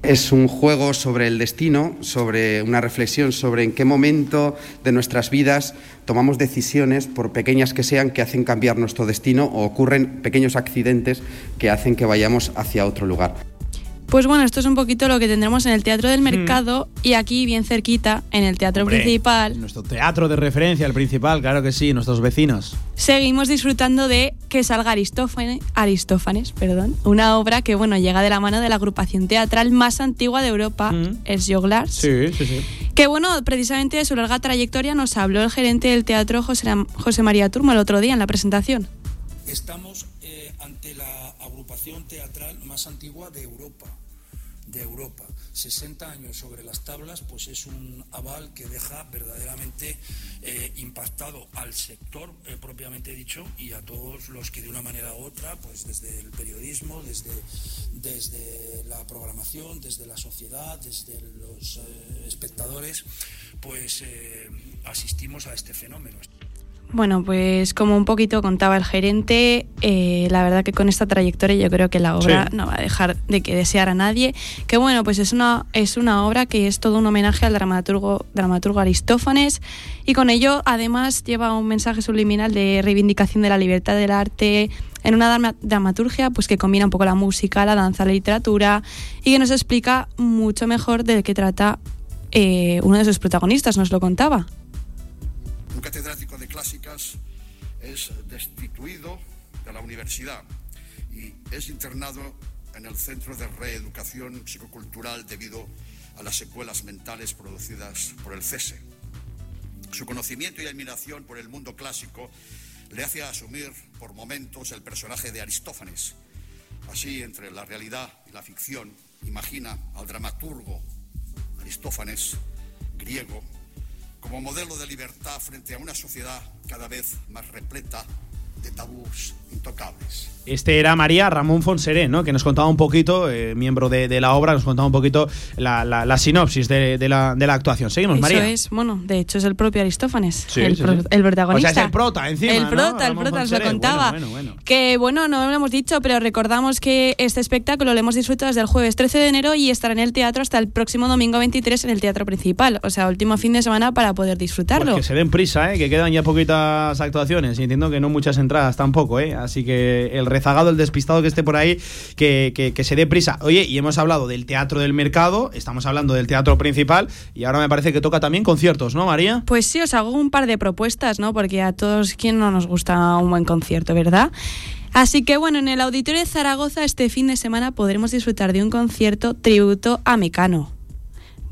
Es un juego sobre el destino, sobre una reflexión sobre en qué momento de nuestras vidas tomamos decisiones, por pequeñas que sean, que hacen cambiar nuestro destino o ocurren pequeños accidentes que hacen que vayamos hacia otro lugar.
Pues bueno, esto es un poquito lo que tendremos en el Teatro del Mercado y aquí bien cerquita, en el Teatro Principal.
Nuestro teatro de referencia, el principal, claro que sí, nuestros vecinos.
seguimos disfrutando de que salga Aristófanes, Aristófanes perdón, una obra que bueno llega de la mano de la agrupación teatral más antigua de Europa,
Mm.
es Joglars.
Sí, sí, sí.
Que bueno, precisamente de su larga trayectoria nos habló el gerente del teatro José, José María Turma el otro día en la presentación.
Estamos eh, ante la agrupación teatral más antigua de Europa, de Europa. 60 años sobre las tablas, pues es un aval que deja verdaderamente eh, impactado al sector eh, propiamente dicho y a todos los que de una manera u otra, pues desde el periodismo, desde, desde la programación, desde la sociedad, desde los eh, espectadores, pues asistimos a este fenómeno.
Bueno, pues como un poquito contaba el gerente, eh, la verdad que con esta trayectoria yo creo que la obra
Sí.
no va a dejar de que desear a nadie. Que bueno, pues es una, es una obra que es todo un homenaje al dramaturgo, dramaturgo Aristófanes y con ello además lleva un mensaje subliminal de reivindicación de la libertad del arte en una drama- dramaturgia pues que combina un poco la música, la danza, la literatura y que nos explica mucho mejor de qué trata eh, uno de sus protagonistas, nos lo contaba.
Catedrático de clásicas es destituido de la universidad y es internado en el Centro de Reeducación Psicocultural debido a las secuelas mentales producidas por el cese. Su conocimiento y admiración por el mundo clásico le hace asumir por momentos el personaje de Aristófanes. Así, entre la realidad y la ficción, imagina al dramaturgo Aristófanes, griego, como modelo de libertad frente a una sociedad cada vez más repleta de tabús intocables.
Este era María Ramón Fonseré, ¿no? Que nos contaba un poquito, eh, miembro de, de la obra, nos contaba un poquito la, la- la sinopsis de, de la, de la actuación. Seguimos,
Eso
María.
es, bueno, de hecho es el propio Aristófanes,
Sí,
el,
sí,
pro-
sí.
el protagonista.
O sea, es el prota encima,
El
¿no?
prota, el
Ramón
prota, nos lo
Fonseré.
contaba.
Bueno, bueno, bueno.
Que bueno, no lo hemos dicho, pero recordamos que este espectáculo lo hemos disfrutado desde el jueves 13 de enero y estará en el teatro hasta el próximo domingo 23 en el teatro principal. O sea, último fin de semana para poder disfrutarlo.
Pues que se den prisa, ¿eh? que quedan ya poquitas actuaciones y entiendo que no muchas entradas tampoco. ¿eh? Así que el rezagado, el despistado que esté por ahí, que, que- que se dé prisa. Oye, y hemos hablado del teatro del mercado, estamos hablando del teatro principal y ahora me parece que toca también conciertos, ¿no, María?
Pues sí, os hago un par de propuestas, ¿no? Porque a todos, ¿quién no nos gusta un buen concierto, verdad? Así que bueno, en el Auditorio de Zaragoza este fin de semana podremos disfrutar de un concierto tributo a Mecano.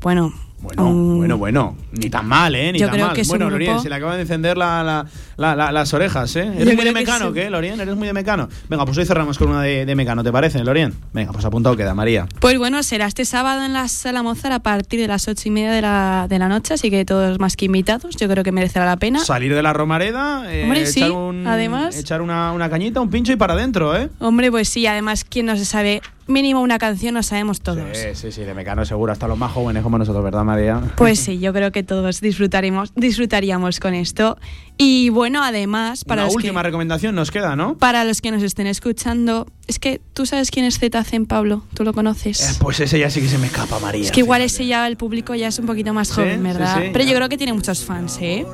Bueno,
Bueno,
un-
bueno, bueno. Ni tan mal, ¿eh? Ni
Yo
tan
creo
mal.
que es un
bueno,
grupo-
Lorien, se le acaban de encender la- la- la- la- las orejas, ¿eh? ¿Eres muy de
creo que
mecano,
sí.
qué, Lorien? ¿Eres muy de mecano? Venga, pues hoy cerramos con una de, de mecano, ¿te parece, Lorien? Venga, pues apuntado queda, María.
Pues bueno, será este sábado en la Sala Mozart a partir de las ocho y media de la, de la noche, así que todos más que invitados, yo creo que merecerá la pena.
Salir de la Romareda, eh,
Hombre, sí,
echar, un-
además.
echar una, una cañita, un pincho y para adentro, ¿eh?
Hombre, pues sí, además, quien no se sabe mínimo una canción, lo sabemos todos.
Sí, sí, sí, de mecano seguro, hasta los más jóvenes como nosotros, ¿verdad, María?
Pues sí, yo creo que todos disfrutaremos, disfrutaríamos con esto. Y bueno, además, para los,
última
que,
recomendación nos queda, ¿no?
para los que nos estén escuchando, es que tú sabes quién es Zetacen, Pablo, tú lo conoces.
Eh, pues ese ya sí que se me escapa, María.
es que igual ese ya el público ya es un poquito más joven,
sí,
¿verdad?
sí,
Pero
ya.
yo creo que tiene muchos fans, ¿eh?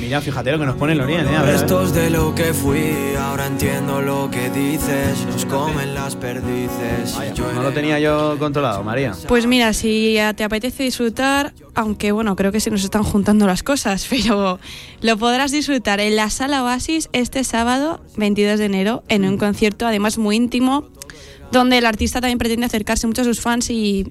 Mira, fíjate lo que nos pone Lorien, ¿eh? A ver.
Restos de lo que fui, ahora entiendo lo que dices. Nos comen las perdices.
No lo tenía yo controlado, María.
Pues mira, si te apetece disfrutar, aunque bueno, creo que se nos están juntando las cosas, pero lo podrás disfrutar en la Sala Oasis este sábado 22 de enero en un concierto además muy íntimo donde el artista también pretende acercarse mucho a sus fans y,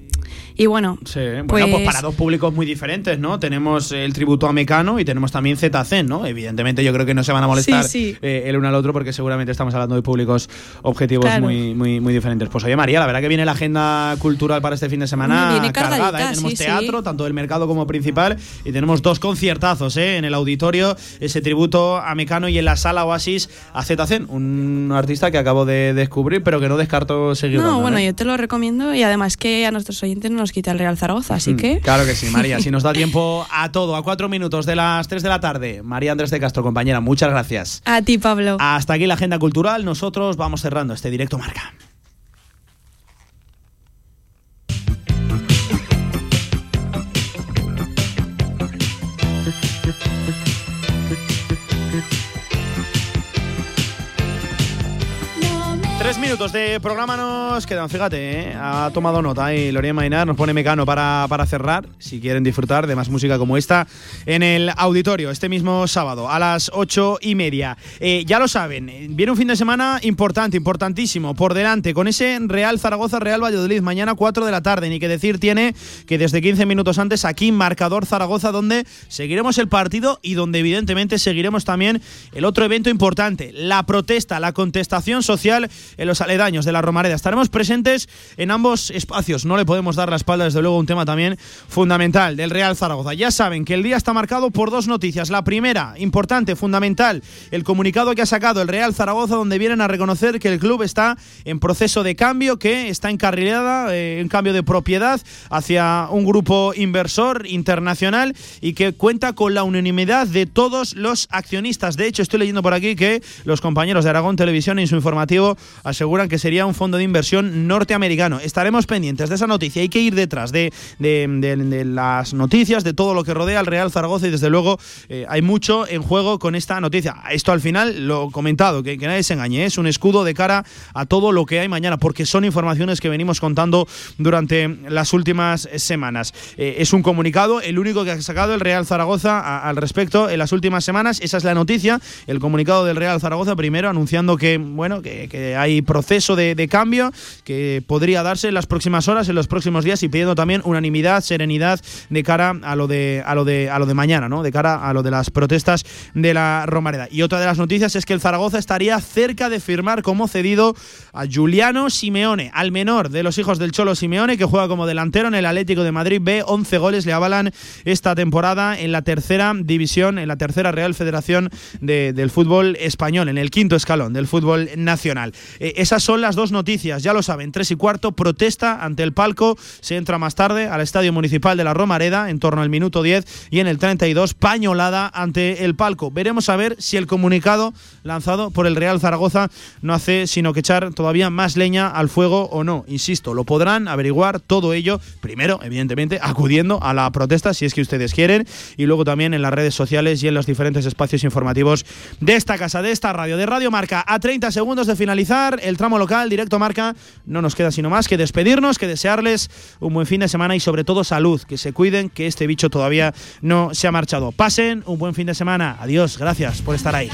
y bueno,
Sí, bueno, pues,
Pues-
para dos públicos muy diferentes, ¿no? Tenemos el tributo a Mecano y tenemos también ZC, ¿no? Evidentemente yo creo que no se van a molestar
Sí, sí.
eh, el uno al otro porque seguramente estamos hablando de públicos objetivos
Claro.
muy, muy, muy diferentes. Pues oye, María, la verdad que viene la agenda cultural para este fin de semana
Viene
cargada,
cargadita,
¿eh? Tenemos
sí,
teatro, tanto del mercado como principal, y tenemos dos conciertazos, ¿eh? En el auditorio, ese tributo a Mecano y en la sala Oasis a ZC, un artista que acabo de descubrir, pero que no descarto seguir
no,
dando,
bueno,
¿eh?
yo te lo recomiendo y además que a nuestros oyentes no nos quita el Real Zaragoza, así
Mm,
que
Claro que sí, María. Si nos da tiempo a todo, a cuatro minutos de las 3 de la tarde. María Andrés de Castro, compañera, muchas gracias.
a ti Pablo.
Hasta aquí la agenda cultural. Nosotros vamos cerrando este directo marca. Tres minutos de programa nos quedan, fíjate, ¿eh? ha tomado nota y Lorena Mainar nos pone mecano para, para cerrar, si quieren disfrutar de más música como esta, en el auditorio este mismo sábado a las ocho y media. Eh, ya lo saben, viene un fin de semana importante, importantísimo, por delante, con ese Real Zaragoza, Real Valladolid, mañana 4 de la tarde, ni que decir tiene que desde 15 minutos antes aquí marcador Zaragoza, donde seguiremos el partido y donde evidentemente seguiremos también el otro evento importante, la protesta, la contestación social en los aledaños de la Romareda. Estaremos presentes en ambos espacios. No le podemos dar la espalda, desde luego, un tema también fundamental del Real Zaragoza. Ya saben que el día está marcado por dos noticias. La primera, importante, fundamental, el comunicado que ha sacado el Real Zaragoza, donde vienen a reconocer que el club está en proceso de cambio, que está encarrilada, eh, en cambio de propiedad hacia un grupo inversor internacional y que cuenta con la unanimidad de todos los accionistas. De hecho, estoy leyendo por aquí que los compañeros de Aragón Televisión en su informativo aseguran que sería un fondo de inversión norteamericano. Estaremos pendientes de esa noticia. Hay que ir detrás de, de, las noticias, de todo lo que rodea al Real Zaragoza y desde luego eh, hay mucho en juego con esta noticia. Esto al final, lo he comentado, que, nadie se engañe, ¿eh? es un escudo de cara a todo lo que hay mañana, porque son informaciones que venimos contando durante las últimas semanas. Eh, es un comunicado, el único que ha sacado el Real Zaragoza al respecto en las últimas semanas. Esa es la noticia, el comunicado del Real Zaragoza primero anunciando que, bueno, que, que hay proceso de, cambio que podría darse en las próximas horas, en los próximos días y pidiendo también unanimidad, serenidad de cara a lo de a lo de a lo de mañana, ¿no? De cara a lo de las protestas de la Romareda. Y otra de las noticias es que el Zaragoza estaría cerca de firmar como cedido a Juliano Simeone, al menor de los hijos del Cholo Simeone, que juega como delantero en el Atlético de Madrid B. 11 goles le avalan esta temporada en la tercera división, en la tercera Real Federación del fútbol español, en el quinto escalón del fútbol nacional. Esas son las dos noticias, ya lo saben. Tres y cuarto, protesta ante el palco. Se entra más tarde al Estadio Municipal de la Romareda, en torno al minuto 10, y en el 32, pañolada ante el palco. Veremos a ver si el comunicado lanzado por el Real Zaragoza no hace sino que echar todavía más leña al fuego o no. Insisto, lo podrán averiguar todo ello, primero, evidentemente, acudiendo a la protesta si es que ustedes quieren, y luego también en las redes sociales y en los diferentes espacios informativos de esta casa, de esta radio, de Radio Marca, a 30 segundos de finalizar el tramo local, directo marca, no nos queda sino más que despedirnos, que desearles un buen fin de semana y sobre todo salud, que se cuiden, que este bicho todavía no se ha marchado. Pasen un buen fin de semana. Adiós, gracias por estar ahí.